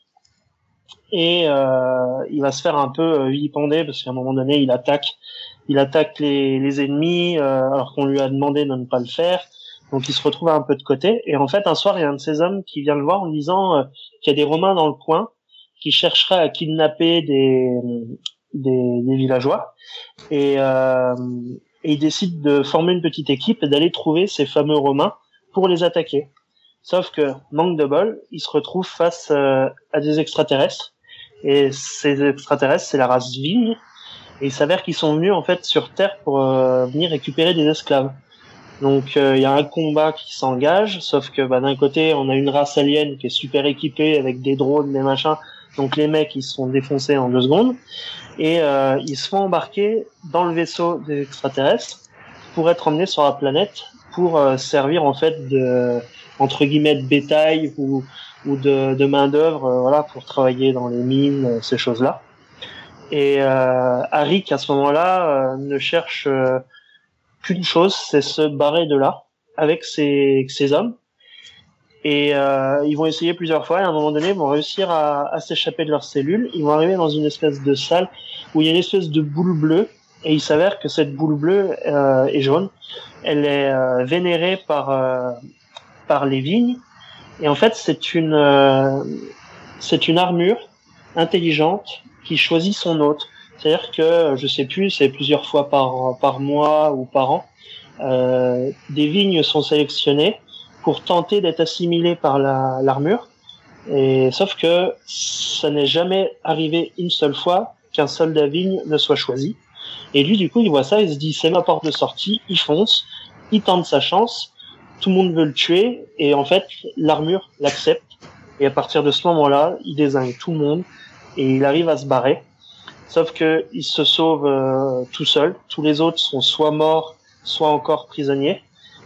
Et euh, il va se faire un peu euh, vilipender parce qu'à un moment donné il attaque il attaque les, les ennemis alors qu'on lui a demandé de ne pas le faire. Donc il se retrouve un peu de côté. Et en fait un soir il y a un de ces hommes qui vient le voir en disant qu'il y a des romains dans le coin qui chercheraient à kidnapper des des, villageois. Et il décide de former une petite équipe et d'aller trouver ces fameux Romains pour les attaquer. Sauf que, manque de bol, il se retrouve face euh, à des extraterrestres. Et ces extraterrestres, c'est la race Vigne. Et il s'avère qu'ils sont venus en fait sur Terre pour euh, venir récupérer des esclaves. Donc euh, il y a un combat qui s'engage, sauf que bah, d'un côté on a une race alien qui est super équipée avec des drones, des machins. Donc les mecs ils se sont défoncés en deux secondes et ils se font embarquer dans le vaisseau des extraterrestres pour être emmenés sur la planète pour servir en fait de entre guillemets de bétail ou, ou de, de main d'œuvre, euh, voilà, pour travailler dans les mines, euh, ces choses-là. Et euh, Arik à ce moment-là euh, ne cherche qu'une chose, c'est se barrer de là avec ses, ses hommes. Et euh, ils vont essayer plusieurs fois et à un moment donné, ils vont réussir à, à s'échapper de leur cellule. Ils vont arriver dans une espèce de salle où il y a une espèce de boule bleue et il s'avère que cette boule bleue euh, et jaune, elle est vénérée par par les vignes. Et en fait, c'est une, euh, c'est une armure intelligente qui choisit son hôte. C'est-à-dire que, je sais plus, c'est plusieurs fois par, par mois ou par an, euh, des vignes sont sélectionnées pour tenter d'être assimilées par la, l'armure. Et sauf que ça n'est jamais arrivé une seule fois qu'un soldat vigne ne soit choisi. Et lui, du coup, il voit ça, il se dit, c'est ma porte de sortie, il fonce, il tente sa chance, tout le monde veut le tuer et en fait l'armure l'accepte et à partir de ce moment-là, il désigne tout le monde et il arrive à se barrer. Sauf que il se sauve euh, tout seul. Tous les autres sont soit morts, soit encore prisonniers.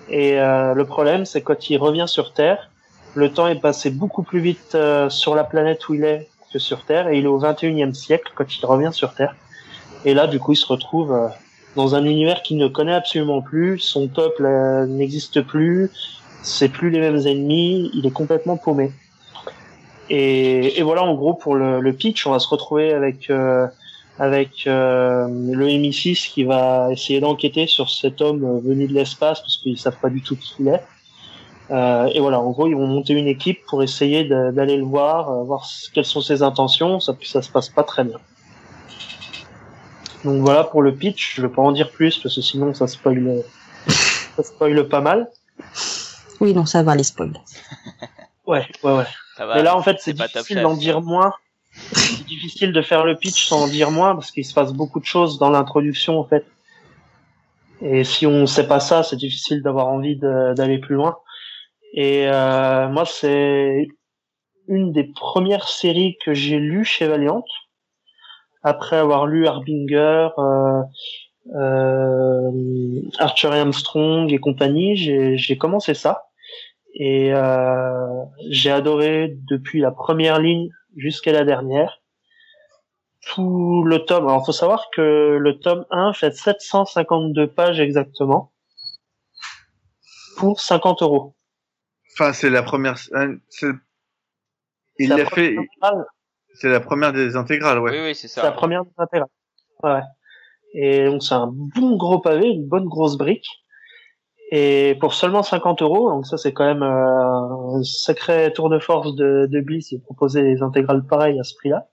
Et euh, le problème, c'est quand il revient sur Terre, le temps est passé beaucoup plus vite euh, sur la planète où il est que sur Terre, et il est au 21e siècle quand il revient sur Terre. Et là, du coup, il se retrouve dans un univers qu'il ne connaît absolument plus. Son peuple euh, n'existe plus. C'est plus les mêmes ennemis. Il est complètement paumé. Et, voilà, en gros, pour le, pitch, on va se retrouver avec euh, avec euh, le MI6 qui va essayer d'enquêter sur cet homme venu de l'espace parce qu'ils savent pas du tout qui il est. Euh, et voilà, en gros, ils vont monter une équipe pour essayer d'aller le voir, voir quelles sont ses intentions. Ça, ça se passe pas très bien. Donc voilà pour le pitch. Je vais pas en dire plus parce que sinon ça spoil, ça spoil pas mal. Oui, non, ça va les spoils. Ouais, ouais, ouais. Mais là, en fait, c'est difficile d'en dire moins. C'est difficile de faire le pitch sans en dire moins parce qu'il se passe beaucoup de choses dans l'introduction, en fait. Et si on sait pas ça, c'est difficile d'avoir envie d'aller plus loin. Et euh, moi, c'est une des premières séries que j'ai lues chez Valiant après avoir lu Harbinger, euh, euh, Archer et Armstrong et compagnie, j'ai commencé ça et euh, j'ai adoré depuis la première ligne jusqu'à la dernière. Tout le tome. Alors, faut savoir que le tome 1 fait 752 pages exactement pour 50 euros. Enfin, c'est la première. Il l'a fait. C'est la première des intégrales, ouais. Oui, oui, c'est ça. C'est la première des intégrales. Ouais. Et donc c'est un bon gros pavé, une bonne grosse brique. Et pour seulement 50 euros, donc ça c'est quand même euh, un sacré tour de force de, de Bliss de proposer des intégrales pareilles à ce prix-là.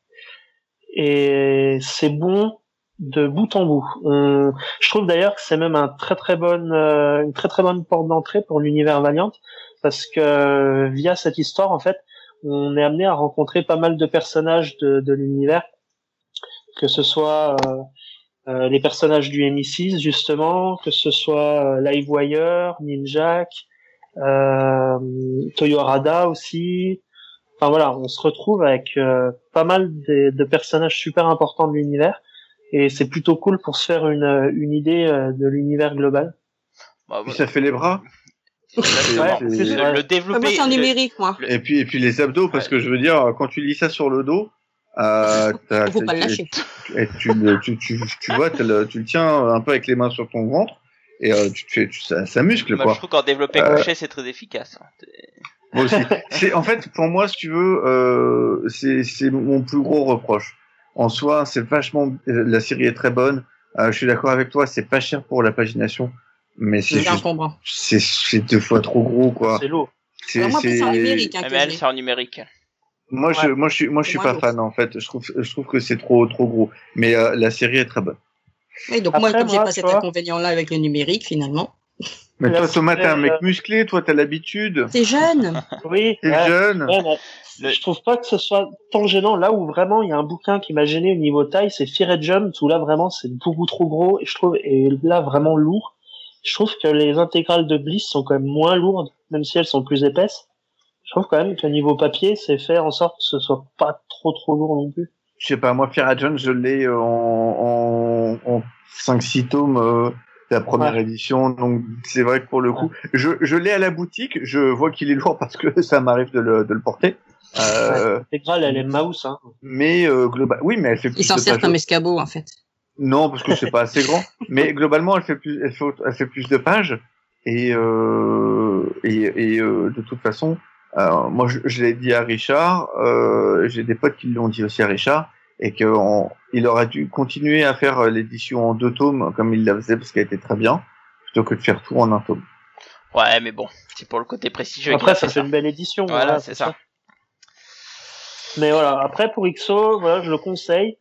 Et c'est bon de bout en bout. je trouve d'ailleurs que c'est même un très très bonne, euh, une très très bonne porte d'entrée pour l'univers Valiant, parce que via cette histoire en fait, on est amené à rencontrer pas mal de personnages de, de l'univers, que ce soit euh, euh les personnages du MI6 justement, que ce soit euh, Livewire, Ninjak, euh, Toyo Arada aussi. Enfin voilà, on se retrouve avec euh, pas mal de, de, personnages super importants de l'univers et c'est plutôt cool pour se faire une, une idée de l'univers global. Bah, ça fait les bras? Le, le, développer. Moi, en numérique, moi. Et puis, et puis les abdos, parce que je veux dire, quand tu lis ça sur le dos, euh, faut pas le lâcher. Et, tu, tu, tu, tu, vois, tu le tiens un peu avec les mains sur ton ventre et euh, tu te fais, ça, ça muscle moi, quoi. Je trouve qu'en développé euh... couché, c'est très efficace. Hein. Moi aussi. c'est en fait pour moi, si tu veux, euh, c'est mon plus gros reproche. En soi, c'est vachement, la série est très bonne. Euh, je suis d'accord avec toi, c'est pas cher pour la pagination mais c'est deux fois trop gros quoi. C'est lourd. C'est en numérique. Hein, c'est en numérique. Moi je moi je suis moi je suis pas fan en fait. Je trouve je trouve que c'est trop trop gros. Mais euh, la série est très bonne. Oui, donc moi, Après, comme j'ai moi, pas cet vois- inconvénient-là avec le numérique, finalement. Mais toi, Thomas, t'es un mec euh, musclé, toi, t'as l'habitude. T'es jeune. Oui, T'es ouais, jeune. ouais, Le- je trouve pas que ce soit tant gênant. Là où vraiment il y a un bouquin qui m'a gêné au niveau taille, c'est Fear and Jump, où là vraiment c'est beaucoup trop gros et je trouve et là vraiment lourd. Je trouve que les intégrales de Bliss sont quand même moins lourdes, même si elles sont plus épaisses. Je trouve quand même qu'au niveau papier, c'est fait en sorte que ce soit pas trop trop lourd non plus. Je sais pas, moi, Fear John, je l'ai en, en, en 5-6 tomes euh, de la première Ouais. édition, donc c'est vrai que pour le coup, je, je l'ai à la boutique, je vois qu'il est lourd parce que ça m'arrive de le, de le porter. Euh, L'intégrale, elle est mouse, hein. Mais euh, global, oui, mais elle fait plus Il s'en sert comme escabeau, en fait. Non, parce que c'est pas assez grand. Mais globalement, elle fait plus, elle fait, elle fait plus de pages. Et euh, et, et euh, de toute façon, euh, moi, je, je l'ai dit à Richard. Euh, J'ai des potes qui l'ont dit aussi à Richard, et qu'il aurait dû continuer à faire l'édition en deux tomes comme il la faisait parce qu'elle était très bien, plutôt que de faire tout en un tome. Ouais, mais bon, c'est pour le côté prestigieux. Après, ça fait une belle édition. Voilà, c'est ça. Mais voilà, après pour XO, voilà, je le conseille,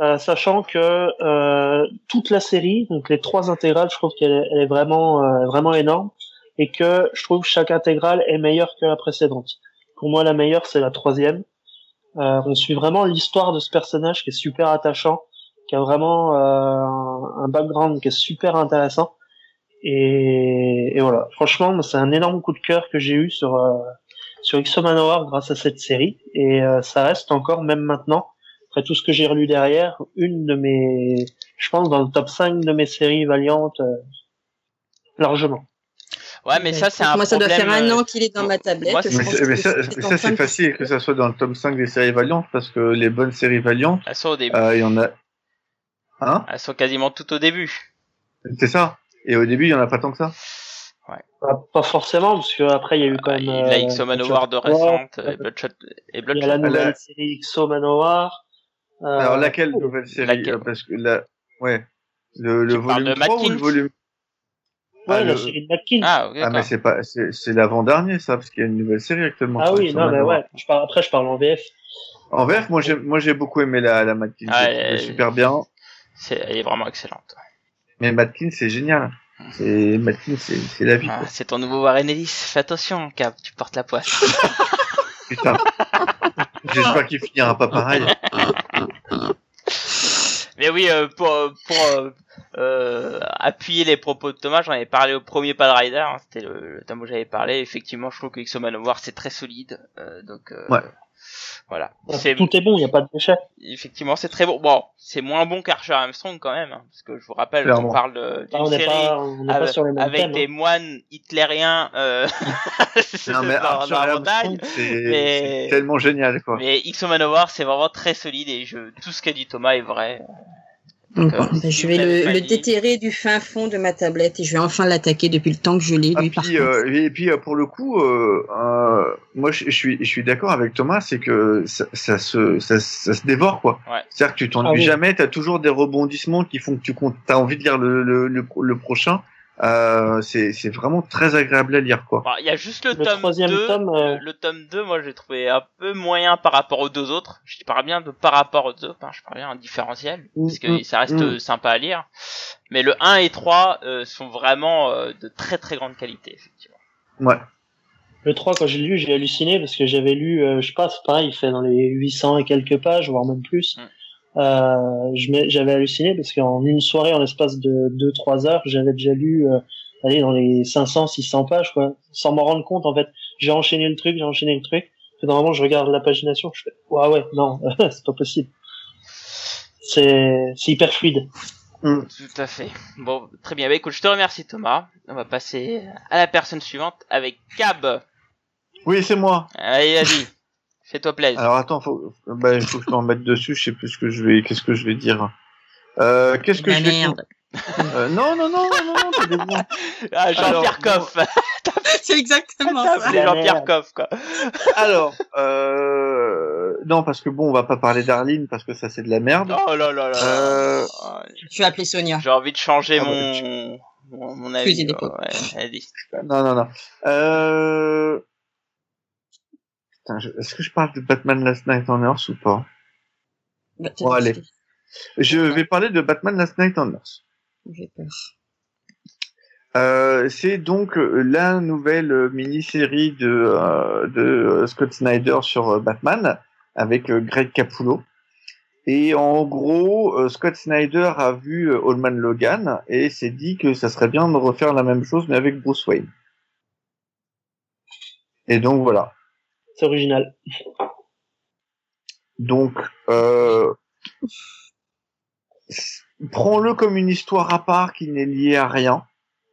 euh, sachant que euh, toute la série, donc les trois intégrales, je trouve qu'elle est, vraiment euh, vraiment énorme et que je trouve que chaque intégrale est meilleure que la précédente. Pour moi, la meilleure c'est la troisième. Euh, on suit vraiment l'histoire de ce personnage qui est super attachant, qui a vraiment euh, un, un background qui est super intéressant. Et, et voilà, franchement, c'est un énorme coup de cœur que j'ai eu sur euh, sur XO Manowar grâce à cette série et ça reste encore même maintenant après tout ce que j'ai relu derrière une de mes je pense dans le top 5 de mes séries valiantes euh, largement Ouais, mais ça, c'est un Moi, ça doit faire un euh, an qu'il est dans ma tablette. moi, je c'est- Mais, pense ça, c'est ça, facile que ça soit dans le tome 5 des séries Valiantes parce que les bonnes séries Valiantes, Elles sont au début. euh, il y en a. Hein? Elles sont quasiment toutes au début. C'est ça. Et au début, il y en a pas tant que ça? Pas- pas forcément parce que après il y a eu quand Ah, même il a euh, XO Manowar de récente et Bloodshot et il y a Bloodshot. la nouvelle La- série XO Manowar euh, Alors laquelle nouvelle série laquelle euh, Parce que la, ouais, le, le volume de 3 ou le Matkins volume ouais Ah, la le- série de McKin ah, Ah, Ah mais c'est pas, c'est c'est l'avant-dernier ça, parce qu'il y a une nouvelle série actuellement. sur oui non mais ouais je parle après je parle en VF En VF, moi j'ai, moi j'ai beaucoup aimé la, la Matkins, Ah, trouvé elle- super bien. C'est, elle est vraiment excellente. Mais Matkins c'est génial. C'est Matkins, c'est, c'est la vie. Ah, c'est ton nouveau Warren Ellis. Fais attention, Cap, tu portes la poisse. Putain. J'espère qu'il finira pas pareil. Mais oui, euh, pour, pour euh, euh, appuyer les propos de Thomas, j'en avais parlé au premier Pad Rider, hein, c'était le, le thème où j'avais parlé. Effectivement, je trouve que XO Manowar c'est très solide, euh, donc euh, Ouais. Voilà. C'est tout est bon il y a pas de déchets effectivement c'est très bon. Bon, c'est moins bon qu'Archer Armstrong quand même, hein, parce que je vous rappelle Clairement. qu'on parle de- Ah, d'une on série pas on n'est pas avec, sur les mêmes avec thèmes des hein. moines hitlériens euh, Non mais la Armstrong, montagne. c'est, mais- c'est tellement génial quoi. Mais XO Manowar c'est vraiment très solide et je, tout ce qu'a dit Thomas est vrai. Bon, euh, ben, si je vais le, le déterrer du fin fond de ma tablette et je vais enfin l'attaquer depuis le temps que je l'ai, Ah, lui, par puis, euh, et puis euh, pour le coup, euh, euh, moi je, je suis, je suis d'accord avec Thomas, c'est que ça, ça se, ça, ça se dévore quoi. Ouais. C'est-à-dire que tu t'ennuies Ah oui. jamais, t'as toujours des rebondissements qui font que tu comptes, t'as envie de lire le, le, le, le prochain. Euh, c'est, c'est vraiment très agréable à lire quoi. Bon, Il y a juste le, Le tome troisième 2. tome, euh, Le, tome 2, moi, j'ai trouvé un peu moyen par rapport aux deux autres. Je parle bien de par rapport aux deux autres, hein, je parle bien un différentiel, Mm, parce que mm, ça reste mm. euh, sympa à lire. Mais le 1 et 3 euh, sont vraiment euh, de très très grande qualité, effectivement. Ouais. Le 3, quand j'ai lu, j'ai halluciné parce que j'avais lu, euh, je sais pas, c'est pareil, il fait dans les 800 et quelques pages, voire même plus. Mm. Euh, j'avais halluciné parce qu'en une soirée, en l'espace de 2-3 heures, j'avais déjà lu, euh, allez, dans les 500, 600 pages, quoi, sans m'en rendre compte, en fait. J'ai enchaîné le truc, j'ai enchaîné le truc. Et normalement, je regarde la pagination, je fais, ouais, ouais, non, c'est pas possible. C'est, c'est hyper fluide. Tout à fait. Bon, très bien. Bah, écoute, je te remercie Thomas. On va passer à la personne suivante avec Cab. Oui, c'est moi. Allez, vas-y. Fais-toi plaisir. Alors attends, faut, bah, il faut que je m'en mette dessus. Je sais plus ce que je vais, qu'est-ce que je vais dire. Euh, qu'est-ce que La je vais merde. Euh, non, non, non, non, non, non, t'as des bons. Ah, Jean-Pierre Coff. C'est exactement Ça, ça. c'est Jean-Pierre. Coff, quoi. Alors, euh, non, parce que bon, on va pas parler d'Arline parce que ça c'est de la merde. Oh là là là. Euh. Je vais appeler Sonia. J'ai envie de changer Ah bah, mon... mon, mon avis. Ouais, vas-y. Non, non, non. Euh... Est-ce que je parle de Batman Last Night on Earth ou pas? Bah, Bon, allez. Je vais parler de Batman Last Night on Earth. J'ai peur. Euh, c'est donc euh, la nouvelle euh, mini-série de, euh, de Scott Snyder sur Batman avec Greg Capullo. Et en gros, Scott Snyder a vu euh, Old Man Logan et s'est dit que ça serait bien de refaire la même chose mais avec Bruce Wayne. Et donc voilà. C'est original. Donc, euh, prends-le comme une histoire à part qui n'est liée à rien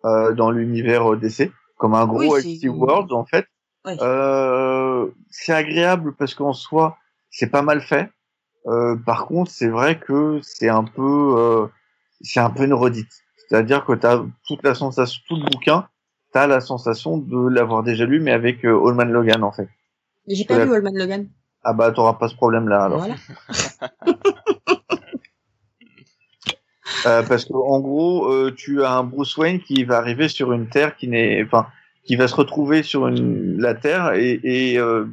euh, dans l'univers euh, DC, comme un gros Oui, Empty World en fait. Ouais. Euh, c'est agréable parce qu'en soi, c'est pas mal fait. Euh, par contre, c'est vrai que c'est un peu, euh, c'est un peu une redite. C'est-à-dire que t'as toute la sensation, tout le bouquin, t'as la sensation de l'avoir déjà lu, mais avec euh, Old Man Logan en fait. J'ai pas vu Old Man Logan. Ah bah t'auras pas ce problème-là alors. Voilà. Euh, parce que en gros, euh, tu as un Bruce Wayne qui va arriver sur une terre qui n'est, enfin, qui va se retrouver sur une la terre et, et euh,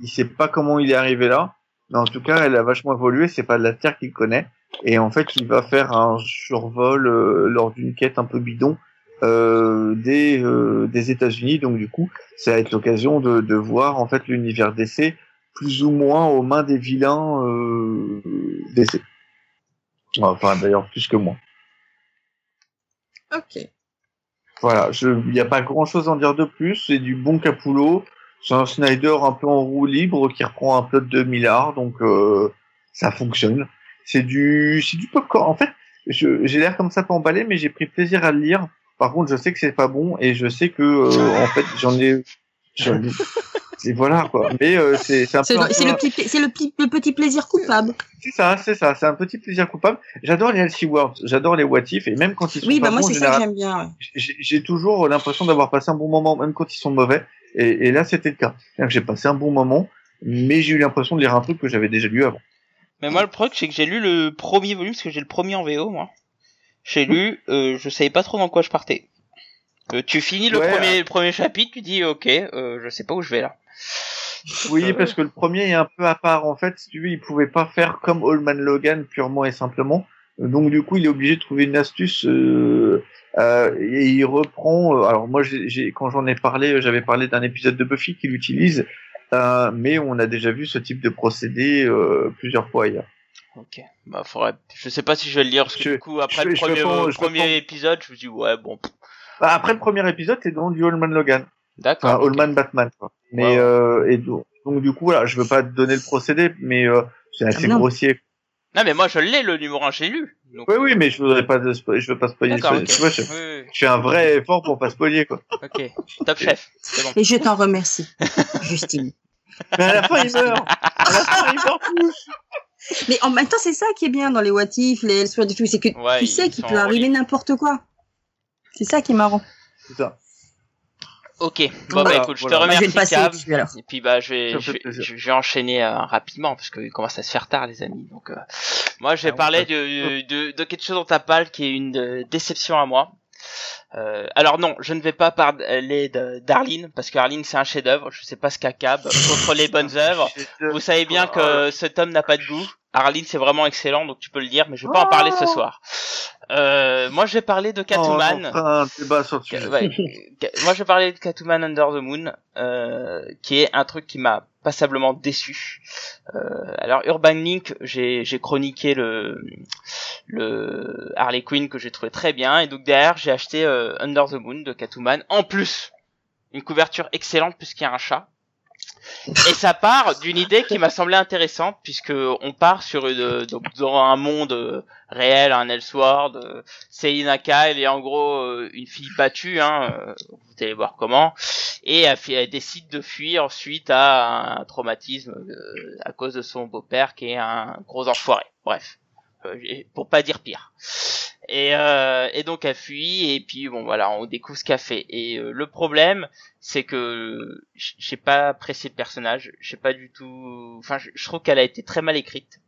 il sait pas comment il est arrivé là. Mais en tout cas, elle a vachement évolué. C'est pas de la terre qu'il connaît. Et en fait, il va faire un survol euh, lors d'une quête un peu bidon euh, des euh, des États-Unis. Donc du coup, ça va être l'occasion de, de voir en fait l'univers DC plus ou moins aux mains des vilains euh, DC. Enfin, d'ailleurs, plus que moi. Ok. Voilà, il n'y a pas grand chose à en dire de plus. C'est du bon Capullo. C'est un Snyder un peu en roue libre qui reprend un plot de milliards, donc euh, ça fonctionne. C'est du, c'est du popcorn. En fait, j'ai l'air comme ça pas emballé, mais j'ai pris plaisir à le lire. Par contre, je sais que c'est pas bon et je sais que euh, en fait j'en ai, j'en ai- et voilà quoi. Mais euh, c'est, c'est le, c'est peu- le petit, c'est le petit, le petit plaisir coupable. c'est ça, c'est ça, c'est un petit plaisir coupable. J'adore les LC Worlds, j'adore les What If et même quand ils sont Oui, pas bah moi c'est ça que j'aime bien. ouais. j'ai j'ai toujours l'impression d'avoir passé un bon moment, même quand ils sont mauvais. Et, et là, c'était le cas. C'est-à-dire que j'ai passé un bon moment, mais j'ai eu l'impression de lire un truc que j'avais déjà lu avant. Mais moi, le truc, c'est que j'ai lu le premier volume, parce que j'ai le premier en VO, moi. J'ai lu, euh, je savais pas trop dans quoi je partais. Euh, tu finis le Ouais, premier, le premier chapitre, tu dis, ok, euh, je sais pas où je vais là. Oui, parce que le premier est un peu à part. En fait, si tu veux, il pouvait pas faire comme Old Man Logan purement et simplement. Donc du coup, il est obligé de trouver une astuce euh, euh, et il reprend. euh, alors moi, j'ai, quand j'en ai parlé, j'avais parlé d'un épisode de Buffy qu'il utilise, euh, mais on a déjà vu ce type de procédé euh, plusieurs fois ailleurs. Ok. Bah, faudrait, je sais pas si je vais le lire, parce que Je- du coup, après je- le premier, pense- épisode, je me dis, ouais, bon, Bah, après le premier épisode, c'est dans du Old Man Logan. d'accord. Enfin, Batman. Quoi. Mais euh, et donc, donc, du coup voilà, je veux pas te donner le procédé, mais euh, c'est assez non. grossier. Non, mais moi, je l'ai, le numéro 1, j'ai lu. Donc, Oui oui, mais je voudrais pas, je veux pas spoiler. D'accord, ok. Tu vois, je, Oui, oui, je fais un vrai effort pour pas spoiler quoi. ok. Top chef. Bon. Et je t'en remercie, Justine. Mais à la fin il meurt. À la fin il meurt tous. Mais en même temps, c'est ça qui est bien dans les what if, les Elseworlds et tout, c'est que Ouais, tu sais qu'il peut arriver n'importe quoi. C'est ça qui est marrant. C'est ça. Ok. Bon, Voilà, bah, écoute, je te voilà. Bah, je vais remercie, passer Cab. alors. Et puis bah je vais je, je- je enchaîner euh, rapidement parce qu'il commence à se faire tard les amis. Donc euh, moi je vais Ah, parler de, de de quelque chose dont t'as parlé qui est une euh, déception à moi. Euh, alors non, je ne vais pas parler de- d'Arline parce qu'Arline c'est un chef-d'œuvre. Je sais pas ce qu'a Cab contre les bonnes œuvres. Vous savez bien que ce tome n'a pas de goût. Arline c'est vraiment excellent donc tu peux le dire mais je vais pas en parler ce soir. Euh, moi je vais parler de Catwoman. Oh, un débat sur le ouais, moi je vais parler de Catwoman Under the Moon, euh, qui est un truc qui m'a passablement déçu. Euh, alors Urban Link, j'ai j'ai chroniqué le le Harley Quinn que j'ai trouvé très bien, et donc derrière j'ai acheté euh, Under the Moon de Catwoman. En plus, une couverture excellente puisqu'il y a un chat. Et ça part d'une idée qui m'a semblé intéressante puisque on part sur une donc dans un monde euh, réel, un Elseworld. Euh, Selina Kyle est en gros euh, une fille battue, hein, euh, vous allez voir comment, et elle, elle décide de fuir suite à un traumatisme euh, à cause de son beau-père qui est un gros enfoiré. Bref, Euh, pour pas dire pire. Et, euh, et donc elle fuit et puis bon voilà on découvre ce qu'elle fait. Et euh, le problème c'est que j'ai pas apprécié le personnage, j'ai pas du tout, enfin je, je trouve qu'elle a été très mal écrite.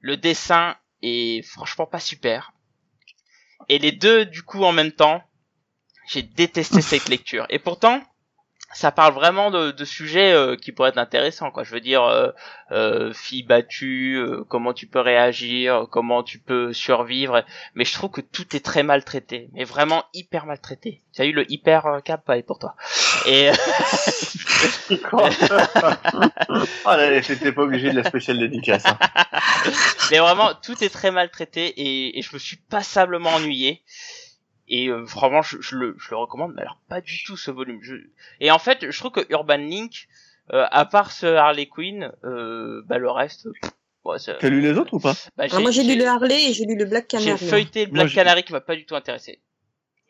Le dessin est franchement pas super. Et les deux, du coup, en même temps, j'ai détesté cette lecture. Et pourtant, ça parle vraiment de, de sujets euh, qui pourraient être intéressants quoi je veux dire euh, euh, fille battue euh, comment tu peux réagir comment tu peux survivre mais je trouve que tout est très mal traité mais vraiment hyper maltraité tu as eu le hyper euh, cap ouais, pour toi et Ah là, c'était pas obligé de la spéciale dédicace. hein. mais vraiment tout est très maltraité et, et je me suis passablement ennuyé et euh, vraiment je, je le, je le recommande mais alors pas du tout ce volume je... et en fait je trouve que Urban Link euh, à part ce Harley Quinn euh, bah le reste T'as lu les autres ou pas? Bah, Alors, moi, j'ai lu le Harley et j'ai lu le Black j'ai Canary. hein. feuilleté le Moi, Black j'ai- Canary qui m'a pas du tout intéressé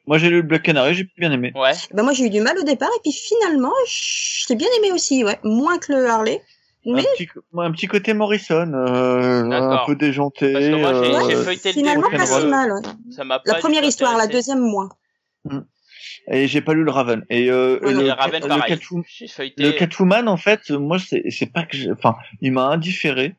Moi j'ai lu le Black Canary, j'ai bien aimé. ouais Bah, moi, j'ai eu du mal au départ et puis finalement, je l'ai bien aimé aussi, ouais. Moins que le Harley. Mais Un petit, un petit côté Morrison, euh, un peu déjanté. Parce que moi, j'ai- euh, j'ai feuilleté le finalement, pas si mal, ça m'a La première histoire, la deuxième moins. et j'ai pas lu le Raven. Et euh, le, Raven Catwoman- j'ai feuilleté Le Catwoman, en fait, moi, c'est c'est pas que, enfin, il m'a indifféré.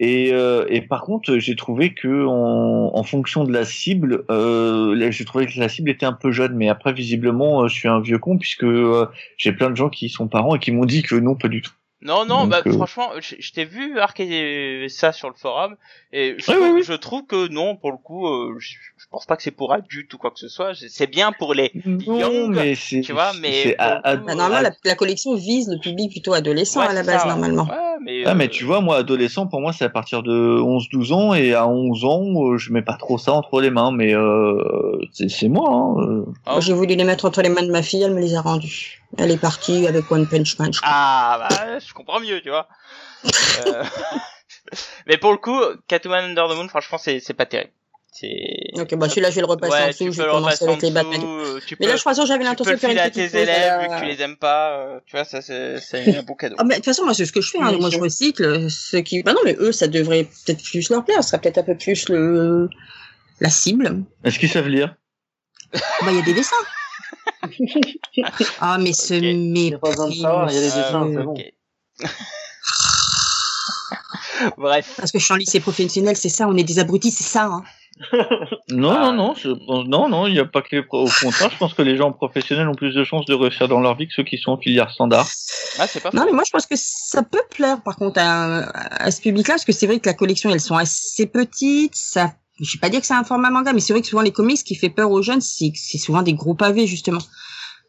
Et, euh, et par contre, j'ai trouvé que en, en fonction de la cible, euh, j'ai trouvé que la cible était un peu jeune. Mais après, visiblement, euh, je suis un vieux con puisque euh, j'ai plein de gens qui sont parents et qui m'ont dit que non, pas du tout. Non, non, Donc, bah, euh, franchement, je, je t'ai vu arquer ça sur le forum, et je, trouve, je que non, pour le coup, euh, je, je pense pas que c'est pour adultes ou quoi que ce soit, c'est bien pour les Non, young, mais c'est, tu vois, mais pour à- à- Bah, normalement, à- la, la collection vise le public plutôt adolescent Ouais, à la base, ça, normalement. Ouais, mais, Ah, mais euh, tu vois, moi, adolescent, pour moi, c'est à partir de 11-12 ans, et à 11 ans, euh, je mets pas trop ça entre les mains, mais euh, c'est moi. Hein, euh. ah, j'ai voulu les mettre entre les mains de ma fille, elle me les a rendus. Elle est partie avec One Punch Man, je crois. Ah, bah, je comprends mieux, tu vois. Euh, mais pour le coup, Catwoman Under the Moon, franchement, c'est c'est pas terrible. C'est. Ok, bah celui-là, je vais le repasser en Ouais, dessous, tu je vais le commencer en avec les Batman. dessous, euh, tu Mais peux, là, je crois que j'avais l'intention de faire une filer à petite tes pause. élèves, à vu que tu les aimes pas, euh, tu vois, ça, c'est c'est un bon cadeau. Ah, mais de toute façon, moi, c'est ce que je fais. Hein. Moi, je recycle. Ce qui... Bah non, mais eux, ça devrait peut-être plus leur plaire. Ce serait peut-être un peu plus le... la cible. Est-ce qu'ils savent lire? Bah, il y a des dessins. Ah, mais ce Ok. mépris. Il y a des dessins, c'est bon. Bref. Parce que je suis en lycée professionnel, c'est ça, on est des abrutis, c'est ça. Hein. Non, Ah. non, non, non, non, il n'y a pas que les pro- au contraire, je pense que les gens professionnels ont plus de chances de réussir dans leur vie que ceux qui sont en filière standard. Ah, c'est pas Non, mais moi, je pense que ça peut plaire, par contre, à, à ce public-là, parce que c'est vrai que la collection, elles sont assez petites. Ça, je vais pas dire que c'est un format manga, mais c'est vrai que souvent les comics, ce qui fait peur aux jeunes, c'est c'est souvent des gros pavés, justement.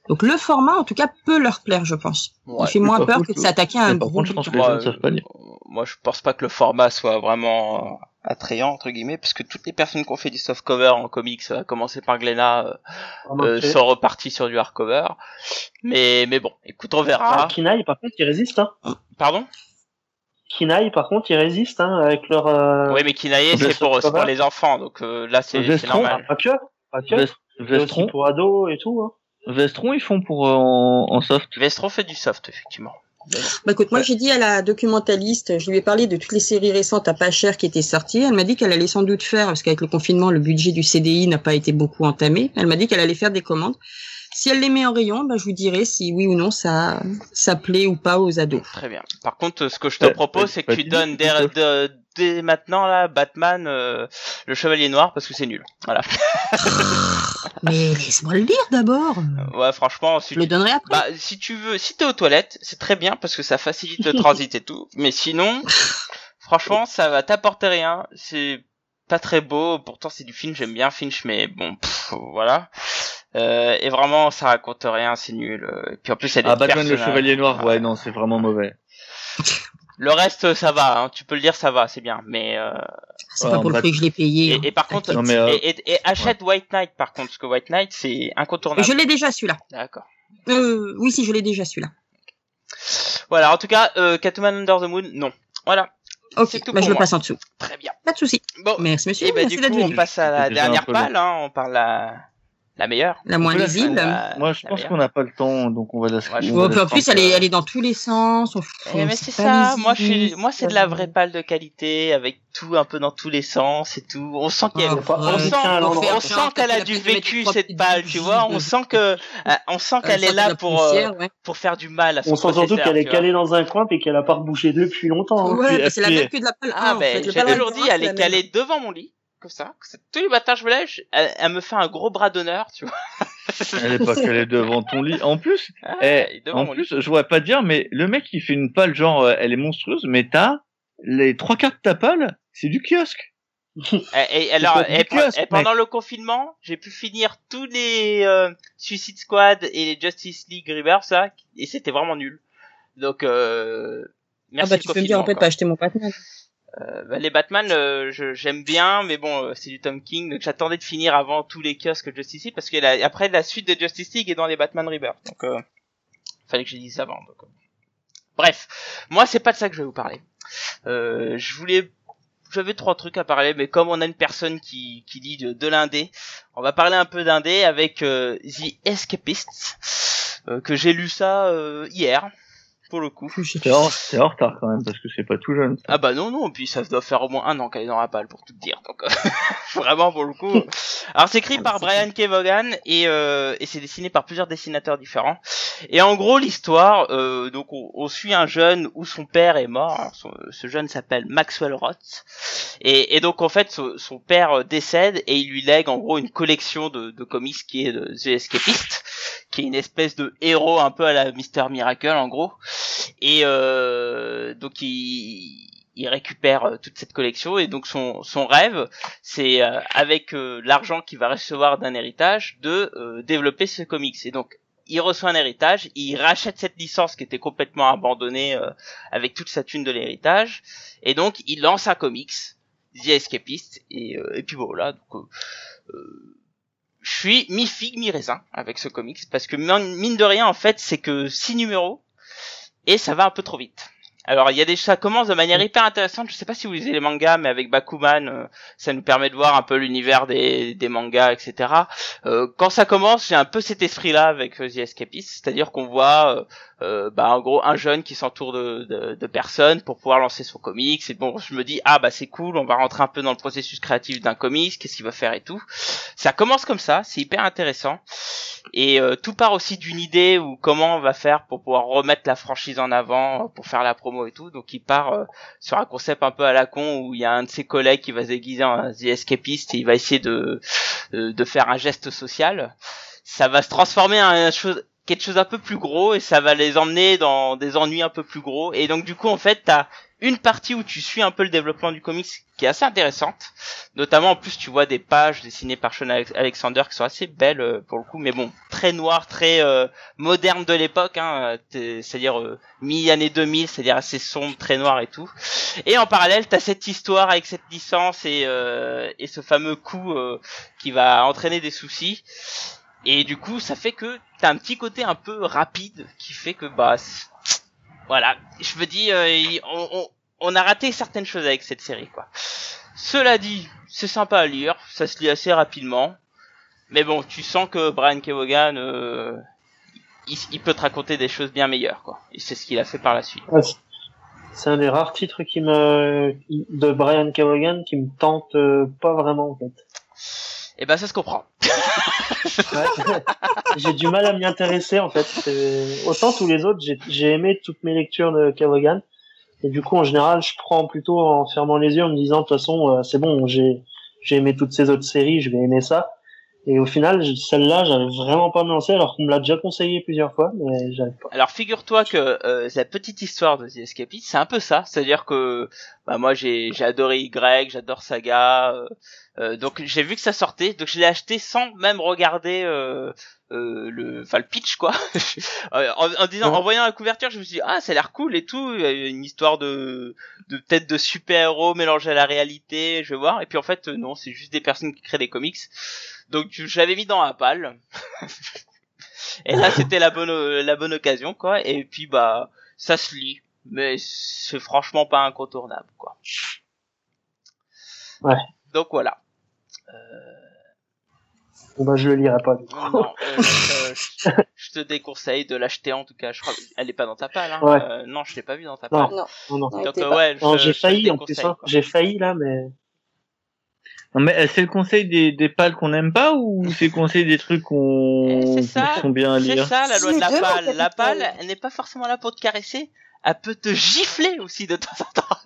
Donc le format, en tout cas, peut leur plaire, je pense. Ouais. Il fait moins peur que de je- s'attaquer à un par gros contre, je pense que bouquin. les Moi, gens ne savent pas lire. euh, Moi, je pense pas que le format soit vraiment euh, attrayant entre guillemets, parce que toutes les personnes qui ont fait du softcover en comics, à commencer par Glenna, euh, euh, Remarquez. sont repartis sur du hardcover. Mais mais bon, écoute, on verra. Ah, Kinaï, par contre, ils résistent. Hein. Pardon? Kinaï, par contre, ils résistent hein, avec leur. Euh... Oui, mais Vest- c'est pour, c'est pour cover. les enfants, donc euh, là c'est c'est Vestron. normal. Pas que. Pas que. Vest- Il y a aussi Vestron, pour ados et tout. Hein. Vestron, ils font pour euh, en, en soft. Vestron fait du soft, effectivement. Bah écoute, moi Ouais. j'ai dit à la documentaliste, je lui ai parlé de toutes les séries récentes à pas cher qui étaient sorties. Elle m'a dit qu'elle allait sans doute faire, parce qu'avec le confinement, le budget du CDI n'a pas été beaucoup entamé. Elle m'a dit qu'elle allait faire des commandes. Si elle les met en rayon, bah, je vous dirai si oui ou non ça, ça plaît ou pas aux ados. Très bien. Par contre, ce que je te Ouais, propose, c'est que tu donnes dès, dès maintenant là, Batman, euh, le Chevalier Noir, parce que c'est nul. Voilà. Mais laisse-moi le lire d'abord. Ouais, franchement, si Je le tu, donnerai après. bah, si tu veux, si t'es aux toilettes, c'est très bien parce que ça facilite le transit et tout. Mais sinon, franchement, ça va t'apporter rien. C'est pas très beau. Pourtant, c'est du Finch. J'aime bien Finch, mais bon, pff, voilà. Euh, et vraiment, ça raconte rien. C'est nul. Euh, Et puis en plus, il y a des Ah, Batman le. Chevalier Noir, ouais, non, c'est vraiment mauvais. Le reste, ça va. Hein. Tu peux le dire, ça va, c'est bien. Mais euh, c'est ouais, pas pour le prix que je l'ai payé. hein. et, et par contre, Non, mais, euh, et, et- et achète White Knight par contre, parce que White Knight c'est incontournable. Je l'ai déjà celui-là. D'accord. Euh, oui, si je l'ai déjà celui-là. Voilà, en tout cas, euh, Catwoman Under the Moon, non. Voilà, Ok, tout bah, pour je le passe en dessous. très bien. Pas de souci. Bon, Merci monsieur. et bah Merci du d'être coup, on venu. passe à la dernière palle, hein. On parle la la meilleure. La moins lisible. La- Moi, je la pense qu'on n'a pas le temps, donc on va la Ouais, je- on va en plus, elle est, elle est dans tous les sens. on fout- Eh, mais c'est ça, moi je suis, moi c'est de la vraie palle de qualité, avec tout un peu dans tous les sens et tout. On sent qu'elle, Ah, on sent, on, sent qu'elle a du vécu cette palle, tu vois. On sent que, on sent qu'elle Euh, est ça, là pour, euh, pour faire du mal à son On sent surtout qu'elle est calée dans un coin et qu'elle a pas rebouché depuis longtemps. hein. Ouais, c'est la même que de la palle Ah 1, en ben, j'ai toujours dit, elle est calée devant mon lit. Comme ça. Tous les matins, je me lève, elle, elle me fait un gros bras d'honneur, tu vois. Elle est pas qu'elle est devant ton lit. En plus, Ah, eh, elle en plus, je pourrais pas te dire, mais le mec il fait une palle genre, euh, elle est monstrueuse, mais t'as les trois quarts de ta palle, c'est du kiosque. Et, et alors, et, kiosque, et pendant le confinement, j'ai pu finir tous les euh, Suicide Squad et les Justice League Rebirth, ça, et c'était vraiment nul. Donc, euh, Ah merci bah le tu peux me dire en fait quoi. pas acheter mon Batman. Euh, bah, les Batman, euh, j'aime bien, mais bon, euh, c'est du Tom King, donc j'attendais de finir avant tous les kiosques Justice League, parce que la- après la suite de Justice League est dans les Batman Rebirth, donc euh, fallait que je dise avant. donc. Bref, moi c'est pas de ça que je vais vous parler. Je voulais, j'avais trois trucs à parler, mais comme on a une personne qui qui dit de, de l'indé, on va parler un peu d'indé avec The Escapists, euh, que j'ai lu ça hier, pour le coup. T'es en, en retard quand même parce que c'est pas tout jeune. ça. Ah bah non non puis ça doit faire au moins un an qu'elle est dans la palle pour tout dire donc euh, vraiment pour le coup. Alors c'est écrit par Brian K. Vaughan et euh, et c'est dessiné par plusieurs dessinateurs différents et en gros l'histoire euh, donc on, on suit un jeune où son père est mort Alors, son- ce jeune s'appelle Maxwell Roth et, et donc en fait son, son père euh, décède et il lui lègue en gros une collection de, de comics qui est de The Escapist qui est une espèce de héros un peu à la Mister Miracle en gros. Et euh, donc il, il récupère euh, toute cette collection. Et donc son, son rêve c'est euh, avec euh, l'argent qu'il va recevoir d'un héritage de euh, développer ce comics. Et donc il reçoit un héritage, il rachète cette licence qui était complètement abandonnée euh, avec toute sa thune de l'héritage. Et donc il lance un comics The Escapist et, euh, et puis voilà donc je suis mi figue mi raisin avec ce comics parce que mine de rien en fait c'est que six numéros et ça va un peu trop vite. Alors il y a des ça commence de manière hyper intéressante. Je sais pas si vous lisez les mangas, mais avec Bakuman, euh, ça nous permet de voir un peu l'univers des, des mangas, etc. Euh, quand ça commence, j'ai un peu cet esprit-là avec euh, The Escapist, c'est-à-dire qu'on voit, euh, euh, bah en gros un jeune qui s'entoure de, de, de personnes pour pouvoir lancer son comics. Et bon, je me dis ah bah c'est cool, on va rentrer un peu dans le processus créatif d'un comics, qu'est-ce qu'il va faire et tout. Ça commence comme ça, c'est hyper intéressant. Et euh, tout part aussi d'une idée ou comment on va faire pour pouvoir remettre la franchise en avant, pour faire la promo et tout. Donc il part euh, sur un concept un peu à la con où il y a un de ses collègues qui va se déguiser en The et il va essayer de euh, de faire un geste social. Ça va se transformer en un chose quelque chose un peu plus gros et ça va les emmener dans des ennuis un peu plus gros. Et donc du coup en fait t'as une partie où tu suis un peu le développement du comics qui est assez intéressante. Notamment en plus tu vois des pages dessinées par Sean Alex- Alexander qui sont assez belles euh, pour le coup, mais bon très noires, très euh, modernes de l'époque, hein, t'es- c'est-à-dire euh, mi-année 2000, c'est-à-dire assez sombre, très noir et tout. Et en parallèle t'as cette histoire avec cette licence et euh, et ce fameux coup euh, qui va entraîner des soucis. Et du coup, ça fait que un petit côté un peu rapide qui fait que bah voilà, je me dis euh, on, a raté certaines choses avec cette série quoi. Cela dit, c'est sympa à lire, ça se lit assez rapidement. Mais bon, tu sens que Brian Kevogan euh, il, peut te raconter des choses bien meilleures quoi. Et c'est ce qu'il a fait par la suite. C'est un des rares titres qui me de Brian Kevogan qui me tente euh, pas vraiment en fait. Et ben ça se comprend. Ouais. j'ai du mal à m'y intéresser en fait. Autant tous les autres, j'ai- aimé toutes mes lectures de Kevogan. Et du coup, en général, je prends plutôt en fermant les yeux, en me disant, de toute façon, euh, c'est bon, j'ai j'ai aimé toutes ces autres séries, je vais aimer ça. Et au final, celle-là, j'avais vraiment pas me lancer, alors qu'on me l'a déjà conseillé plusieurs fois, mais j'avais pas. Alors figure-toi que euh, la petite histoire de The Escapist, c'est un peu ça, c'est-à-dire que bah moi j'ai j'ai adoré Y, j'adore Saga, euh, euh, donc j'ai vu que ça sortait, donc je l'ai acheté sans même regarder euh, euh, le, enfin le pitch quoi. Euh, en, en disant, Ouais. en voyant la couverture, je me suis dit ah ça a l'air cool et tout, il y a une histoire de de peut-être de super-héros mélangés à la réalité, je vais voir, et puis en fait euh, non, c'est juste des personnes qui créent des comics, donc je l'avais mis dans la palle. Et là, c'était la bonne, la bonne occasion, quoi. Et puis, bah, ça se lit. Mais c'est franchement pas incontournable, quoi. Ouais. Donc voilà. Bon, bah, je le lirai pas, du coup. Non, euh, je, te- je te déconseille de l'acheter en tout cas. Je crois, elle est pas dans ta palle. Hein. Ouais. Euh, non, je l'ai pas vu dans ta palle. Non, Non, non. non, Donc euh, ouais, j'ai failli, en plus, hein. J'ai failli, là, mais... Non, mais euh, c'est le conseil des, des pales qu'on n'aime pas ou c'est le conseil des trucs qu'on Eh, c'est ça, qui sont bien à C'est lire ça la loi de la C'est palle. La palle, elle n'est pas forcément là pour te caresser. Elle peut te gifler aussi de temps en temps.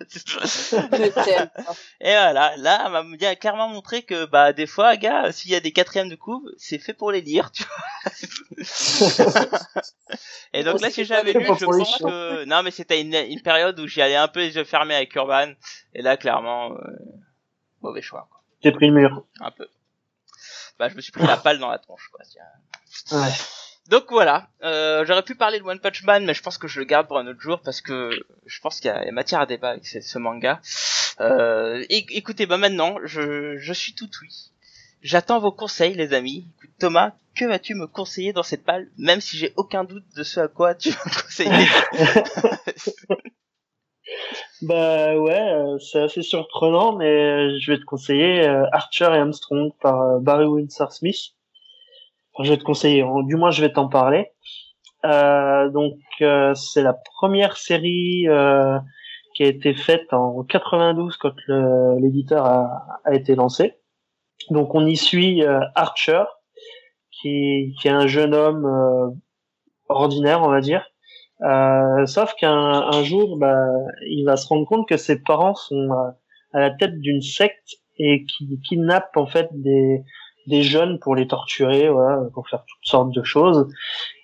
Et voilà, là, elle m'a bien clairement montré que, bah, des fois, gars, s'il y a des quatrièmes de couve, c'est fait pour les lire, tu vois. Et donc là, si j'avais lu, je pense que, non, mais c'était une, une période où j'y allais un peu les yeux fermés avec Urban. Et là, clairement, euh, mauvais choix, quoi. J'ai pris le mur. Un peu. Bah, je me suis pris la palle dans la tronche, quoi. tiens. Ouais. Donc voilà, euh, j'aurais pu parler de One Punch Man, mais je pense que je le garde pour un autre jour parce que je pense qu'il y, a matière à débat avec ce, manga. Euh, écoutez, bah maintenant, je, je suis tout oui. J'attends vos conseils, les amis. Thomas, que vas-tu me conseiller dans cette palle, même si j'ai aucun doute de ce à quoi tu vas me conseiller? Bah ouais, euh, c'est assez surprenant, mais je vais te conseiller euh, Archer et Armstrong par euh, Barry Windsor Smith. Je vais te conseiller, du moins je vais t'en parler. Euh, donc euh, c'est la première série euh, qui a été faite en 92 quand l'éditeur a, été lancé. Donc on y suit euh, Archer, qui, est un jeune homme euh, ordinaire, on va dire, euh, sauf qu'un un jour, bah, il va se rendre compte que ses parents sont à la tête d'une secte et qui kidnappent en fait des, des jeunes pour les torturer, voilà, pour faire toutes sortes de choses.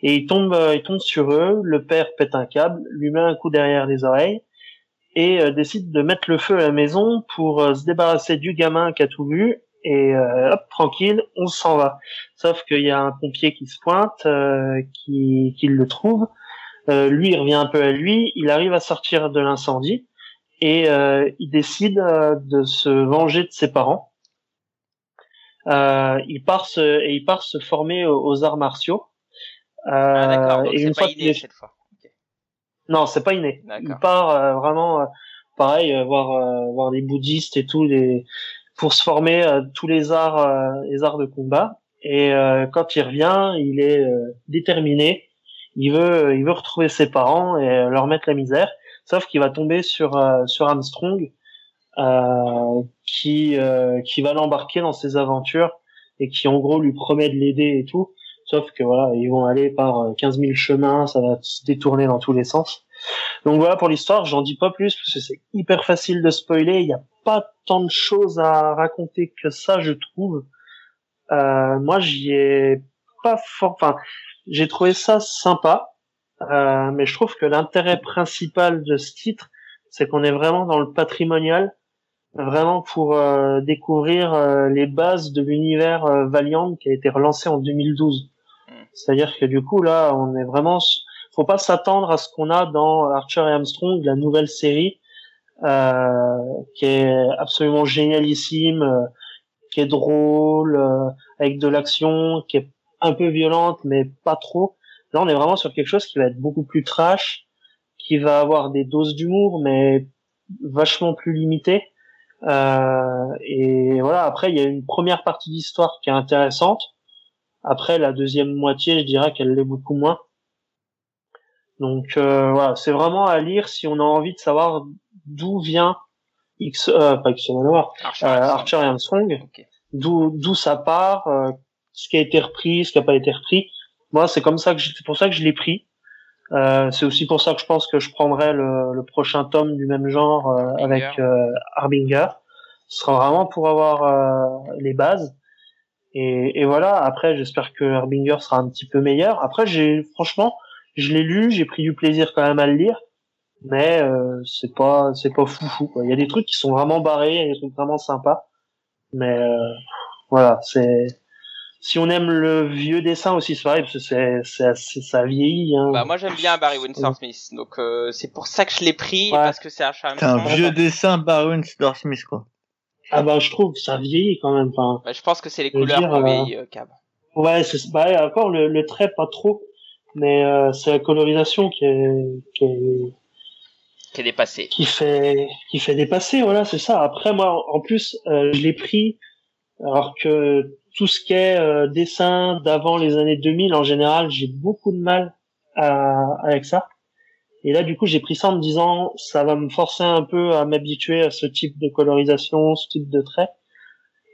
Et il tombe, euh, il tombe sur eux. Le père pète un câble, lui met un coup derrière les oreilles et euh, décide de mettre le feu à la maison pour euh, se débarrasser du gamin qui a tout vu. Et euh, hop, tranquille, on s'en va. Sauf qu'il y a un pompier qui se pointe, qui, qui le trouve. Lui, il revient un peu à lui, il arrive à sortir de l'incendie et il décide de se venger de ses parents. Euh, il part se, et il part se former aux, aux arts martiaux. Euh, Ah d'accord, donc et une pas fois qu'il idée est- cette fois. Ok. non, c'est pas inné. Il part euh, vraiment, pareil, voir voir les bouddhistes et tout les pour se former à tous les arts les arts de combat. Et euh, quand il revient, il est euh, déterminé. Il veut il veut retrouver ses parents et leur mettre la misère. Sauf qu'il va tomber sur euh, sur Armstrong qui euh, qui va l'embarquer dans ses aventures et qui en gros lui promet de l'aider et tout. Sauf que voilà, ils vont aller par euh, 15 000 chemins, ça va se détourner dans tous les sens. Donc voilà pour l'histoire, j'en dis pas plus parce que c'est hyper facile de spoiler. Il n'y a pas tant de choses à raconter que ça, je trouve. Euh, moi, j'y ai pas fort. Enfin, j'ai trouvé ça sympa, euh, mais je trouve que l'intérêt principal de ce titre, c'est qu'on est vraiment dans le patrimonial, vraiment pour euh, découvrir euh, les bases de l'univers euh, Valiant qui a été relancé en 2012. C'est-à-dire que du coup là, on est vraiment, faut pas s'attendre à ce qu'on a dans Archer et Armstrong, la nouvelle série, euh, qui est absolument génialissime, euh, qui est drôle, euh, avec de l'action, qui est un peu violente mais pas trop. Là, on est vraiment sur quelque chose qui va être beaucoup plus trash, qui va avoir des doses d'humour mais vachement plus limitées. Euh, et voilà. Après, il y a une première partie d'histoire qui est intéressante. Après, la deuxième moitié, je dirais qu'elle l'est beaucoup moins. Donc euh, voilà, c'est vraiment à lire si on a envie de savoir d'où vient X, euh, pas X Manowar, Archer, euh. Archer et Armstrong, Ok. d'où d'où ça part, euh, ce qui a été repris, ce qui a pas été repris. Moi, c'est comme ça que c'est pour ça que je l'ai pris. Euh, c'est aussi pour ça que je pense que je prendrai le, le prochain tome du même genre euh, avec euh, Harbinger. Ce sera vraiment pour avoir euh, les bases. Et, et voilà. Après, j'espère que Harbinger sera un petit peu meilleur. Après, j'ai franchement, je l'ai lu, j'ai pris du plaisir quand même à le lire, mais euh, c'est pas c'est pas foufou. Quoi. Il y a des trucs qui sont vraiment barrés, il y a des trucs vraiment sympas, mais euh, voilà, c'est si on aime le vieux dessin aussi, c'est pareil, parce que c'est c'est assez- ça vieillit. Hein. Bah moi j'aime bien Barry Windsor Smith, donc euh, c'est pour ça que je l'ai pris Ouais. parce que c'est Archer C'est un vieux dessin Baron Star Smith, quoi. Ah bah je trouve que ça vieillit quand même. Enfin, Bah, je pense que c'est les couleurs dire, euh, vieilli, euh, Cab. ouais, c'est bah, encore le, le trait pas trop, mais euh, c'est la colorisation qui est, qui est qui est dépassé. qui fait qui fait dépasser voilà c'est ça après moi en plus euh, je l'ai pris alors que tout ce qui est euh, dessin d'avant les années 2000 en général j'ai beaucoup de mal à, avec ça. Et là du coup j'ai pris ça en me disant ça va me forcer un peu à m'habituer à ce type de colorisation ce type de trait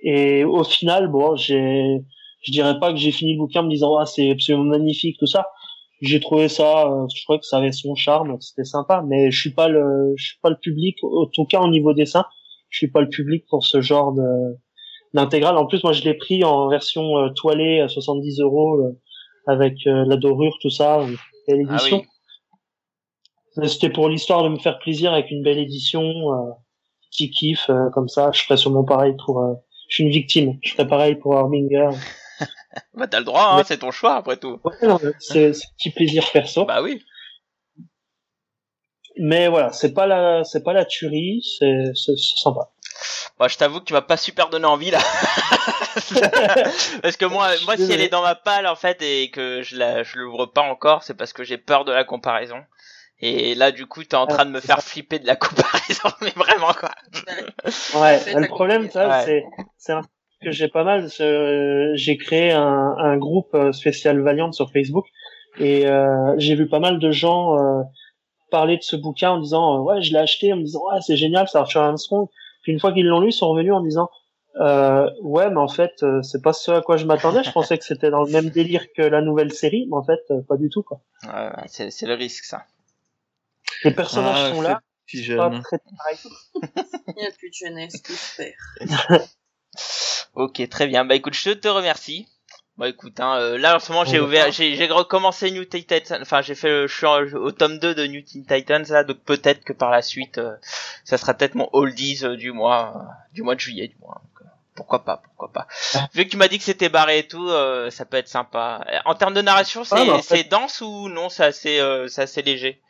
et au final bon j'ai je dirais pas que j'ai fini le bouquin en me disant ah c'est absolument magnifique tout ça. J'ai trouvé ça, euh, je trouvais que ça avait son charme, c'était sympa, mais je suis pas le, je suis pas le public, en tout cas au niveau dessin, je suis pas le public pour ce genre de d'intégral. En plus, moi, je l'ai pris en version euh, toilée à 70 euros euh, avec euh, la dorure, tout ça, et l'édition. C'était pour l'histoire de me faire plaisir avec une belle édition, euh, petit kiff comme ça. Je ferais sûrement pareil pour. je suis une victime. Je ferais pareil pour Harbinger. bah t'as le droit, hein, c'est ton choix après tout. Ouais, c'est c'est petit plaisir perso. Bah oui. Mais voilà, c'est pas la, c'est pas la tuerie, c'est, c'est c'est sympa. Moi, je t'avoue que tu m'as pas super donné envie là. parce que moi, moi, si elle est dans ma palle en fait et que je la, je l'ouvre pas encore, c'est parce que j'ai peur de la comparaison. Et là, du coup, t'es en train de me faire flipper de la comparaison, mais vraiment quoi. Ouais, le problème, ça, Ouais. c'est, c'est un truc que j'ai pas mal. euh, J'ai créé un, un groupe euh, spécial Valiant sur Facebook et euh, j'ai vu pas mal de gens euh, parler de ce bouquin en disant ouais, je l'ai acheté, en me disant ouais, c'est génial, ça va faire un strong. Puis une fois qu'ils l'ont lu, ils sont revenus en disant euh, ouais, mais en fait, euh, c'est pas ce à quoi je m'attendais. Je pensais que c'était dans le même délire que la nouvelle série, mais en fait, euh, pas du tout quoi. Ouais, ouais, c'est, c'est le risque ça. Les personnages Ah, sont là, Petit c'est pas très pareil. Il n'y a plus de jeunesse, tout se perd. Ok, très bien. Bah écoute, je te remercie. Bah écoute, hein, euh, là en ce moment j'ai ouvert, j'ai, j'ai recommencé New Teen Titans. Enfin, j'ai fait, le- je suis au tome 2 de New Teen Titans là, donc peut-être que par la suite, euh, ça sera peut-être mon oldies euh, du mois, euh, du mois de juillet du mois. Donc, euh, pourquoi pas, pourquoi pas. Vu que tu m'as dit que c'était barré et tout, euh, ça peut être sympa. En termes de narration, c'est, Ah, bah, en fait- c'est dense ou non C'est assez, euh, c'est assez léger?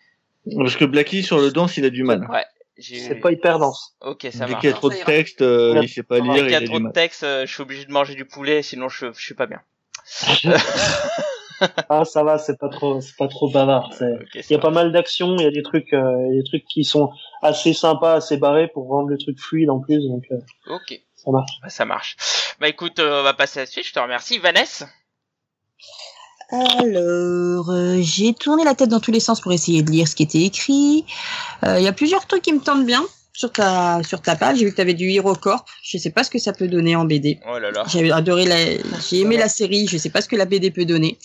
Parce que Blacky sur le danse, il a du mal. Ouais. C'est pas hyper dense. Ok, ça Dès qu'il y a trop de texte, euh, Ouais. il sait pas Dès Dès lire, qu'il il y a trop de texte, euh, je suis obligé de manger du poulet, sinon je, je suis pas bien. Ah, ça va, c'est pas trop, c'est pas trop bavard. Il y a va. pas mal d'actions, il y a des trucs, euh, il y a des trucs qui sont assez sympas, assez barrés pour rendre le truc fluide en plus, donc euh, Ok. ça marche. Bah, ça marche. Bah écoute, euh, on va passer à la suite. Je te remercie, Vanessa? Alors, euh, j'ai tourné la tête dans tous les sens pour essayer de lire ce qui était écrit. Euh, Il y a plusieurs trucs qui me tentent bien sur ta sur ta page. J'ai vu que tu avais du HeroCorp. Je sais pas ce que ça peut donner en BD. Oh là là. J'ai adoré la, j'ai aimé la série. Je sais pas ce que la BD peut donner.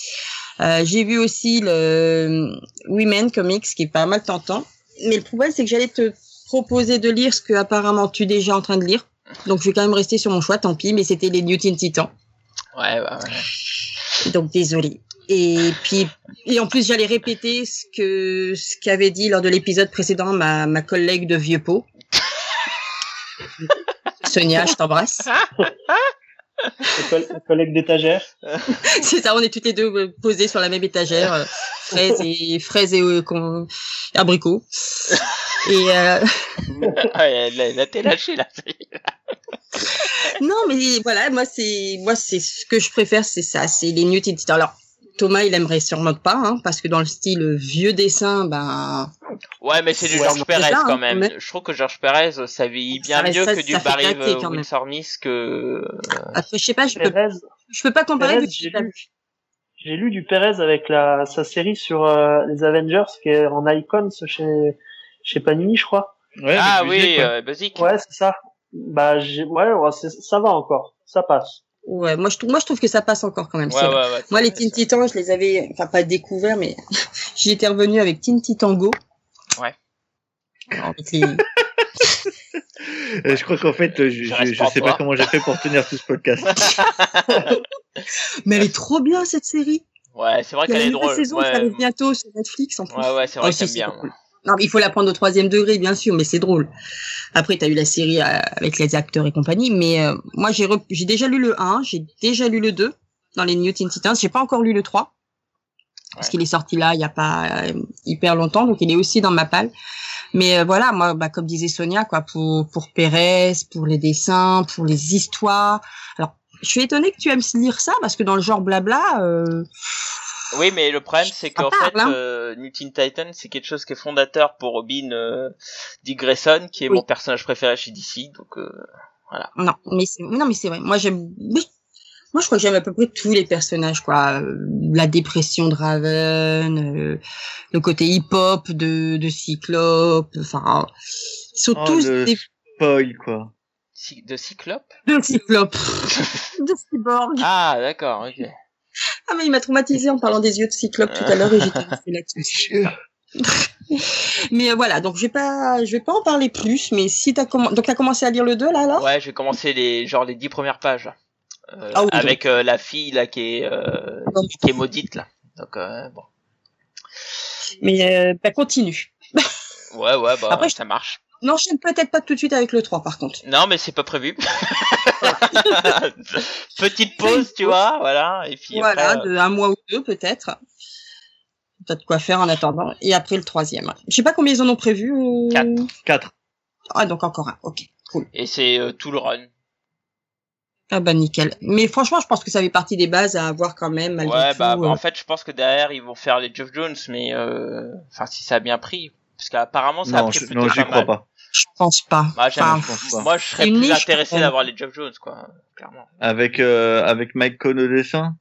Euh, j'ai vu aussi le Women Comics qui est pas mal tentant. Mais le problème c'est que j'allais te proposer de lire ce que apparemment tu es déjà en train de lire. Donc je vais quand même rester sur mon choix, tant pis. Mais c'était les New Teen Titans. Ouais, bah, ouais. Donc désolé. Et puis et en plus j'allais répéter ce que ce qu'avait dit lors de l'épisode précédent ma ma collègue de vieux pot. Sonia, je t'embrasse. Les coll- les collègues d'étagère. C'est ça, on est toutes les deux euh, posées sur la même étagère, euh, fraises et fraises et euh, con- abricots. Et euh, ouais, là, là, t'es lâché là. non, mais voilà, moi c'est moi c'est ce que je préfère, c'est ça, c'est les New Teen Titans. Alors Thomas, il aimerait sûrement pas, hein, parce que dans le style vieux dessin, ben Ouais, mais c'est du Ouais, George non, Perez c'est ça, quand hein, même. mais- Je trouve que George Perez, euh, ça vieillit bien Ça mieux ça- que du Barry euh, Smith que. après, je sais pas, je peux Pérez, je peux pas comparer. Que j'ai lu. j'ai lu du Perez avec la sa série sur euh, les Avengers qui est en Icons chez chez Panini, je crois. Ouais, ah oui, ouais. euh, Buzik. Ouais, c'est ça. Bah, j'ai, ouais, ça va encore, ça passe. Ouais, moi je trouve moi je trouve que ça passe encore quand même. Ouais, Moi, les Teen Titans, je les avais, enfin, pas découverts, mais j'y étais revenu avec Teen Titan Go. Ouais. Avec les- Je crois qu'en fait, je, Je sais pas comment j'ai fait pour tenir tout ce podcast. Mais elle est trop bien, cette série. Ouais, c'est vrai qu'elle la est drôle. saison qui Ouais, arrive bientôt sur Netflix, en plus. ouais, ouais, c'est vrai Oh, que j'aime c'est bien. Non, il faut la prendre au troisième degré, bien sûr, mais c'est drôle. Après, t'as eu la série euh, avec les acteurs et compagnie, mais euh, moi, j'ai j'ai déjà lu le 1, j'ai déjà lu le 2 dans les New Titans. J'ai pas encore lu le 3 parce qu'il est sorti là il y a pas euh, hyper longtemps, donc il est aussi dans ma palle. Mais euh, voilà, moi, bah, comme disait Sonia, quoi, pour pour Pérez, pour les dessins, pour les histoires. Alors, je suis étonnée que tu aimes lire ça parce que dans le genre blabla, euh, Oui, mais le problème, c'est qu'en fait, hein. euh, New Teen Titan, c'est quelque chose qui est fondateur pour Robin euh, Dick Grayson, qui est Oui. mon personnage préféré chez DC. Donc, euh, Non, mais c'est non mais c'est vrai. Moi j'aime oui. Moi je crois que j'aime à peu près tous les personnages quoi. Euh, La dépression de Raven, euh, le côté hip-hop de de Cyclope, enfin ils sont Oh, tous le des spoil, quoi. De Cyclope? De Cyclope, de Cyborg. Ah, d'accord, ok. Ah, mais il m'a traumatisé en parlant des yeux de Cyclope tout à l'heure et j'étais là-dessus. mais euh, voilà, donc je vais pas, je vais pas en parler plus, mais si t'as commencé, donc t'as commencé à lire le 2 là alors? Ouais, j'ai commencé les genre les dix premières pages. Euh, Ah oui, avec euh, la fille là qui est euh, qui est maudite là. Donc euh, bon. Mais euh, bah, continue. Ouais ouais bah Après, ça marche. N'enchaîne peut-être pas tout de suite avec le 3 par contre. Non mais c'est pas prévu. Petite pause, tu vois, voilà. Et puis voilà, après, euh, de un mois ou deux peut-être. Peut-être quoi faire en attendant. Et après le troisième. Je sais pas combien ils en ont prévu. Quatre. 4. Ah donc encore un. Ok, cool. et c'est euh, tout le run. Ah bah nickel. Mais franchement, je pense que ça fait partie des bases à avoir quand même. Malgré Ouais tout, bah euh. en fait je pense que derrière ils vont faire les Geoff Jones, mais euh, enfin si ça a bien pris, parce qu'apparemment ça a Non, pris je, plutôt non, j'y mal. crois pas. Je pense pas. Bah, Enfin, je pense pas. Moi je serais Une plus niche, intéressé d'avoir les Geoff Jones quoi, clairement. Avec euh, avec Mike Cohn au dessin,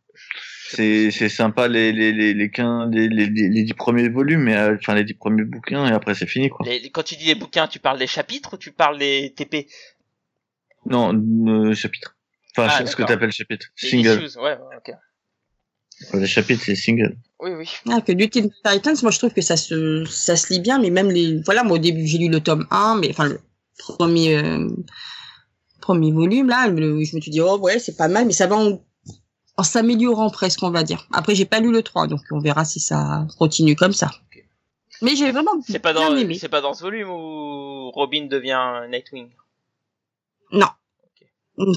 c'est c'est sympa les les les les, quin- les, les, les, les dix premiers volumes, mais euh, enfin les dix premiers bouquins et après c'est fini quoi. Les- quand tu dis les bouquins, tu parles des chapitres ou tu parles des TP Non, euh, chapitre. Enfin, Ah, ce que d'accord. t'appelles chapitre. Les Single. issues, ouais, ouais, ok. Les chapitres c'est single. Oui, oui. Ah, que du Teen Titans, moi je trouve que ça se, ça se lit bien, mais même les, voilà, moi au début j'ai lu le tome 1, mais enfin le premier, euh, premier volume là, le- je me suis dit oh ouais c'est pas mal, mais ça va en, en s'améliorant presque on va dire. Après j'ai pas lu le 3, donc on verra si ça continue comme ça. Mais j'ai vraiment C'est pas dans, c'est pas dans ce volume où Robin devient Nightwing? Non.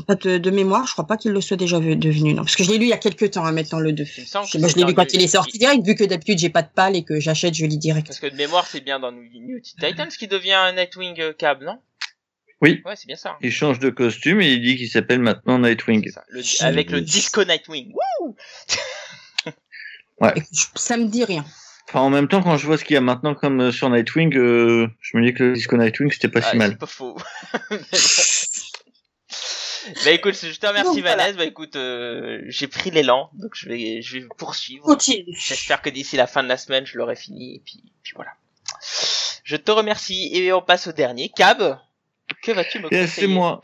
Pas de, de mémoire, je crois pas qu'il le soit déjà ve- devenu, non. Parce que je l'ai lu il y a quelques temps, hein, maintenant, le 2. Il me semble que Moi, je l'ai lu quand il est sorti direct, vu que d'habitude, j'ai pas de palle et que j'achète, je lis direct. Parce que de mémoire, c'est bien dans New Titans qui devient Nightwing euh, Cab, non? Oui. Ouais, c'est bien ça. Il change de costume et il dit qu'il s'appelle maintenant Nightwing. C'est ça. Le- avec le disco Nightwing. Wouh je- ça me dit rien. Enfin, en même temps, quand je vois ce qu'il y a maintenant comme euh, sur Nightwing, euh, je me dis que le disco Nightwing c'était pas Ah, si mal. C'est pas faux. Bah écoute, je te remercie Donc, voilà. Vanessa. Bah écoute, euh, j'ai pris l'élan, donc je vais, je vais poursuivre. Continue. J'espère que d'ici la fin de la semaine, je l'aurai fini. Et puis, puis voilà. Je te remercie et on passe au dernier. Cab, que vas-tu me conseiller c'est moi.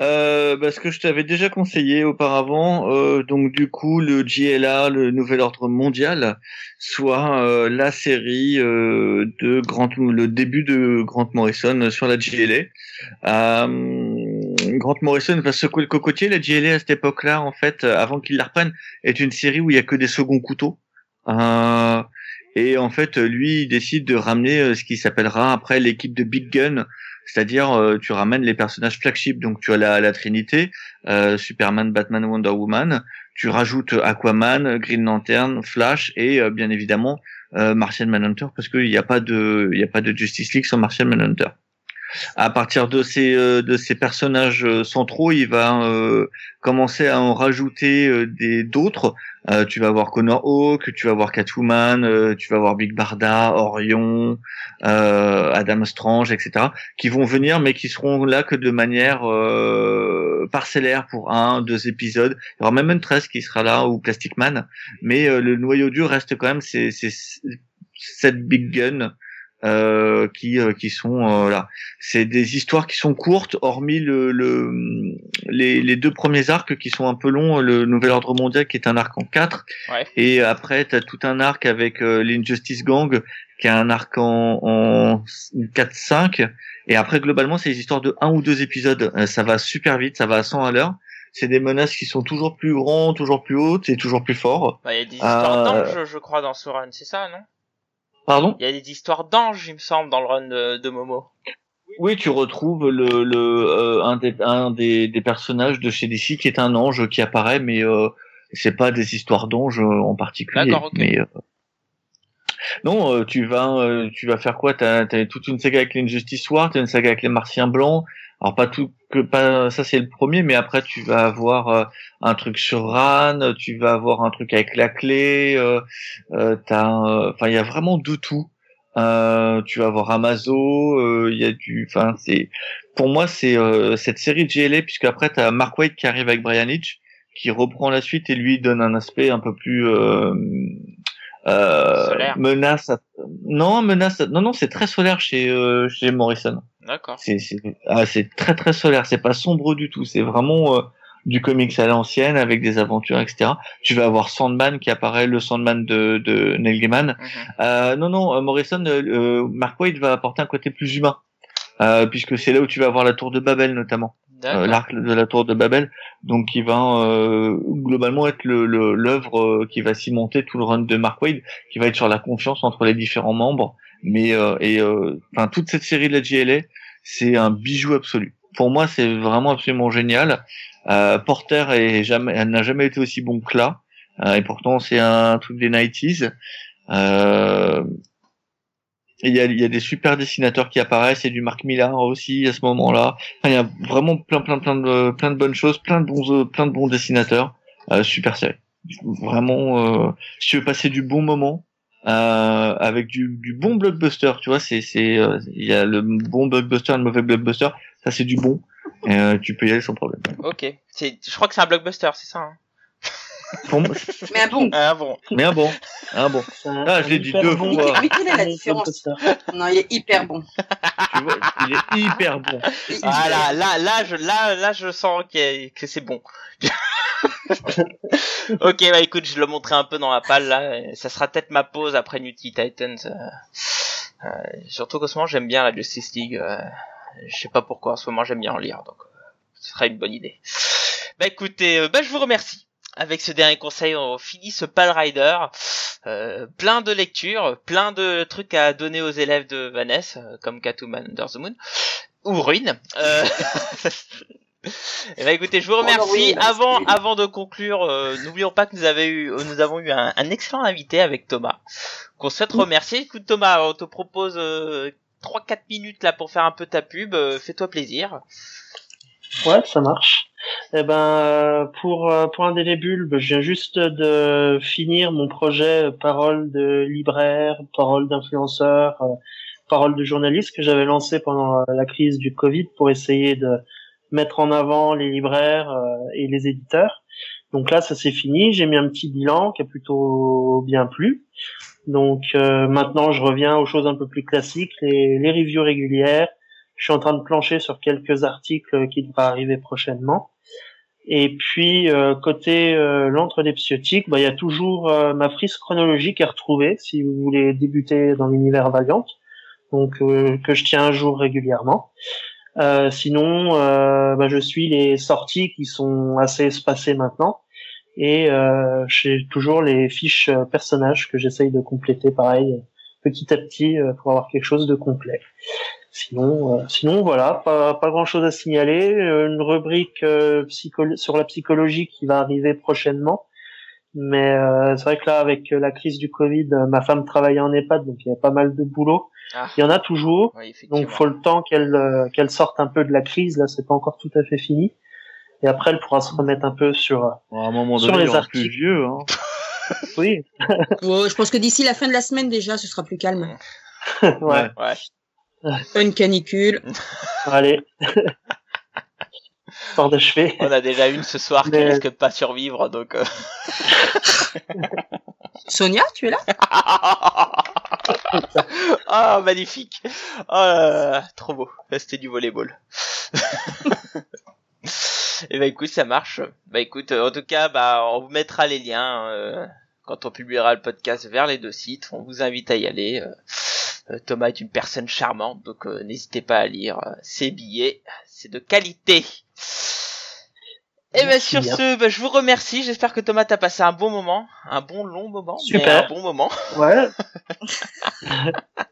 Euh, parce que je t'avais déjà conseillé auparavant, euh, donc du coup le JLA, le Nouvel Ordre Mondial, soit euh, la série euh, de Grant, le début de Grant Morrison sur la JLA. Grant Morrison va secouer le cocotier. La JLA à cette époque-là, en fait, euh, avant qu'il la reprenne, est une série où il y a que des seconds couteaux. Euh, et en fait, lui, il décide de ramener euh, ce qui s'appellera après l'équipe de Big Gun, c'est-à-dire euh, tu ramènes les personnages flagship, donc tu as la, la Trinité, Superman, Batman, Wonder Woman, tu rajoutes Aquaman, Green Lantern, Flash et bien évidemment Martian Manhunter parce qu'il n'y a pas de il y a pas de Justice League sans Martian Manhunter. À partir de ces euh, de ces personnages euh, centraux, il va euh, commencer à en rajouter des d'autres. Tu vas voir Connor Hawk, tu vas voir Catwoman, tu vas voir Big Barda, Orion, Adam Strange, etc. qui vont venir mais qui seront là que de manière parcellaire pour un, deux épisodes. Il y aura même Huntress qui sera là ou Plastic Man, mais le noyau dur reste quand même ces, ces cette big gun euh, qui euh, qui sont euh, là. C'est des histoires qui sont courtes, hormis le, le les, les deux premiers arcs qui sont un peu longs. Le Nouvel Ordre Mondial qui est un arc en quatre, Ouais. et après t'as tout un arc avec euh, l'Injustice Gang qui a un arc en, en 4-5 et après globalement c'est des histoires de un ou deux épisodes. Ça va super vite, ça va à 100 à l'heure. C'est des menaces qui sont toujours plus grands, toujours plus hautes et toujours plus forts. Bah, il y a des histoires Euh, d'anges, je crois, dans ce run, c'est ça, non? Pardon Il y a des histoires d'anges, il me semble, dans le run de, de Momo. Oui, tu retrouves le, le euh, un, des, un des, des personnages de chez DC qui est un ange qui apparaît, mais euh, c'est pas des histoires d'anges euh, en particulier. D'accord, ok. Mais euh, non, euh, tu vas euh, tu vas faire quoi? T'as as toute une saga avec l'Injustice War, t'as une saga avec les Martiens blancs. Alors pas tout que pas ça c'est le premier, mais après tu vas avoir euh, un truc sur Ran, tu vas avoir un truc avec la clé. Euh, euh, enfin il y a vraiment de tout. Euh, tu vas voir Amazo, euh, il y a du, enfin c'est, pour moi c'est euh, cette série de GLA puisque après t'as Mark Waid qui arrive avec Brian Hitch qui reprend la suite et lui donne un aspect un peu plus euh, euh, menace. à- Non menace. à- Non non c'est très solaire chez euh, chez Morrison. D'accord. C'est ah, c'est très très solaire. C'est pas sombre du tout. C'est vraiment euh, du comics à l'ancienne avec des aventures, etc. Tu vas avoir Sandman qui apparaît, le Sandman de, de Neil Gaiman. Mhm. Euh, non, non, euh, Morrison, euh, euh, Mark Waid va apporter un côté plus humain, euh, puisque c'est là où tu vas avoir la tour de Babel notamment, l'arc de la tour de Babel, donc qui va euh, globalement être le le- l'œuvre euh, qui va cimenter tout le run de Mark Waid, qui va être sur la confiance entre les différents membres, mais euh, et euh, enfin toute cette série de la JLA, c'est un bijou absolu. Pour moi, c'est vraiment absolument génial. Euh, Porter est jamais, n'a jamais été aussi bon que là, et pourtant c'est un truc des 90s. Euh, et Il y, a, y a des super dessinateurs qui apparaissent, a du Marc Millar aussi à ce moment-là. Enfin, il y a vraiment plein, plein, plein de, plein de bonnes choses, plein de bons, plein de bons dessinateurs. Euh, super série. Vraiment, euh, si tu veux passer du bon moment euh, avec du, du bon blockbuster, tu vois, c'est, c'est, euh, il y a le bon blockbuster, le mauvais blockbuster. Ça, c'est du bon. Euh, tu peux y aller sans problème. Ok. C'est, je crois que c'est un blockbuster, c'est ça. Hein Pour moi, Mais un bon. ah bon. mais un bon, un bon. Un- Ah, je l'ai dit deux bon- fois. Mais quelle est la différence. Non, il est hyper bon. Tu vois, il est hyper bon. Ah là, là, là, je, là, là, je sens a- que c'est bon. ok, bah écoute, je le montrais un peu dans la palle là. Ça sera peut-être ma pause après New Titans. euh, euh, surtout qu'en ce moment j'aime bien la Justice League. euh, je sais pas pourquoi en ce moment j'aime bien en lire, donc euh, ce sera une bonne idée. Bah écoutez, euh, bah je vous remercie. Avec ce dernier conseil, on finit ce Pal Rider. Euh, plein de lectures, plein de trucs à donner aux élèves de Vanessa, euh, comme Catwoman Under the Moon ou Ruine. Euh... Eh ben, écoutez, je vous remercie. Avant, avant de conclure, euh, n'oublions pas que nous, avons eu, euh, nous avons eu un, un excellent invité avec Thomas, qu'on souhaite remercier. Écoute Thomas, on te propose euh, 3-4 minutes là pour faire un peu ta pub. euh, Fais-toi plaisir. Ouais, ça marche. Eh ben, euh, pour euh, pour Indélébule, je viens juste de finir mon projet euh, parole de libraire, parole d'influenceur, parole de journaliste que j'avais lancé pendant la crise du Covid pour essayer de mettre en avant les libraires et les éditeurs. Donc là, ça c'est fini. J'ai mis un petit bilan qui a plutôt bien plu. Donc euh, maintenant, je reviens aux choses un peu plus classiques, les, les reviews régulières. Je suis en train de plancher sur quelques articles qui devraient arriver prochainement. Et puis euh, côté euh, l'entre des psiotiques, bah, il y a toujours euh, ma frise chronologique à retrouver si vous voulez débuter dans l'univers Valiant, donc euh, que je tiens un jour régulièrement. Euh, sinon, euh, bah, je suis les sorties qui sont assez espacées maintenant. Et j'ai toujours les fiches personnages que j'essaye de compléter pareil petit à petit pour avoir quelque chose de complet. Sinon, euh, sinon voilà, pas, pas grand chose à signaler. Euh, Une rubrique euh, psycho- sur la psychologie qui va arriver prochainement. Mais euh, c'est vrai que là, avec la crise du Covid, ma femme travaillait en EHPAD, donc il y a pas mal de boulot. Ah. Il y en a toujours. Oui. Donc faut le temps qu'elle euh, qu'elle sorte un peu de la crise. Là, c'est pas encore tout à fait fini. Et après, elle pourra se remettre un peu sur. Bon, à un moment Sur donné, les il aura plus articles. vieux. Hein. Oui. Je pense que d'ici la fin de la semaine déjà, ce sera plus calme. ouais. Ouais. Une canicule. Allez. Histoire d'achever. On a déjà une ce soir qui risque de pas survivre, donc. euh, Sonia, tu es là? Ah, magnifique. Oh là là, trop beau. C'était du volleyball. Et bah écoute, ça marche. Bah écoute, euh, en tout cas, bah on vous mettra les liens euh, quand on publiera le podcast vers les deux sites. On vous invite à y aller. Euh, Thomas est une personne charmante, donc euh, n'hésitez pas à lire euh, ses billets. C'est de qualité. Et ben Merci sur bien. ce, bah, je vous remercie. J'espère que Thomas t'a passé un bon moment, un bon long moment, mais Super. un bon moment. Ouais.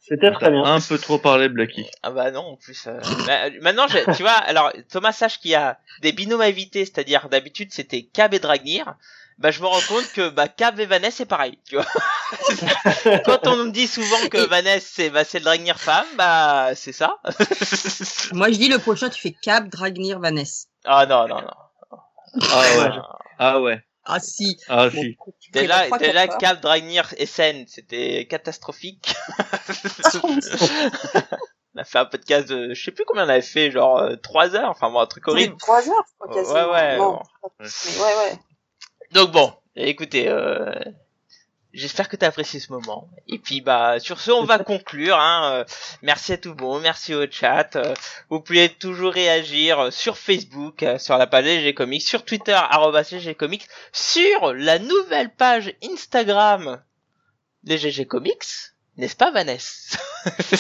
C'était très bien. Un peu trop parlé, Blacky. Ah bah non, en plus. euh, bah, maintenant, j'ai- tu vois, alors Thomas sache qu'il y a des binômes à éviter, c'est-à-dire d'habitude c'était Cab et Dragnir. Bah je me rends compte que bah Cab et Vanessa c'est pareil, tu vois. Quand on me dit souvent que Et- Vanessa c'est bah c'est le Dragnir femme, bah c'est ça. Moi, je dis le prochain, tu fais Cap, Dragnir, Vanessa. ah non non non. Ah ouais. Ah ouais. Ah si. Ah si. Déjà déjà Cab Dragnir SN c'était catastrophique. on a fait un podcast de je sais plus combien on avait fait genre euh, trois heures, enfin bon un truc horrible. Trois heures, je crois, Ouais, quasiment. ouais, bon. mais ouais, ouais. Donc bon, écoutez, euh, J'espère que tu as apprécié ce moment. Et puis bah sur ce, on va conclure. Hein. Euh, merci à tout le monde, merci au chat. Euh, vous pouvez toujours réagir sur Facebook, sur la page GG Comics, sur Twitter GG Comics, sur la nouvelle page Instagram des GG Comics. N'est-ce pas Vanessa?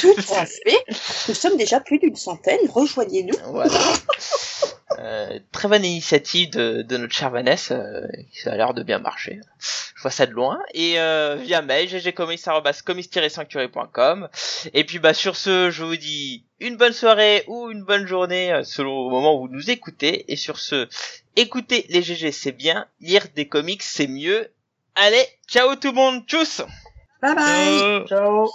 Tout à fait. Nous sommes déjà plus d'une centaine. Rejoignez-nous. Voilà. Euh, très bonne initiative de, de notre chère Vanessa, euh, ça a l'air de bien marcher. Je vois ça de loin. Et euh, via mail, ggcomics-sanctuary.com. Et puis bah sur ce, je vous dis une bonne soirée ou une bonne journée euh, selon le moment où vous nous écoutez. Et sur ce, écoutez les GG c'est bien, lire des comics c'est mieux. Allez, ciao tout le monde, tchuss Bye bye Ciao.